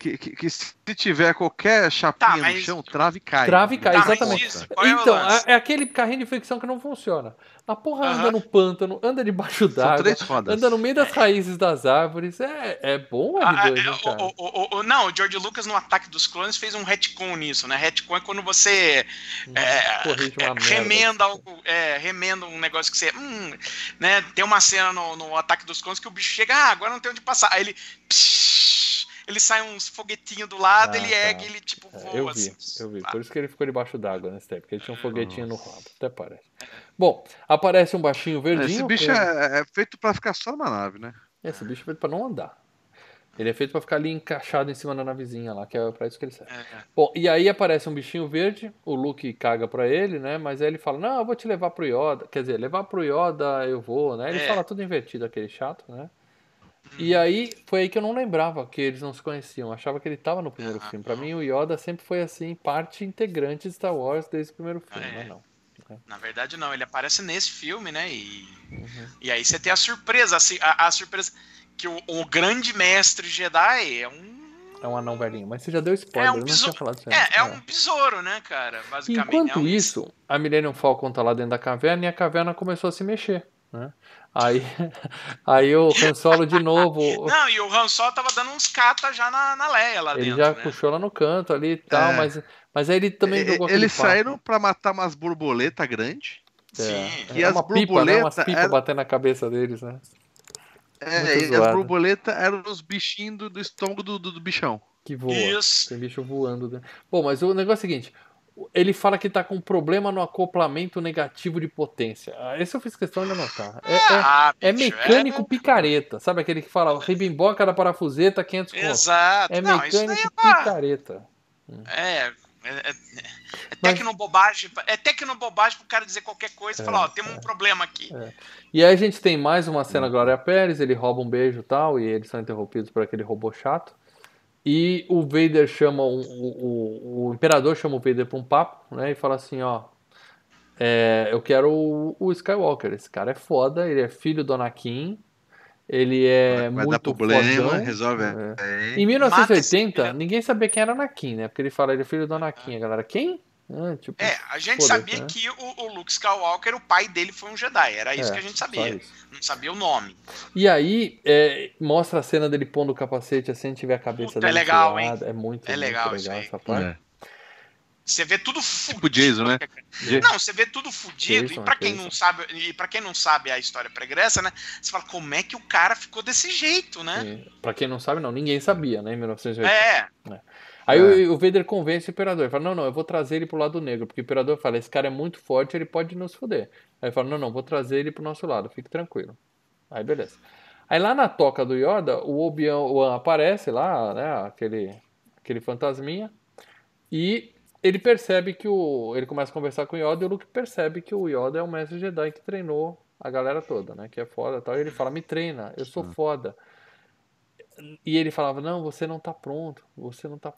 Que, que, que se tiver qualquer chapinha Tá, no mas- chão, trava e cai. Trava e cai, Tá, exatamente. isso, qual é Então, é, é aquele carrinho de fricção que não funciona. A porra anda no pântano, anda debaixo d'água, anda no meio das raízes das árvores. É, é bom o Ah, R2, é, né, cara? o- o- o- o- não, o George Lucas no Ataque dos Clones fez um retcon nisso, né? Retcon é quando você é, é, remenda algo, é, remenda um negócio que você, hum, né? Tem uma cena no, no Ataque dos Clones que o bicho chega, ah, agora não tem onde passar. Aí ele, psh, ele sai uns foguetinhos do lado, Ah, ele tá. ergue, ele tipo É, voa eu vi, assim. eu vi. Por isso que ele ficou debaixo d'água nesse tempo, porque ele tinha um foguetinho no rabo, até parece. Bom, aparece um baixinho verdinho. Esse bicho é, é feito pra ficar só numa nave, né? Esse bicho é feito pra não andar. Ele é feito pra ficar ali encaixado em cima da navezinha lá, que é pra isso que ele serve. é, é. Bom, e aí aparece um bichinho verde, o Luke caga pra ele, né? Mas aí ele fala, não, eu vou te levar pro Yoda. Quer dizer, levar pro Yoda eu vou, né? Ele É. fala tudo invertido, aquele chato, né? E aí, foi aí que eu não lembrava que eles não se conheciam. Achava que ele tava no primeiro Ah, filme. Pra mim, o Yoda sempre foi, assim, parte integrante de Star Wars desde o primeiro filme, é. mas não. Na verdade, não, ele aparece nesse filme, né? E, Uhum. e aí você tem a surpresa, assim, a, a surpresa que o, o grande mestre Jedi é um. É um anão velhinho. Mas você já deu spoiler, É um eu não falado isso É, é um besouro, né, cara? Basicamente. Enquanto é um- isso, a Millennium Falcon tá lá dentro da caverna e a caverna começou a se mexer, né? Aí, aí o Han Solo de novo, Não, e o Han Solo tava dando uns cata já na, na Leia lá ele dentro. já né? puxou lá no canto ali e tal, É. mas, mas aí ele também E- jogou Eles papo. saíram pra matar umas borboletas grandes. É, Sim. é E as uma pipa, né? Pipas era- batendo na cabeça deles, né? É, e as borboletas eram os bichinhos do, do estômago do, do, do bichão. Que voa. Isso. Tem bicho voando. né? Bom, mas o negócio é o seguinte: ele fala que tá com problema no acoplamento negativo de potência. Ah, Esse eu fiz questão de anotar. É, é- Ah, é bicho, mecânico picareta. Sabe aquele que fala ribimboca da parafuseta 500 conto? Exato. É Não, mecânico é picareta. É, é, é, é Mas- tecnobobagem. É tecnobobagem pro cara dizer qualquer coisa e É, falar, ó, temos é. um problema aqui. E aí a gente tem mais uma cena Glória Pérez, ele rouba um beijo e tal, e eles são interrompidos por aquele robô chato. E o Vader chama o, o, o imperador chama o Vader para um papo, né? E fala assim, ó, é, eu quero o, o Skywalker. Esse cara é foda, ele é filho do Anakin, ele é vai muito dar problema, fodão. resolve. É. aí. Em Mata esse 1980, filho. ninguém sabia quem era Anakin, né? Porque ele fala, ele é filho do Anakin. A galera, quem? Ah, tipo, É, a gente sabia né? que o, o Luke Skywalker, o pai dele foi um Jedi. Era isso É, que a gente sabia. Não sabia o nome. E aí, é, mostra a cena dele pondo o capacete assim, a gente vê a cabeça Puta, é dele legal, enfiada. É muito, É muito legal legal, isso aí. essa parte. É. Você vê tudo fudido. Tipo Jason, né? Não, você vê tudo fudido. Jason, e para quem não sabe, e para quem não sabe a história pregressa, né? Você fala como é que o cara ficou desse jeito, né? Pra quem não sabe, não, ninguém sabia, né, em 1980. É. Aí É. o, o Vader convence o Imperador. Ele fala, não, não, eu vou trazer ele pro lado negro. Porque o Imperador fala, esse cara é muito forte, ele pode nos foder. Aí ele fala, não, não, vou trazer ele pro nosso lado, fique tranquilo. Aí beleza. Aí lá na toca do Yoda, o Obi-Wan aparece lá, né, aquele, aquele fantasminha. E ele percebe que o... Ele começa a conversar com o Yoda e o Luke percebe que o Yoda é o mestre Jedi que treinou a galera toda, né, que é foda e tal. E ele fala, me treina, eu sou foda. E ele falava, não, você não tá pronto, você não tá.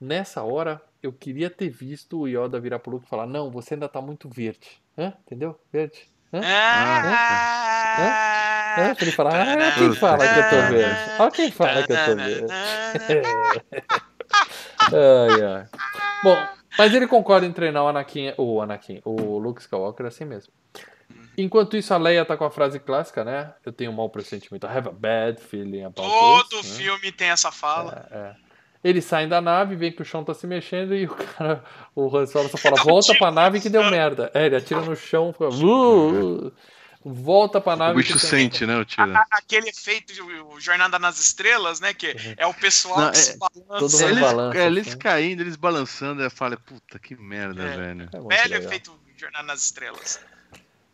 Nessa hora, eu queria ter visto o Yoda virar pro Luke e falar, não, você ainda tá muito verde. Hã? Entendeu? Verde. Hã? Ah, Hã? Ele fala, ah, quem fala que eu tô verde. Olha quem fala que eu tô verde. Ai, ai. Bom, mas ele concorda em treinar o Anakin, o Anakin, o Luke Skywalker assim mesmo. Enquanto isso, a Leia tá com a frase clássica, né? Eu tenho um mau pressentimento. I have a bad feeling about Todo this, né? filme tem essa fala. É, é. Eles saem da nave, vem que o chão tá se mexendo e o cara, o Han Solo só fala, volta pra nave que deu chão. merda. É, ele atira no chão, fica, "Uh, uh", volta pra O nave. bicho que tem sente, né, o tiro? A- aquele efeito de o Jornada nas Estrelas, né? Que é o pessoal Não, que se todo balança. mundo Eles, balança, é, eles assim. caindo, eles balançando, eu falo, puta que merda, É. velho. É Velho legal. efeito Jornada nas Estrelas.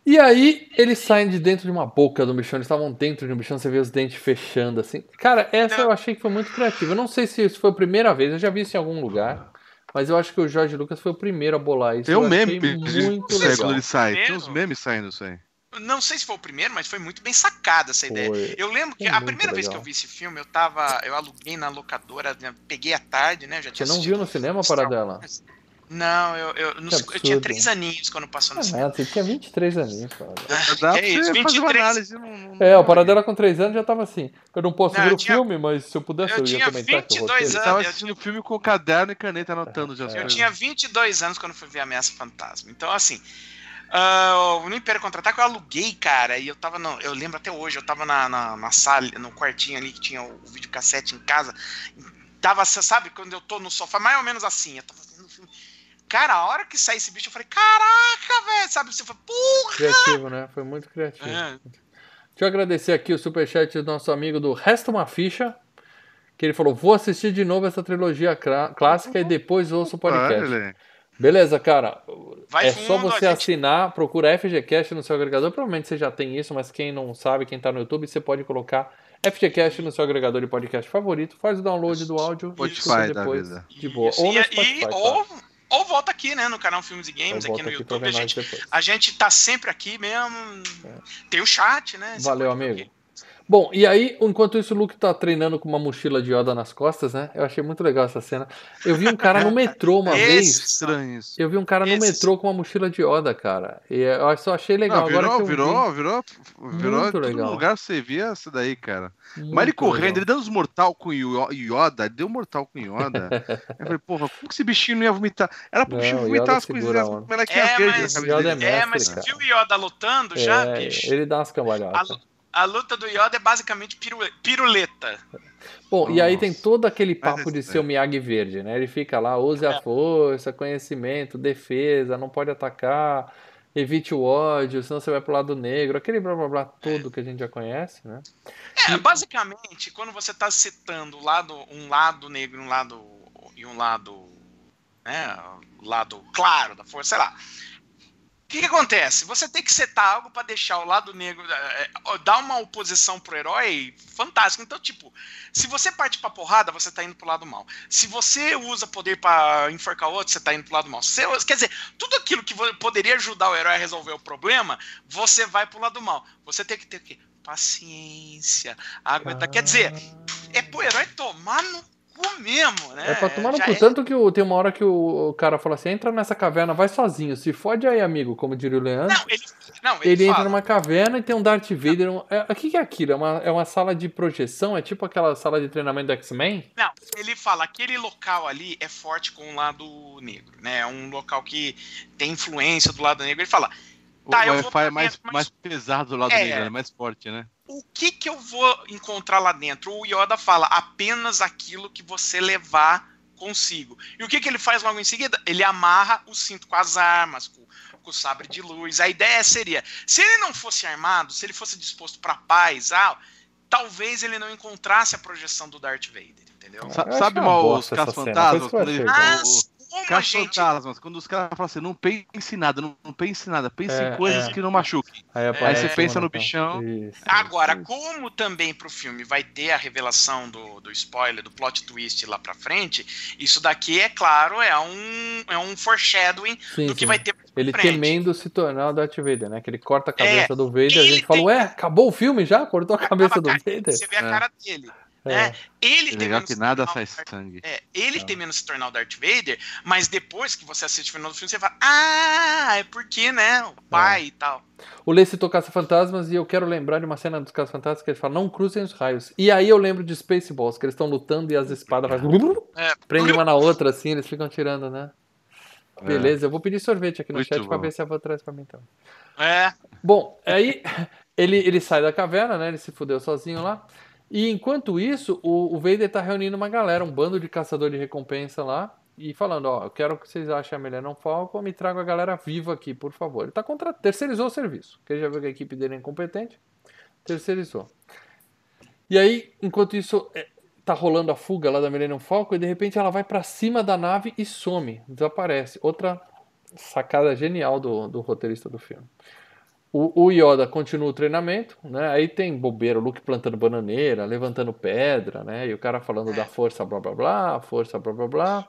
E aí, eles saem de dentro de uma boca do bichão, eles estavam dentro de um bichão, você vê os dentes fechando, assim. Cara, essa eu achei que foi muito criativa. Eu não sei se isso foi a primeira vez, eu já vi isso em algum lugar, mas eu acho que o Jorge Lucas foi o primeiro a bolar isso. Tem eu um meme muito é, legal. quando ele sai. Tem uns memes saindo isso aí. Não sei se foi o primeiro, mas foi muito bem sacada essa ideia. Foi. Eu lembro que Foi a primeira vez que legal. eu vi esse filme, eu tava. Eu aluguei na locadora, né, peguei à tarde, né? Já Você tinha não assistido viu no cinema paradela? Wars. Não, eu, eu, Que eu tinha três aninhos quando passou no Ah, cinema. nada, você tinha 23 aninhos, cara. Dá pra é isso, você fazer uma 23. análise. Não, não- É, o não- Paradela com 3 anos já tava assim. Eu não posso Não, ver eu o tinha- filme, mas se eu pudesse eu eu, ia tinha comentar que o 22 roteiro. Ele anos. tava eu assistindo o filme com caderno e caneta anotando já. as Eu tinha 22 anos quando fui ver Ameaça Fantasma. Então, assim, ah, no Império Contra-Ataque eu aluguei, cara, e eu tava, no, eu lembro até hoje, eu tava na, na, na sala, no quartinho ali que tinha o, videocassete em casa, tava, sabe, quando eu tô no sofá, mais ou menos assim, eu tava vendo o filme. Cara, a hora que sai esse bicho, eu falei, caraca, velho, sabe, você foi, porra! Criativo, né? Foi muito criativo. É. Deixa eu agradecer aqui o superchat do nosso amigo do Resta Uma Ficha, que ele falou, vou assistir de novo essa trilogia clá- clássica e depois ouço o podcast. Olha, Beleza, cara. Vai é só fundo, você a gente- assinar, procura FGCast no seu agregador. Provavelmente você já tem isso, mas quem não sabe, quem tá no YouTube, você pode colocar FGCast no seu agregador de podcast favorito. Faz o download do áudio e Spotify da depois vida. de boa. Isso, Ou no e- Spotify, e- tá? ou, ou volta aqui, né, no canal Filmes e Games, aqui no aqui YouTube, a gente, a gente tá sempre aqui mesmo, tem o chat, né? Valeu, amigo. Bom, e aí, enquanto isso, o Luke tá treinando com uma mochila de Yoda nas costas, né? Eu achei muito legal essa cena. Eu vi um cara no metrô uma Esse- vez. Estranho isso. Eu vi um cara no Esses- metrô com uma mochila de Yoda, cara. E eu só achei legal. Não, virou, Agora que eu virou, virou, virou, Muito todo legal. lugar você via isso daí, cara. vi, Mas ele muito correndo, legal. ele dando os mortal com Yoda, ele deu mortal com Yoda. eu falei, porra, como que esse bichinho não ia vomitar? Era pro Não, bichinho vomitar as segura coisinhas a onda. melequinha É, verde mas- Yoda é mestre, É, mas viu o Yoda lutando já, É, bicho? ele dá umas A, cambalhotas. lu- a luta do Yoda é basicamente pirule- piruleta. Bom, e aí Nossa. tem todo aquele papo de ser o Miyagi verde, né? Ele fica lá, use É. a força, conhecimento, defesa, não pode atacar, evite o ódio, senão você vai pro lado negro, aquele blá blá blá todo que a gente já conhece, né? É, basicamente, quando você tá citando lado, um lado negro e um lado, e um lado, né, o lado claro da força, sei lá. O que, que acontece? Você tem que setar algo pra deixar o lado negro, é, dar uma oposição pro herói fantástico. Então, tipo, se você parte pra porrada, você tá indo pro lado mal. Se você usa poder pra enforcar o outro, você tá indo pro lado mal. Você- quer dizer, tudo aquilo que poderia ajudar o herói a resolver o problema, você vai pro lado mal. Você tem que ter o quê? Paciência. Aguentar. Quer dizer, é pro herói tomar no cu mesmo, né? É pra tomar no cu. é- Tanto que o- tem uma hora que o, o cara fala assim: entra nessa caverna, vai sozinho. Se fode aí, amigo, como diria o Leandro. Não, ele, não, ele, Ele entra numa caverna e tem um Darth Vader. um- é, O que, que é aquilo? É uma, é uma sala de projeção? É tipo aquela sala de treinamento do X-Men? Não, ele fala aquele local ali é forte com o lado negro, né? É um local que tem influência do lado negro. Ele fala, O Tá, eu vou Wi-Fi é mais, mas- mais pesado do lado É. negro, é mais forte, né? O que que eu vou encontrar lá dentro? O Yoda fala, apenas aquilo que você levar consigo. E o que, que ele faz logo em seguida? Ele amarra o cinto com as armas, com, com o sabre de luz. A ideia seria, se ele não fosse armado, se ele fosse disposto para paz, ah, talvez ele não encontrasse a projeção do Darth Vader, entendeu? Sabe uma mal os essa cena, caça-fantasmas? Foi isso que eu Quando achei, ele- cara. Mas o- como a gente... Caça-fantasmas, quando os caras falam assim, não pense em nada, não, não pense em nada, pense É, em coisas é. que não machuquem. Aí, Aí aparece você pensa uma no bichão. Isso, Agora, isso, como também pro filme vai ter a revelação do, do spoiler, do plot twist lá pra frente, isso daqui, é claro, é um, é um foreshadowing Sim, do que sim. vai ter Ele frente. temendo se tornar o Darth Vader, né? Que ele corta a cabeça do Vader e a gente fala, tem- ué, acabou o filme já? Cortou a cabeça do Acaba- Vader? Você vê a É. cara dele. É. né? Ele É legal que se nada tornar o sai Darth- sangue. É, ele Não. temendo se tornar o Darth Vader, mas depois que você assiste o final do filme, você fala, ah, é porque, né, o pai e tal. O Lê citou Caça-Fantasmas e eu quero lembrar de uma cena dos Caça-Fantasmas que ele fala, não cruzem os raios. E aí eu lembro de Spaceballs, que eles estão lutando e as espadas fazem... É, Prende uma na outra assim, eles ficam tirando, né? É. Beleza, eu vou pedir sorvete aqui no Muito chat pra bom. ver se a avó traz pra mim então. é, Bom, aí ele, ele sai da caverna, né? Ele se fudeu sozinho lá. E enquanto isso, o, o Vader tá reunindo uma galera, um bando de caçador de recompensa lá. E falando, ó, eu quero que vocês achem a Millennium Falcon, me traga a galera viva aqui, por favor. Ele tá contra... terceirizou o serviço, porque ele já viu que a equipe dele é incompetente. Terceirizou. E aí, enquanto isso, é, tá rolando a fuga lá da Millennium Falcon, e de repente ela vai pra cima da nave e some, desaparece. Outra sacada genial do, do roteirista do filme. O, o Yoda continua o treinamento, né? Aí tem bobeira, o Luke plantando bananeira, levantando pedra, né? E o cara falando É. da força blá blá blá, força blá blá blá.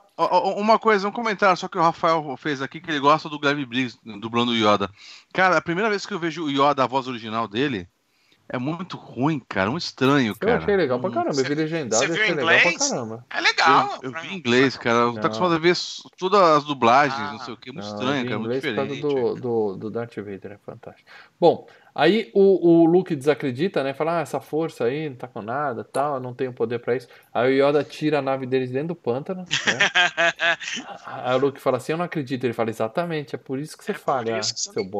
Uma coisa, um comentário só que o Rafael fez aqui, que ele gosta do Gleb Briggs dublando o Yoda. Cara, a primeira vez que eu vejo o Yoda, a voz original dele, é muito ruim, cara, muito estranho, Eu cara. achei legal pra caramba, eu vi legendado, você eu viu em legal pra inglês? caramba. é legal. Eu, eu vi em inglês, cara. Eu Não. tô acostumado a ver todas as dublagens, Ah, não sei o que. Muito Não, eu estranho, cara. Muito diferente. do, do, do Darth Vader, é fantástico. Bom, aí o, o Luke desacredita, né? Fala, ah, essa força aí não tá com nada, tal, eu não tenho poder pra isso. Aí o Yoda tira a nave deles dentro do pântano, né? Aí o Luke fala assim, eu não acredito. Ele fala, exatamente, é por isso que você É falha, que você seu não-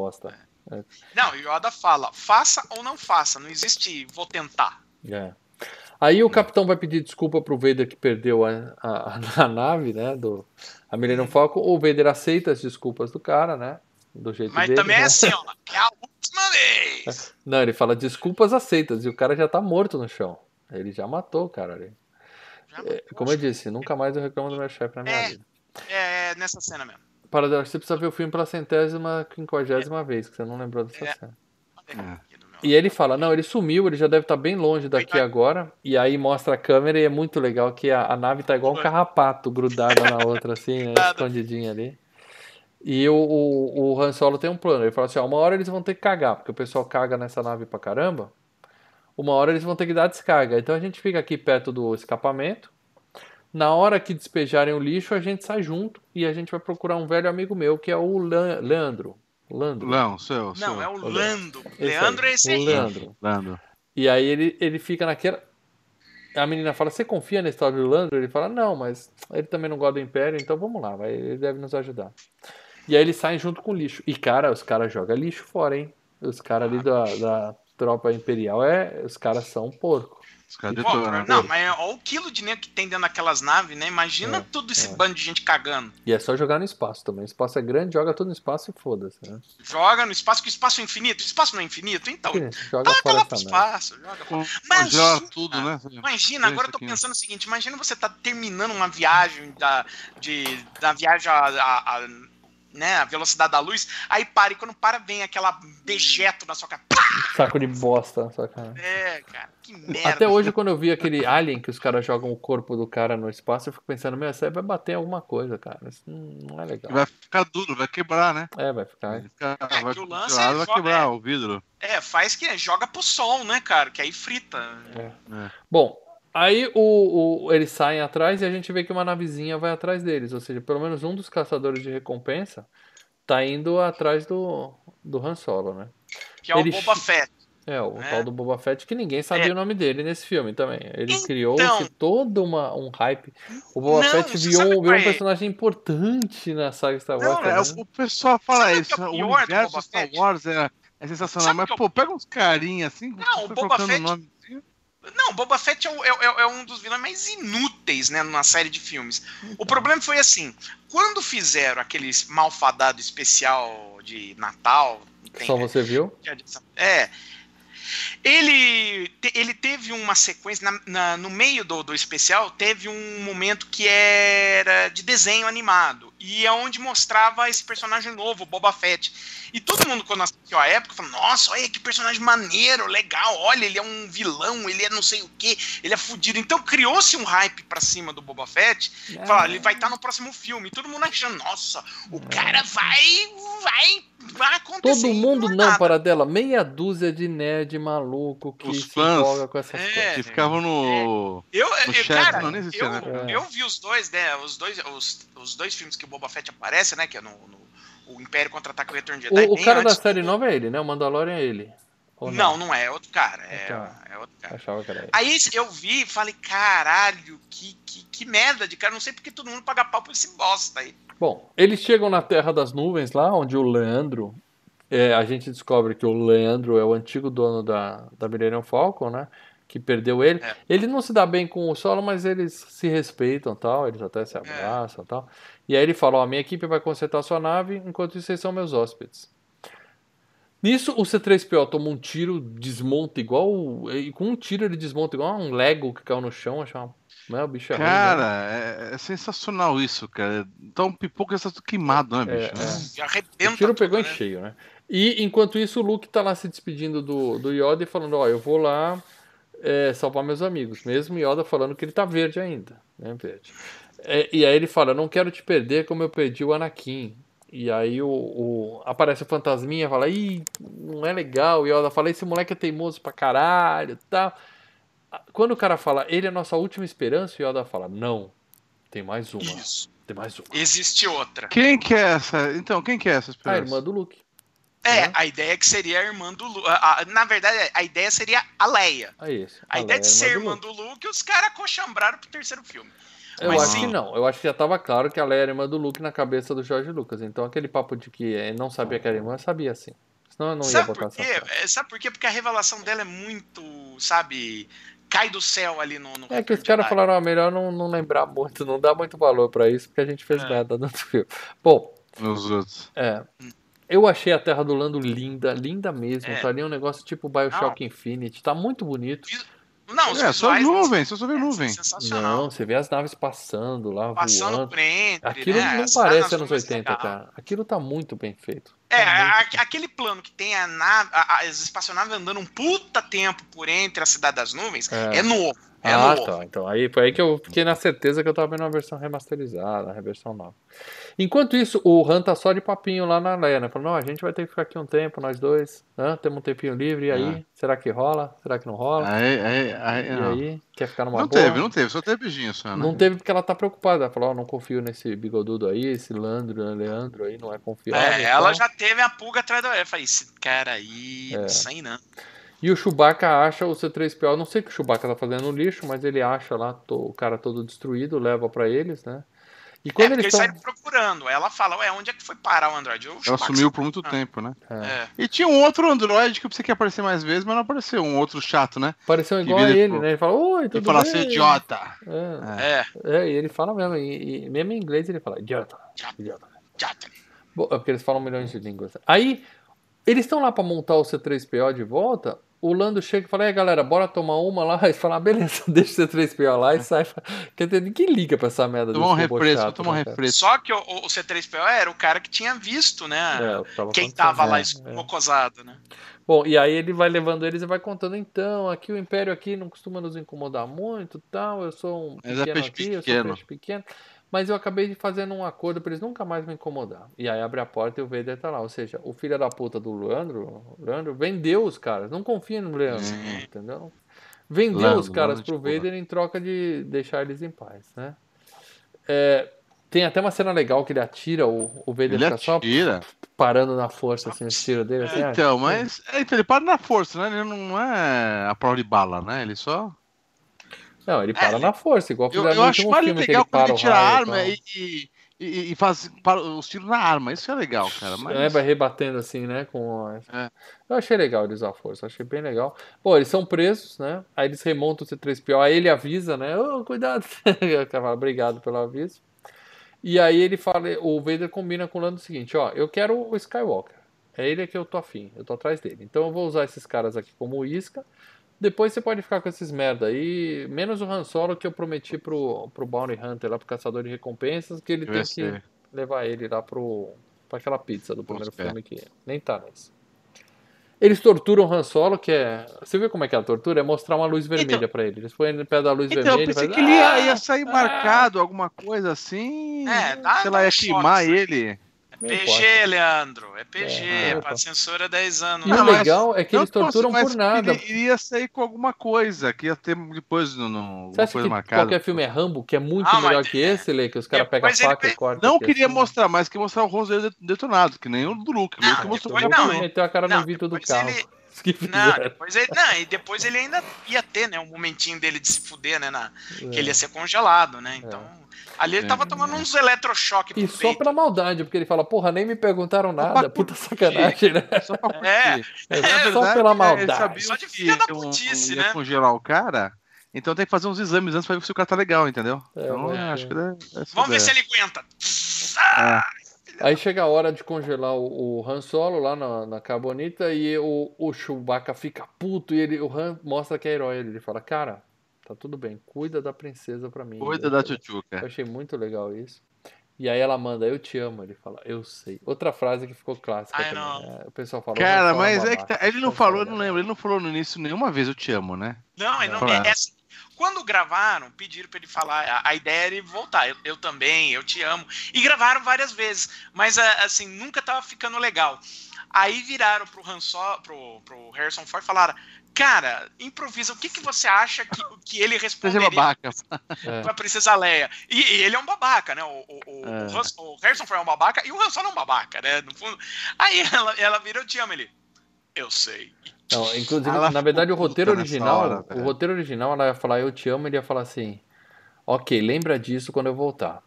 Não, o Yoda fala, faça ou não faça, não existe vou tentar. É. Aí o capitão vai pedir desculpa pro Vader que perdeu a, a, a nave, né? Do, a Millennium Falcon. O Vader aceita as desculpas do cara, né? Do jeito Mas dele. também é né? assim, ó, é a última vez. Não, ele fala desculpas aceitas e o cara já tá morto no chão. Ele já matou o cara ali. É, como eu disse, nunca mais eu reclamo do meu chefe na minha É. vida. É nessa cena mesmo. Paradoxo, você precisa ver o filme pela centésima, quinquagésima vez, que você não lembrou dessa É. cena. Meu- E ele fala, não, ele sumiu, ele já deve estar bem longe daqui agora. E aí mostra a câmera e é muito legal que a, a nave tá igual um carrapato grudada na outra, assim, né, escondidinha ali. E o, o, o Han Solo tem um plano. Ele fala assim, ó, uma hora eles vão ter que cagar, porque o pessoal caga nessa nave pra caramba. Uma hora eles vão ter que dar descarga. Então a gente fica aqui perto do escapamento. Na hora que despejarem o lixo, a gente sai junto e a gente vai procurar um velho amigo meu, que é o Leandro. Leandro. Landro. Não, seu, seu. Não, é o Olha. Lando. Esse Leandro aí, é esse o aí. Leandro. Lando. E aí ele, ele fica naquela. A menina fala: Você confia na história do Landro? Ele fala: Não, mas ele também não gosta do Império, então vamos lá, vai, ele deve nos ajudar. E aí eles saem junto com o lixo. E cara, os caras jogam lixo fora, hein? Os caras ali da, da tropa imperial, é, os caras são um porco. Os caras Pô, detonam. não, mas olha o quilo de nego que tem dentro daquelas naves, né? Imagina É, tudo esse é. bando de gente cagando. E é só jogar no espaço também. O espaço é grande, joga tudo no espaço e foda-se. Né? Joga no espaço, que o espaço é infinito. O espaço não é infinito, então. Joga Taca fora lá pro espaço. Joga fora. Imagina- tudo, né? Imagina, agora eu tô pensando o seguinte: imagina você tá terminando uma viagem da, de, da viagem a, a- a, né, a velocidade da luz, aí para, e quando para, vem aquela dejeto na sua cara. Pá! Saco de bosta na sua cara. É, cara, que merda. Até hoje, quando eu vi aquele Alien que os caras jogam o corpo do cara no espaço, eu fico pensando, meu, isso aí vai bater em alguma coisa, cara. Isso não é legal. Vai ficar duro, vai quebrar, né? É, vai ficar. Vai, ficar, É, vai, que o lance é vai quebrar é. o vidro. É, faz que joga pro sol, né, cara? Que aí frita. Bom, aí o, o- eles saem atrás e a gente vê que uma navezinha vai atrás deles. Ou seja, pelo menos um dos caçadores de recompensa tá indo atrás do, do Han Solo, né? Que é Ele o Boba Fett. É, o É. tal do Boba Fett, que ninguém sabia É. o nome dele nesse filme também. Ele Então. criou-se todo uma, um hype. O Boba Não, Fett virou, virou um é? personagem importante na saga Star Wars. Não, cara, É, né? o pessoal fala isso, é o o universo Star? Wars é, é sensacional, Sabe mas pô, pega uns carinhas assim, Não, o Boba colocando Fett- nome. Não, Boba Fett é, é- é- é um dos vilões mais inúteis, né, numa série de filmes. O problema foi assim, quando fizeram aquele malfadado especial de Natal, tem- Só você viu? é. Ele, te- ele teve uma sequência, na- na- no meio do, do especial, teve um momento que era de desenho animado. E é onde mostrava esse personagem novo, o Boba Fett. E todo mundo, quando assistiu a época, falou: Nossa, olha que personagem maneiro, legal, olha, ele é um vilão, ele é não sei o que, ele é fudido. Então criou-se um hype pra cima do Boba Fett. É. Falaram, ele vai estar no próximo filme. E todo mundo achando: Nossa, o cara vai, vai, vai acontecer. Todo mundo é não, nada. para dela. Meia dúzia de nerd maluco que Os se fãs. empolga com essas É. coisas. Que ficavam no. Eu, No eu- chat, cara, não, eu, né? É. eu vi os dois, né? Os dois, os, os dois filmes que o Boba Fett aparece, né? Que é no, no- o Império Contra-Ataca e o Retorno de Jedi. O, o cara da série do- nova é ele, né? O Mandalorian é ele. Ou Não, não é, é outro cara. É, Tá. é outro cara. Achava que era ele. Aí eu vi e falei, caralho, que, que, que merda de cara. Não sei porque todo mundo paga pau por esse bosta aí. Bom, eles chegam na Terra das Nuvens, lá onde o Leandro. é, a gente descobre que o Leandro é o antigo dono da, da Millennium Falcon, né? Que perdeu ele. É. Ele não se dá bem com o solo, mas eles se respeitam tal. Eles até É. se abraçam tal. E aí ele fala: Ó, minha equipe vai consertar sua nave, enquanto isso vocês são meus hóspedes. Nisso, o C3PO toma um tiro, desmonta igual. E com um tiro ele desmonta igual um Lego que caiu no chão. Acho uma. Não, o bicho é ruim, né? Cara, é, é sensacional isso, cara. Então pipoca está tudo queimado, né, bicho? É, é. Arrebenta O tiro pegou tudo, em né? cheio, né? E enquanto isso, o Luke tá lá se despedindo do, do Yoda e falando: Ó, eu vou lá é, salvar meus amigos. Mesmo Yoda falando que ele tá verde ainda, né? Verde. É, e aí ele fala: Não quero te perder como eu perdi o Anakin. E aí o, o- aparece o fantasminha fala: Ih, não é legal. O Yoda fala: Esse moleque é teimoso pra caralho tal. Quando o cara fala: Ele é a nossa última esperança, o Yoda fala: Não, tem mais uma. Isso. Tem mais uma. Existe outra. Quem que é essa? Então, quem que é essa A esperança? irmã do Luke. É, Né? a ideia é que seria a irmã do Luke. Na verdade, a ideia seria a Leia. É isso. A, ideia Leia de é a ser irmã do Luke, os caras cochambraram pro terceiro filme. Eu Mas acho sim. que não. Eu acho que já estava claro que ela era irmã do Luke na cabeça do Jorge Lucas. Então aquele papo de que eh, não sabia que era irmã, sabia sim. Senão eu não ia Sabe botar por quê? essa. É, Sabe por quê? Porque a revelação dela é muito, sabe, cai do céu ali no. no É que os caras falaram, ó, melhor não, não lembrar muito, não dá muito valor pra isso, porque a gente fez É. merda no outro filme. Bom, Os outros. é. Eu achei a Terra do Lando linda, linda mesmo. É. Tá ali um negócio tipo Bioshock Infinite. Tá muito bonito. Não, É, só visuais nuvem, só só vê é nuvem. sensacional. Não, você vê as naves passando lá, Passando voando. por entre, Aquilo né? não As parece anos mais 80, legal. cara. Aquilo tá muito bem feito. É, Tá a- aquele plano que tem a nave, a- a- as espaçonaves andando um puta tempo por entre a cidade das nuvens, É. é, novo. É ah, novo. tá. Então aí foi aí que eu fiquei na certeza que eu tava vendo uma versão remasterizada, a versão nova. Enquanto isso, o Han tá só de papinho lá na Leia, né? Falando, não, a gente vai ter que ficar aqui um tempo, nós dois. Hã? Temos um tempinho livre, e aí? Será que rola? Será que não rola? Aí, aí, aí, e não. aí? Quer ficar numa Não boa? teve, não teve, só teve beijinho só, né? Não teve porque ela tá preocupada. Ela falou, ó, não confio nesse bigodudo aí, esse Landro, Leandro aí, não é confiável. É, e ela já teve a pulga atrás da orelha. Eu falei, esse cara aí, É. não sei não. E o Chewbacca acha o C3PO, não sei o que o Chewbacca tá fazendo no lixo, mas ele acha lá o cara todo destruído, leva pra eles, né? E É, quando porque eles saíram procurando. Ela fala, ué, onde é que foi parar o Android? O Ela sumiu por muito Ah. tempo, né? É. E tinha um outro Android que eu pensei que ia aparecer mais vezes, mas não apareceu. Um outro chato, né? Pareceu Que igual a ele, tipo, né? Ele fala, oi, E tudo falar bem? assim, idiota. É, É, é, e ele fala mesmo, e, e mesmo em inglês ele fala, idiota, idiota. Bom, é porque eles falam milhões de línguas. Aí, eles estão lá pra montar o C3PO de volta, o Lando chega e fala, aí galera, bora tomar uma lá, e fala, ah, beleza, deixa o C3PO lá e sai. Quer dizer, ninguém liga pra essa merda Tomar um refresco, chato, tomar um né, refresco. Só que o, o C3PO era o cara que tinha visto, né? É, tava quem tava lá É, é. né? Bom, e aí ele vai levando eles e vai contando, então, aqui o Império aqui não costuma nos incomodar muito, tal, eu sou um Mas é pequeno peixe aqui, eu sou pequeno. peixe pequeno, mas eu acabei de fazendo um acordo pra eles nunca mais me incomodar. E aí abre a porta e o Vader tá lá, ou seja, o filho da puta do Leandro, o Leandro vendeu os caras, não confia no Leandro, entendeu? Vendeu Leandro, os caras Leandro pro porra. Vader em troca de deixar eles em paz, né? É, tem até uma cena legal que ele atira, o, o Vader Ele fica só atira. parando na força, assim, os tiros dele, assim, ah, Então, mas. é, Então, ele para na força, né? Ele não é a prova de bala, né? Ele só. Não, ele para É, na força, igual Eu, fizeram eu no último último mais legal quando ele tira a arma e, e, E, e faz para- os tiros na arma. Isso é legal, cara. Mas... É, vai rebatendo assim, né? Com... É. Eu achei legal eles usar a força, achei bem legal. Bom, eles são presos, né? Aí eles remontam o C3PO, aí ele avisa, né? Ô, cuidado. Obrigado pelo aviso. E aí ele fala, o Vader combina com o Lando o seguinte, ó, eu quero o Skywalker. É ele que eu tô afim, eu tô atrás dele. Então eu vou usar esses caras aqui como isca. Depois você pode ficar com esses merda aí, menos o Han Solo que eu prometi pro, pro Bounty Hunter lá, pro caçador de recompensas, que ele Eu tem sei. que levar ele lá pro, pra aquela pizza do primeiro filme que nem tá nesse. Eles torturam o Han Solo, que é. Você viu como é que é a tortura? É mostrar uma luz vermelha pra ele. Eles põem no pé da luz Então, eu vermelha e pensei faz, que ele ia, ia "Ah!" sair marcado, alguma coisa assim. É, dá- sei dá lá, ia queimar ele. PG, importa. Leandro. É PG, É, pra censura 10 anos. E o legal é que eles torturam por nada. Ele iria sair com alguma coisa, que ia ter depois no, no, Você acha coisa que marcada. qualquer filme é Rambo, que é muito Ah, mas- melhor que esse, Lê, que os caras pegam a Depois ele faca e cortam? Não queria assim? mostrar, mas que mostrar o rosto dele detonado, que nem o do Luke. O Não, Luke mostrou depois não, hein? Meteu a cara no Não, vidro do carro. ele- Que Não, depois ele, não, e depois ele ainda ia ter, né, um momentinho dele de se fuder, né, na, É. que ele ia ser congelado, né, então... Ali ele É. tava tomando uns eletrochoques E só peito. pela maldade, porque ele fala, porra, nem me perguntaram nada, puta sacanagem, né? Só pra curtir. É. É, só pela é, maldade. Só de filha da putice, né? congelar o cara, então tem que fazer uns exames antes pra ver se o cara tá legal, entendeu? É, então, é, é. acho que é, Vamos ver se ele aguenta. Aí chega a hora de congelar o, o Han Solo lá na, na Carbonita e o, o Chewbacca fica puto e ele, o Han mostra que é herói. Ele fala, cara, tá tudo bem, cuida da princesa pra mim. Cuida Eu- da Eu tchutchuca. achei muito legal isso. E aí ela manda, eu te amo. Ele fala, eu sei. Outra frase que ficou clássica Ai, né? O pessoal fala, Cara, "Han Solo mas é que tá- ele não falou, é eu não babaca." lembro, ele não falou nisso nenhuma vez, eu te amo, né? Não, ele não, Não. é assim, quando gravaram, pediram pra ele falar, a, a ideia era ele voltar, eu, eu também, eu te amo, e gravaram várias vezes, mas a- assim, nunca tava ficando legal. Aí viraram pro, Han Solo, pro, pro Harrison Ford e falaram, cara, improvisa, o que, que você acha que, que ele responderia babaca. É. pra Princesa Leia? E, e ele é um babaca, né? O, o, o, É. o Han- o Harrison Ford é um babaca e o Han Solo é um babaca, né? No fundo. Aí ela, ela vira, eu te amo, ele, eu sei. Não, inclusive, Ela na verdade, o roteiro original, hora, o roteiro original, ela ia falar, eu te amo, ele ia falar assim, ok, lembra disso quando eu voltar.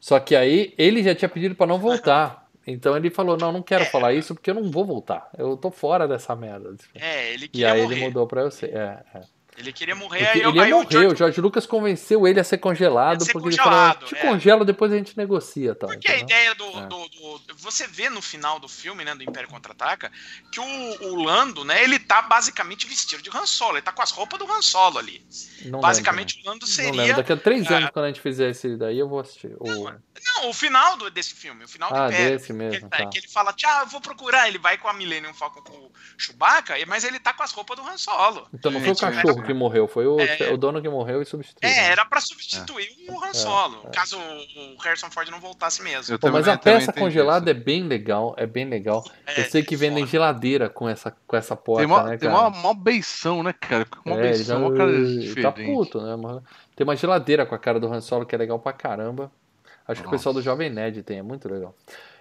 Só que aí ele já tinha pedido pra não voltar. Então ele falou, não, não quero É. falar isso porque eu não vou voltar. Eu tô fora dessa merda. É, ele E queria aí morrer. ele mudou pra eu ser. É, é. Ele queria morrer, Porque aí, eu- ele ia aí o morrer, George o George Lucas convenceu ele a ser congelado, Ia ser porque congelado, ele falou, te é. congela, depois a gente negocia, tal. Porque a ideia do, É. do- do- Você vê no final do filme, né, do Império Contra-Ataca, que o, o Lando, né, ele tá basicamente vestido de Han Solo, ele tá com as roupas do Han Solo ali. Não basicamente o Lando lembro, não lembro. seria. Daqui a três anos, quando a gente fizer esse daí, eu vou assistir. O... Não, o final do- desse filme, o final do Ah, Império. desse Que mesmo, ele, tá. que ele fala, tchau, eu vou procurar. Ele vai com a Millennium Falcon com o Chewbacca, mas ele tá com as roupas do Han Solo. Então não foi o cachorro é. Que morreu, foi o, É. o dono que morreu e substituiu. É, né? era pra substituir o Han É, Solo, é. caso o Harrison Ford não voltasse mesmo. Pô, mas também- a peça congelada isso. é bem legal, é bem legal. É, Eu sei que vendem foda. geladeira com essa, com essa porta, Tem uma, né, tem uma, uma beição, né, cara? Uma É, beição, já- uma cara tá diferente. puto, né? mano? Tem uma geladeira com a cara do Han Solo que é legal pra caramba. Acho que o pessoal do Jovem Nerd tem, é muito legal.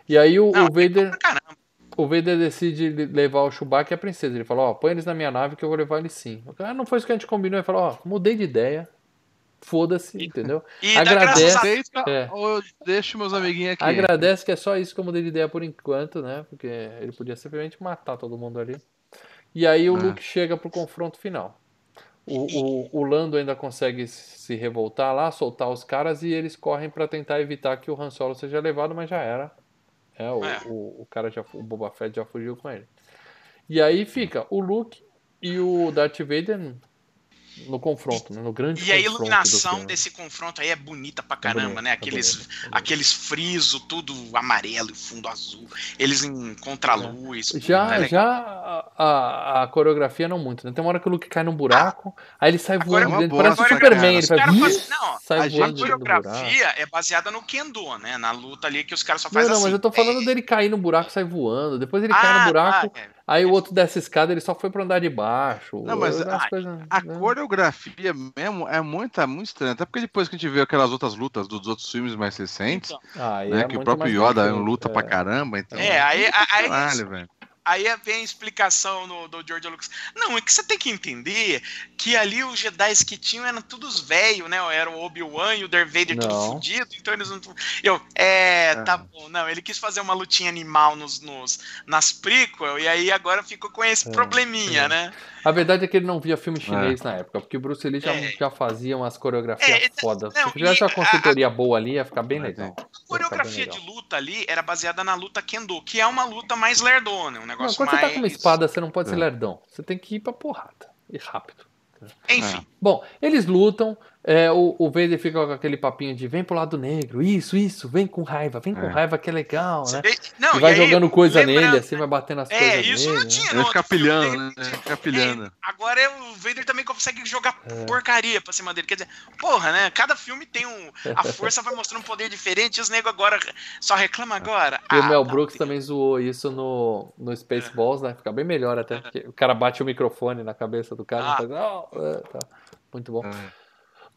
E aí o, Não, o Vader, Pra caramba. O Vader decide levar o Chewbacca e a princesa. Ele fala, ó, põe eles na minha nave que eu vou levar eles sim. Ah, não foi isso que a gente combinou. Ele fala, ó, mudei de ideia. Foda-se, entendeu? E Agradece. a Aceita É. ou eu deixo meus amiguinhos aqui? Agradece que é só isso que eu mudei de ideia por enquanto, né? Porque ele podia simplesmente matar todo mundo ali. E aí o É. Luke chega pro confronto final. O, o, o Lando ainda consegue se revoltar lá, soltar os caras e eles correm pra tentar evitar que o Han Solo seja levado, mas já era. É, o, É. o, o cara já, o Boba Fett já fugiu com ele. E aí fica o Luke e o Darth Vader no confronto, né? no grande E a confronto iluminação desse confronto aí é bonita pra É caramba, bonito, né? é Aqueles, bonito, é bonito. aqueles friso, tudo amarelo e fundo azul. Eles em contraluz. Já, é legal. já a, a, a coreografia não muito, né? Tem uma hora que o Luke cai num buraco, aí ele sai A voando coreo- dentro, uma parece o Superman, ele faz, fazem- não, sai a A voando buraco. coreografia é baseada no Kendo, né? Na luta ali que os caras só Não, fazem não, assim. mas eu tô falando dele cair no buraco, sai voando, depois ele Ah, cai no buraco, tá, é. Aí o outro desce a escada, ele só foi pra andar de baixo. Não, mas a- coisas, A né? coreografia mesmo é muito, é muito estranha. Até porque depois que a gente viu aquelas outras lutas dos outros filmes mais recentes, Então, é, Ah, aí né? é que o próprio Yoda luta é. pra caramba. Então, É, aí- aí- Caralho, velho. Aí vem a explicação no, do George Lucas. Não, é que você tem que entender que ali os Jedi que tinham eram todos velhos, né? Era o Obi-Wan e o Darth Vader tudo Não. fudido, então eles não. Eu, é, É. tá bom. Não, ele quis fazer uma lutinha animal nos, nos, nas prequel, e aí agora ficou com esse É, probleminha, é. né? A verdade é que ele não via filme chinês na época, porque o Bruce Lee já, É. já fazia umas coreografias É, fodas. Se tivesse uma a- consultoria boa ali, ia ficar bem legal. é. A coreografia de luta ali era baseada na luta Kendo, que é uma luta mais lerdona, um Não, negócio quando mais. você tá com uma espada, você não pode ser É. lerdão. Você tem que ir pra porrada. E rápido. Enfim. Bom, eles lutam. É, o, o Vader fica com aquele papinho de vem pro lado negro. Isso, isso, vem com raiva, vem com É. raiva que é legal, né? E- Não, E vai e aí, jogando coisa lembrando- nele, assim, vai batendo as É, coisas isso nele. não né? tinha Ele no fica pilhando, né? né? Fica pilhando. É, agora é o Vader também consegue jogar É. porcaria pra cima dele. Quer dizer, porra, né? Cada filme tem um. A força vai mostrando um poder diferente e os negros agora só reclamam agora. E o Ah, Mel tá. Brooks também zoou isso no, no Spaceballs, né? Fica bem melhor até, porque o cara bate o microfone na cabeça do cara. Ah. faz, "Oh", é, tá. Muito bom. É.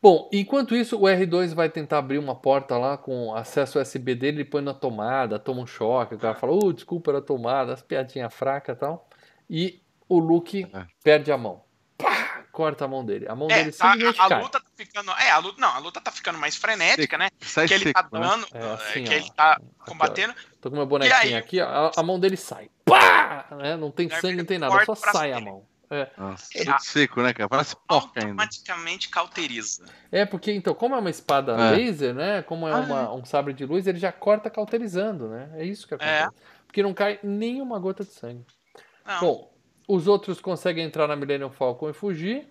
Bom, enquanto isso, o R2 vai tentar abrir uma porta lá com acesso USB dele, ele põe na tomada, toma um choque, o cara fala, uh, desculpa, era a tomada, as piadinhas fracas e tal. E o Luke É. perde a mão. Pá! Corta a mão dele. A mão É, dele tá, simplesmente a, a cai. luta tá ficando. É, a luta. Não, a luta tá ficando mais frenética, né? Sai que ele seco, tá né? dando. É, assim, que ó. ele tá Aqui, ó. combatendo. Tô com meu bonequinho aí? aqui, ó, a, a mão dele sai. Pá! Né? Não tem sangue, não tem nada, só sai a dele. mão. É. Nossa, É, seco, né, cara? Parece porca ainda. Automaticamente cauteriza. É, porque então, como é uma espada É. laser, né? Como é Ah, uma- um sabre de luz, ele já corta cauterizando, né? É isso que acontece. Porque não cai nenhuma gota de sangue. Não. Bom, os outros conseguem entrar na Millennium Falcon e fugir.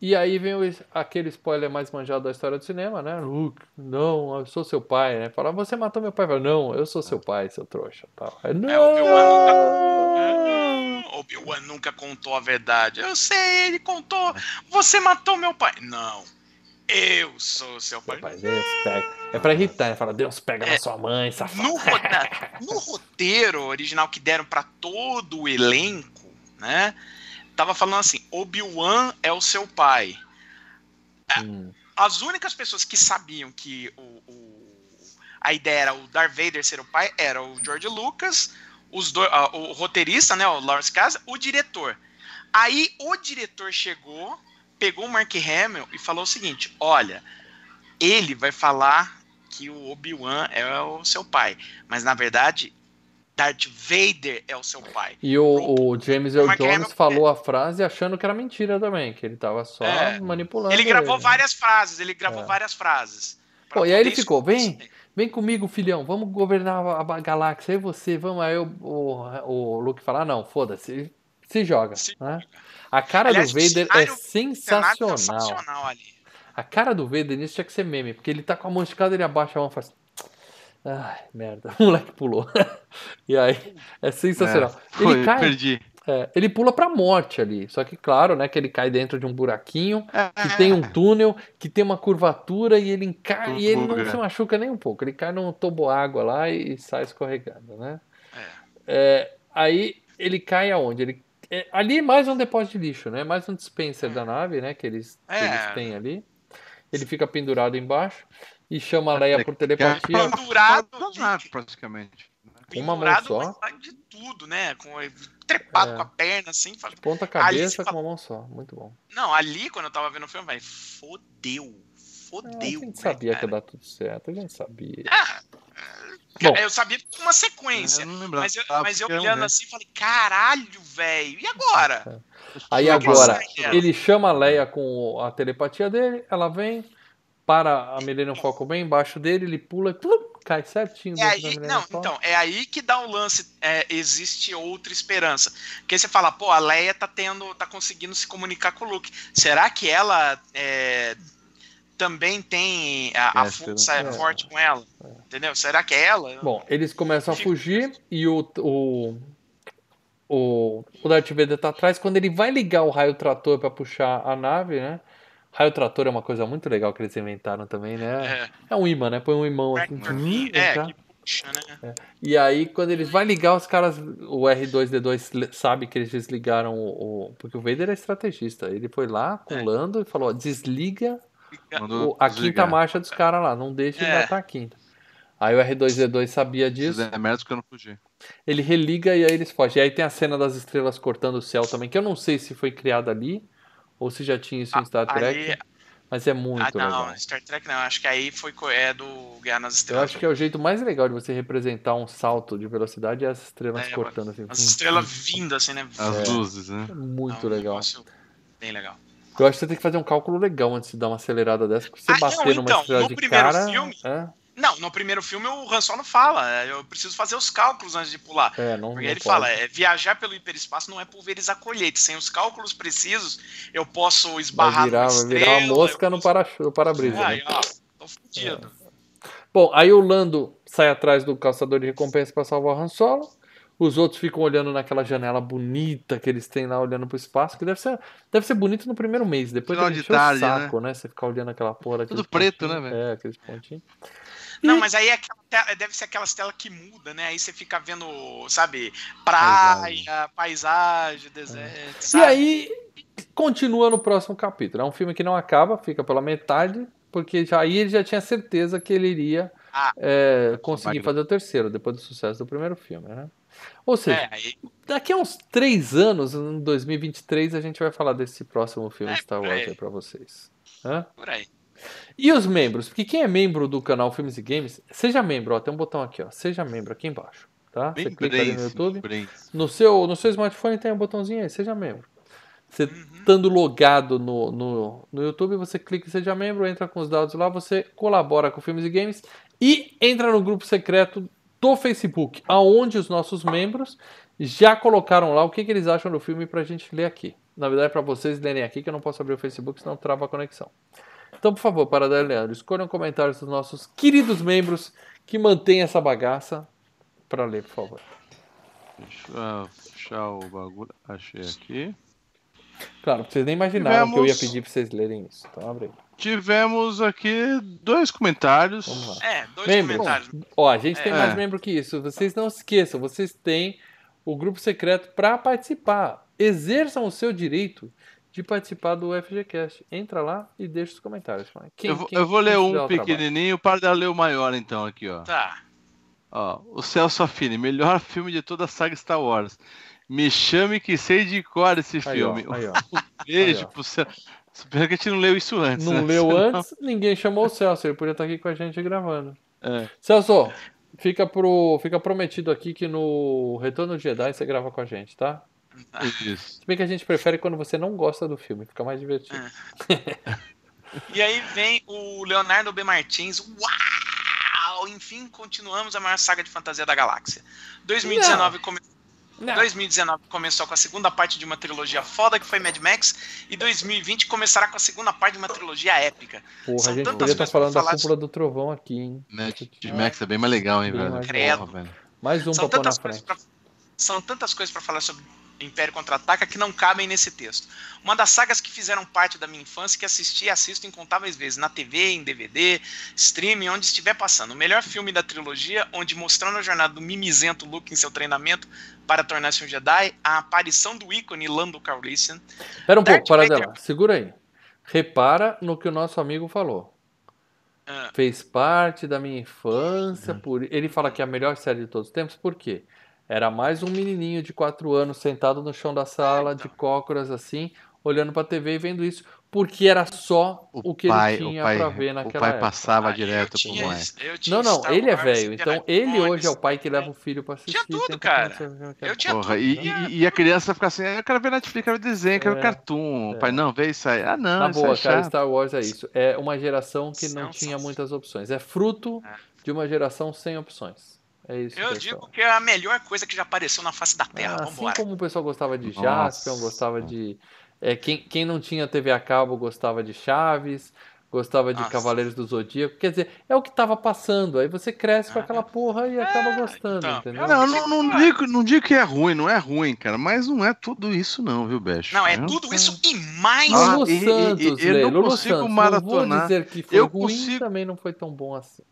E aí vem o- aquele spoiler mais manjado da história do cinema, né? Luke, não, eu sou seu pai, né? Fala, você matou meu pai. Fala, não, eu sou seu pai, seu trouxa. Tal. Aí, não! É, o Obi-Wan Obi-Wan nunca contou a verdade. Eu sei, ele contou. Você matou meu pai. Não. Eu sou seu pai. Pai, Deus pega. É pra irritar, né? Fala, Deus pega na sua mãe, safado. No, no roteiro original que deram pra todo o elenco, né? Tava falando assim: Obi-Wan é o seu pai. Hum. As únicas pessoas que sabiam que o, o- a ideia era o Darth Vader ser o pai era o George Lucas, os do- ah, o roteirista, né, o Lawrence Casa, o diretor. Aí o diretor chegou, pegou o Mark Hamill e falou o seguinte: olha, ele vai falar que o Obi-Wan é o seu pai, mas na verdade Darth Vader é o seu pai. E o, o James Earl Jones Hamill- falou a frase achando que era mentira também, que ele tava só É. manipulando. Ele gravou né? várias frases, ele gravou É. várias frases. Pô, e aí ele ficou, vem, vem comigo, filhão, vamos governar a, a galáxia, eu e você, vamos. Aí o, o, o Luke fala, ah, não, foda-se, se joga. Se né? A cara Aliás, do Vader é sensacional. Sensacional ali. A cara do Vader nisso tinha que ser meme, porque ele tá com a mão esticada, ele abaixa a mão e faz. Ai, merda, o moleque pulou. e aí, é sensacional. Foi, ele cai, perdi. É, ele pula pra morte ali. Só que, claro, né, que ele cai dentro de um buraquinho, que É. tem um túnel, que tem uma curvatura e ele encai e ele não se machuca nem um pouco. Ele cai num toboágua lá e sai escorregando, né? É, aí ele cai aonde? Ele, é, ali é mais um depósito de lixo, né? Mais um dispenser da nave, né? Que eles, que É. eles têm ali. Ele fica pendurado embaixo e chama a Leia por telepatia. Pendurado, Pendurado, praticamente. Uma mão só. de tudo, né? Com, trepado É. com a perna, assim. fala- Ponta cabeça se com fala- uma mão só. Muito bom. Não, ali, quando eu tava vendo o filme, vai, fodeu. Fodeu. a gente sabia que ia cara? dar tudo certo, a gente sabia. Ah, Bom. cara, eu sabia que tinha uma sequência. Eu não lembrava. Mas eu, Ah, mas eu porque olhando assim, falei, caralho, velho, e agora? Aí Não, agora, ele chama a Leia com a telepatia dele, ela vem, para a Millennium Falcon bem embaixo dele, ele pula e cai certinho É aí, não, então, é aí que dá o lance, é, existe outra esperança. Porque você fala, pô, a Leia tá tendo, tá conseguindo se comunicar com o Luke. Será que ela é, também tem a, a É, força será? forte com ela? Entendeu? Será que é ela? Bom, eles começam a fugir e o, o, o, o Darth Vader tá atrás. Quando ele vai ligar o raio trator para puxar a nave, né? Raio trator é uma coisa muito legal que eles inventaram também, né? É, É um imã, né? Põe um imã assim. é, que puxa, né? E aí, quando eles vão ligar, os caras, o R2D2 le- sabe que eles desligaram o, o- Porque o Vader é estrategista. Ele foi lá com É. o Lando e falou: ó, desliga o- a desligar. quinta marcha dos caras lá, não deixa ele É. matar a quinta. Aí o R2D2 sabia disso. merda, que eu não fugi. Ele religa e aí eles fogem. E aí tem a cena das estrelas cortando o céu também, que eu não sei se foi criada ali ou se já tinha isso em Ah, Star Trek. ali- Mas é muito Ah, não, legal. Star Trek não. Acho que aí foi é do Guerra nas Eu Estrelas. acho que é o jeito mais legal de você representar um salto de velocidade é as estrelas É, cortando assim. As estrelas vindo assim, né? As É. luzes, né? É muito um legal. Bem legal. Eu acho que você tem que fazer um cálculo legal antes de dar uma acelerada dessa, porque você Ah, não, bater numa então, estrela no de primeiro cara. filme- É, Não, no primeiro filme o Han Solo fala. é, Eu preciso fazer os cálculos antes de pular. é, não, Porque não ele pode. fala, é, viajar pelo hiperespaço não é pulverizar colheita. Sem os cálculos precisos, eu posso Vai esbarrar virar, numa vai estrela. virar uma mosca no posso- para- para-brisa. né? Tô fudido. Bom, aí o Lando sai atrás do caçador de recompensa para salvar o Han Solo. Os outros ficam olhando naquela janela bonita que eles têm lá, olhando pro espaço, que deve ser, deve ser bonito no primeiro mês. Depois Final de tarde, o saco, né? Você ficar olhando aquela porra. Tudo preto, né, velho? É, aqueles pontinhos. Não, E- mas aí é aquela tela- deve ser aquelas telas que muda, né? Aí você fica vendo, sabe, praia, paisagem, deserto, E sabe? aí, continua no próximo capítulo. É um filme que não acaba, fica pela metade, porque já, aí ele já tinha certeza que ele iria Ah. é, conseguir fazer o terceiro, depois do sucesso do primeiro filme, né? Ou seja, É, aí, daqui a uns três anos, em 2023, a gente vai falar desse próximo filme É, Star Wars aí. aí pra vocês. Hã? por aí. E os membros? Porque quem é membro do canal Filmes e Games, seja membro, ó, tem um botão aqui, ó, seja membro aqui embaixo, tá? Você clica ali no YouTube. Membrense. No seu, no seu smartphone tem um botãozinho aí, seja membro. Você Uhum. estando logado no, no, no YouTube, você clica em seja membro, entra com os dados lá, você colabora com Filmes e Games e entra no grupo secreto do Facebook, aonde os nossos membros já colocaram lá o que, que eles acham do filme pra gente ler aqui. Na verdade, pra vocês lerem aqui, que eu não posso abrir o Facebook, senão trava a conexão. Então, por favor, Paradela e Leandro, escolham comentários dos nossos queridos membros que mantêm essa bagaça pra ler, por favor. Deixa eu fechar o bagulho. Achei aqui. Claro, vocês nem imaginaram que eu ia Tivemos- pedir pra vocês lerem isso. Então abre aí. Tivemos aqui dois comentários. Vamos lá. É, dois Membros. comentários. Ó, a gente tem É. mais membro que isso. Vocês não se esqueçam, vocês têm o grupo secreto para participar. Exerçam o seu direito de participar do FGCast. Entra lá e deixa os comentários. Quem, eu, vou- quem- eu vou ler um pequenininho para ler o maior, então, aqui, ó. Tá. ó. O Celso Affini, melhor filme de toda a saga Star Wars. Me chame que sei de cor esse Aí, ó, filme. aí, ó. Um beijo Aí, ó. pro Celso. Pena que a gente não leu isso antes. Não né? leu Senão- antes, ninguém chamou o Celso. Ele podia estar aqui com a gente gravando. É. Celso, fica, pro, fica prometido aqui que no Retorno de Jedi você grava com a gente, tá? Isso. Se bem que a gente prefere quando você não gosta do filme, fica mais divertido. E aí vem o Leonardo B. Martins. Uau! Enfim, continuamos a maior saga de fantasia da galáxia. 2019, come... Não. 2019 começou com a segunda parte de uma trilogia foda que foi Mad Max. E 2020 começará com a segunda parte de uma trilogia épica. Porra, São a gente tantas podia estar pra falando da cúpula do trovão aqui, hein? Mad Max é bem mais legal, hein, Bem velho? mais legal. Porra, velho. Mais um São pra pôr na tantas, coisas frente. pra... São tantas coisas para falar sobre Império Contra-Ataca que não cabem nesse texto. Uma das sagas que fizeram parte da minha infância que assisti e assisto incontáveis vezes, na TV, em DVD, streaming, onde estiver passando. O melhor filme da trilogia, onde mostrando a jornada do mimizento Luke em seu treinamento para tornar-se um Jedi, a aparição do ícone Lando Calrissian. Pera um Darth pouco, para dela. Segura aí. Repara no que o nosso amigo falou. Ah. Fez parte da minha infância. Por... Ele fala que é a melhor série de todos os tempos, por quê? Era mais um menininho de 4 anos sentado no chão da sala, de cócoras assim, olhando pra TV e vendo isso, porque era só o, que pai, ele tinha o pai, pra ver o naquela pai época. passava Ah, direto pro eu tinha Não, não, Star ele é velho. Então ele hoje é o pai que leva o filho pra assistir. Tinha tudo, cara. Eu tinha Porra, tudo. e, e- e a criança fica assim, eu quero ver Netflix, quero ver desenho, quero ver É, cartoon. é. Pai, não, vê isso aí. Ah, não, Na isso boa, é cara. Star Wars é isso. É uma geração que não São- tinha muitas opções. É fruto É. de uma geração sem opções. É isso. Eu pessoal. digo que é a melhor coisa que já apareceu na face da Terra. Ah, assim como o pessoal gostava de. Jaspion, gostava de. é, quem, quem não tinha TV a cabo gostava de Chaves, gostava de Nossa. Cavaleiros do Zodíaco. Quer dizer, é o que tava passando. Aí você cresce com aquela porra e acaba gostando, então. entendeu? Não, não, não, digo, não digo que é ruim, não é ruim, cara, mas não é tudo isso não, viu, Becho? Não, é Eu- tudo isso e mais. Ah, Lulu e- e- Santos, e- eu Lê, não Lulu consigo Santos. Não maratonar. vou dizer que foi Eu ruim, consigo- também não foi tão bom assim.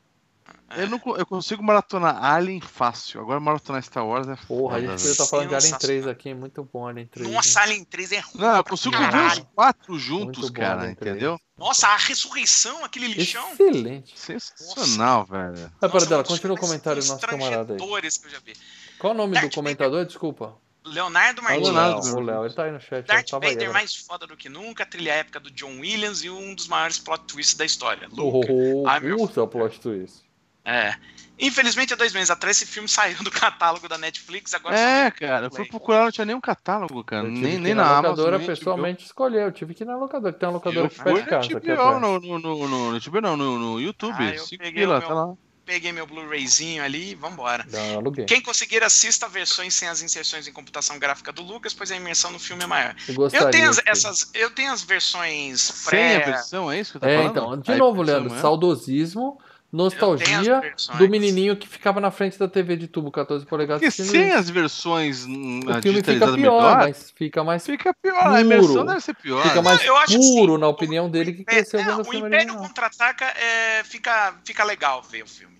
Eu, não, eu consigo maratonar Alien fácil. Agora maratonar Star Wars é Porra, a gente foda, podia estar velho. falando de Alien Sensacional. 3 aqui, muito bom Alien 3. Nossa, hein? Alien 3 é ruim. Não, eu consigo ver caralho. os quatro juntos, bom, cara, entendeu? Nossa, a ressurreição, aquele lixão. Excelente. Sensacional, velho. Nossa, Paradela, um dos continua o comentário do nosso camarada aí. constrangedores que eu já vi. Qual o nome Darth do comentador? Desculpa. Leonardo Ah, Martins. Leonardo, o meu. Léo, ele tá aí no chat. Darth aí Vader agora. mais foda do que nunca, trilha épica do John Williams e um dos maiores plot twists da história. Oh, Luke. oh, Ai, meu- Puta, plot twist. É. Infelizmente, há dois meses atrás, esse filme saiu do catálogo da Netflix. Agora É, cara, eu fui procurar, não tinha nenhum catálogo, cara. Eu tive Nem, que nem ir na, Amazon. locadora nem pessoalmente escolher. Eu tive que ir na locadora, que tem uma locadora Eu de no casa. Atrás. no, no, no, no, no não, no, no YouTube. Ah, eu 5 peguei pila, meu- tá lá. Peguei meu Blu-rayzinho ali e vambora. Aluguei. Quem conseguir, assista versões sem as inserções em computação gráfica do Lucas, pois a imersão no filme é maior. Eu Eu tenho as, que- essas, eu tenho as versões Sem a pré. versão, é isso que tá É, falando? então, de A novo, Leandro, é? saudosismo, Eu nostalgia do menininho que ficava na frente da TV de tubo 14 polegadas Porque sem isso. as versões hum, O filme fica pior, melhor, mas fica mais, fica pior. A imersão puro. deve ser pior. fica mais eu acho puro, assim, na opinião dele, que É, cresceu é, o o Império. Contra-Ataca é, fica, fica legal ver o filme.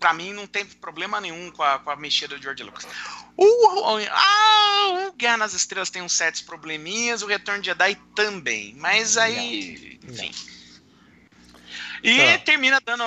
Pra mim não tem problema nenhum com a, com a mexida do George Lucas. O, o, ah, o Guerra nas Estrelas tem uns certos probleminhas, o Retorno de Jedi também. Mas aí, enfim. E Tá. termina dando,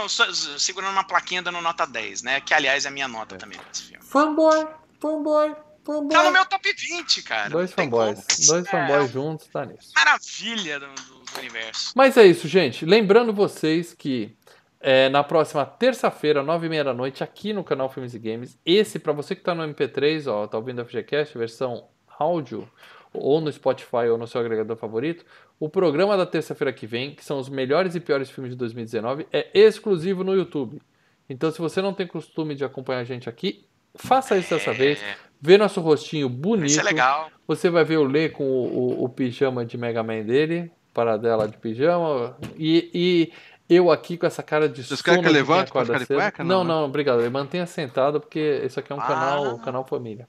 segurando uma plaquinha dando nota 10, né? Que aliás é a minha nota também desse filme. Fanboy, fanboy, fanboy. Tá no meu top 20, cara. Dois fanboys. como. Dois É, fanboys juntos, tá nisso. Maravilha do, do- universo. Mas é isso, gente. Lembrando vocês que é, na próxima terça-feira, nove e meia da noite, aqui no canal Filmes e Games, esse, pra você que tá no MP3, ó, tá ouvindo a FGCast, versão áudio, ou no Spotify ou no seu agregador favorito, o programa da terça-feira que vem, que são os melhores e piores filmes de 2019, é exclusivo no YouTube. Então, se você não tem costume de acompanhar a gente aqui, faça isso dessa vez. Vê nosso rostinho bonito. Isso é legal. Você vai ver o Lê com o, o- o pijama de Mega Man dele, paradela de pijama, e, e eu aqui com essa cara de Vocês sono querem que eu levante ficar de cueca? Não, Não, não, né? obrigado. Mantenha sentado, porque esse aqui é um Ah. canal, canal família.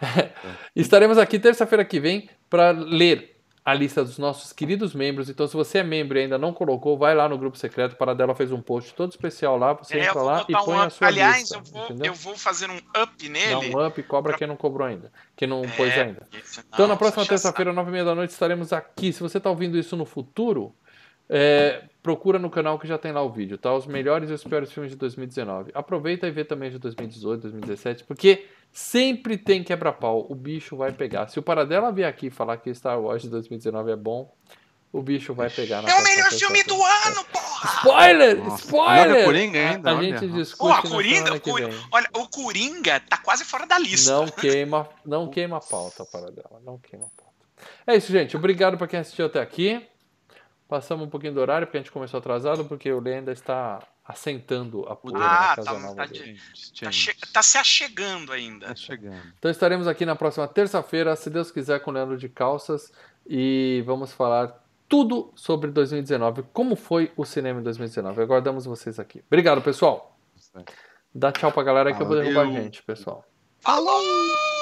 Estaremos aqui terça-feira que vem para ler a lista dos nossos queridos membros. Então, se você é membro e ainda não colocou, vai lá no grupo secreto. Paradela fez um post todo especial lá. Você É, entra lá e põe um a sua Aliás, lista. eu, vou, entendeu? eu vou fazer um up Dá nele. um up e cobra quem não cobrou ainda. Quem não pôs É, ainda. isso, Então, na próxima terça-feira, nove e meia da noite, estaremos aqui. Se você está ouvindo isso no futuro, é, procura no canal que já tem lá o vídeo, tá? Os melhores e os piores filmes de 2019. Aproveita e vê também de 2018, 2017, porque sempre tem quebra-pau. O bicho vai pegar. Se o Paradela vier aqui falar que Star Wars de 2019 é bom, o bicho vai pegar na É o melhor filme do ano, porra! Spoiler! Nossa, Spoiler! olha o Coringa A- ainda, a, olha. gente discute na Coringa, o que Cor- vem. olha, o Coringa tá quase fora da lista. Não queima, não queima a pauta para dela, não queima a pauta. É isso, gente. Obrigado para quem assistiu até aqui. Passamos um pouquinho do horário porque a gente começou atrasado porque o Lê ainda está assentando a poeira Ah, na casa tá- nova tá de- Tá, tá se achegando ainda. Tá chegando. Então estaremos aqui na próxima terça-feira, se Deus quiser, com o Leandro de Calças e vamos falar tudo sobre 2019, como foi o cinema em 2019. Aguardamos vocês aqui. Obrigado, pessoal. Dá tchau pra galera que eu vou derrubar a gente, pessoal. Falou!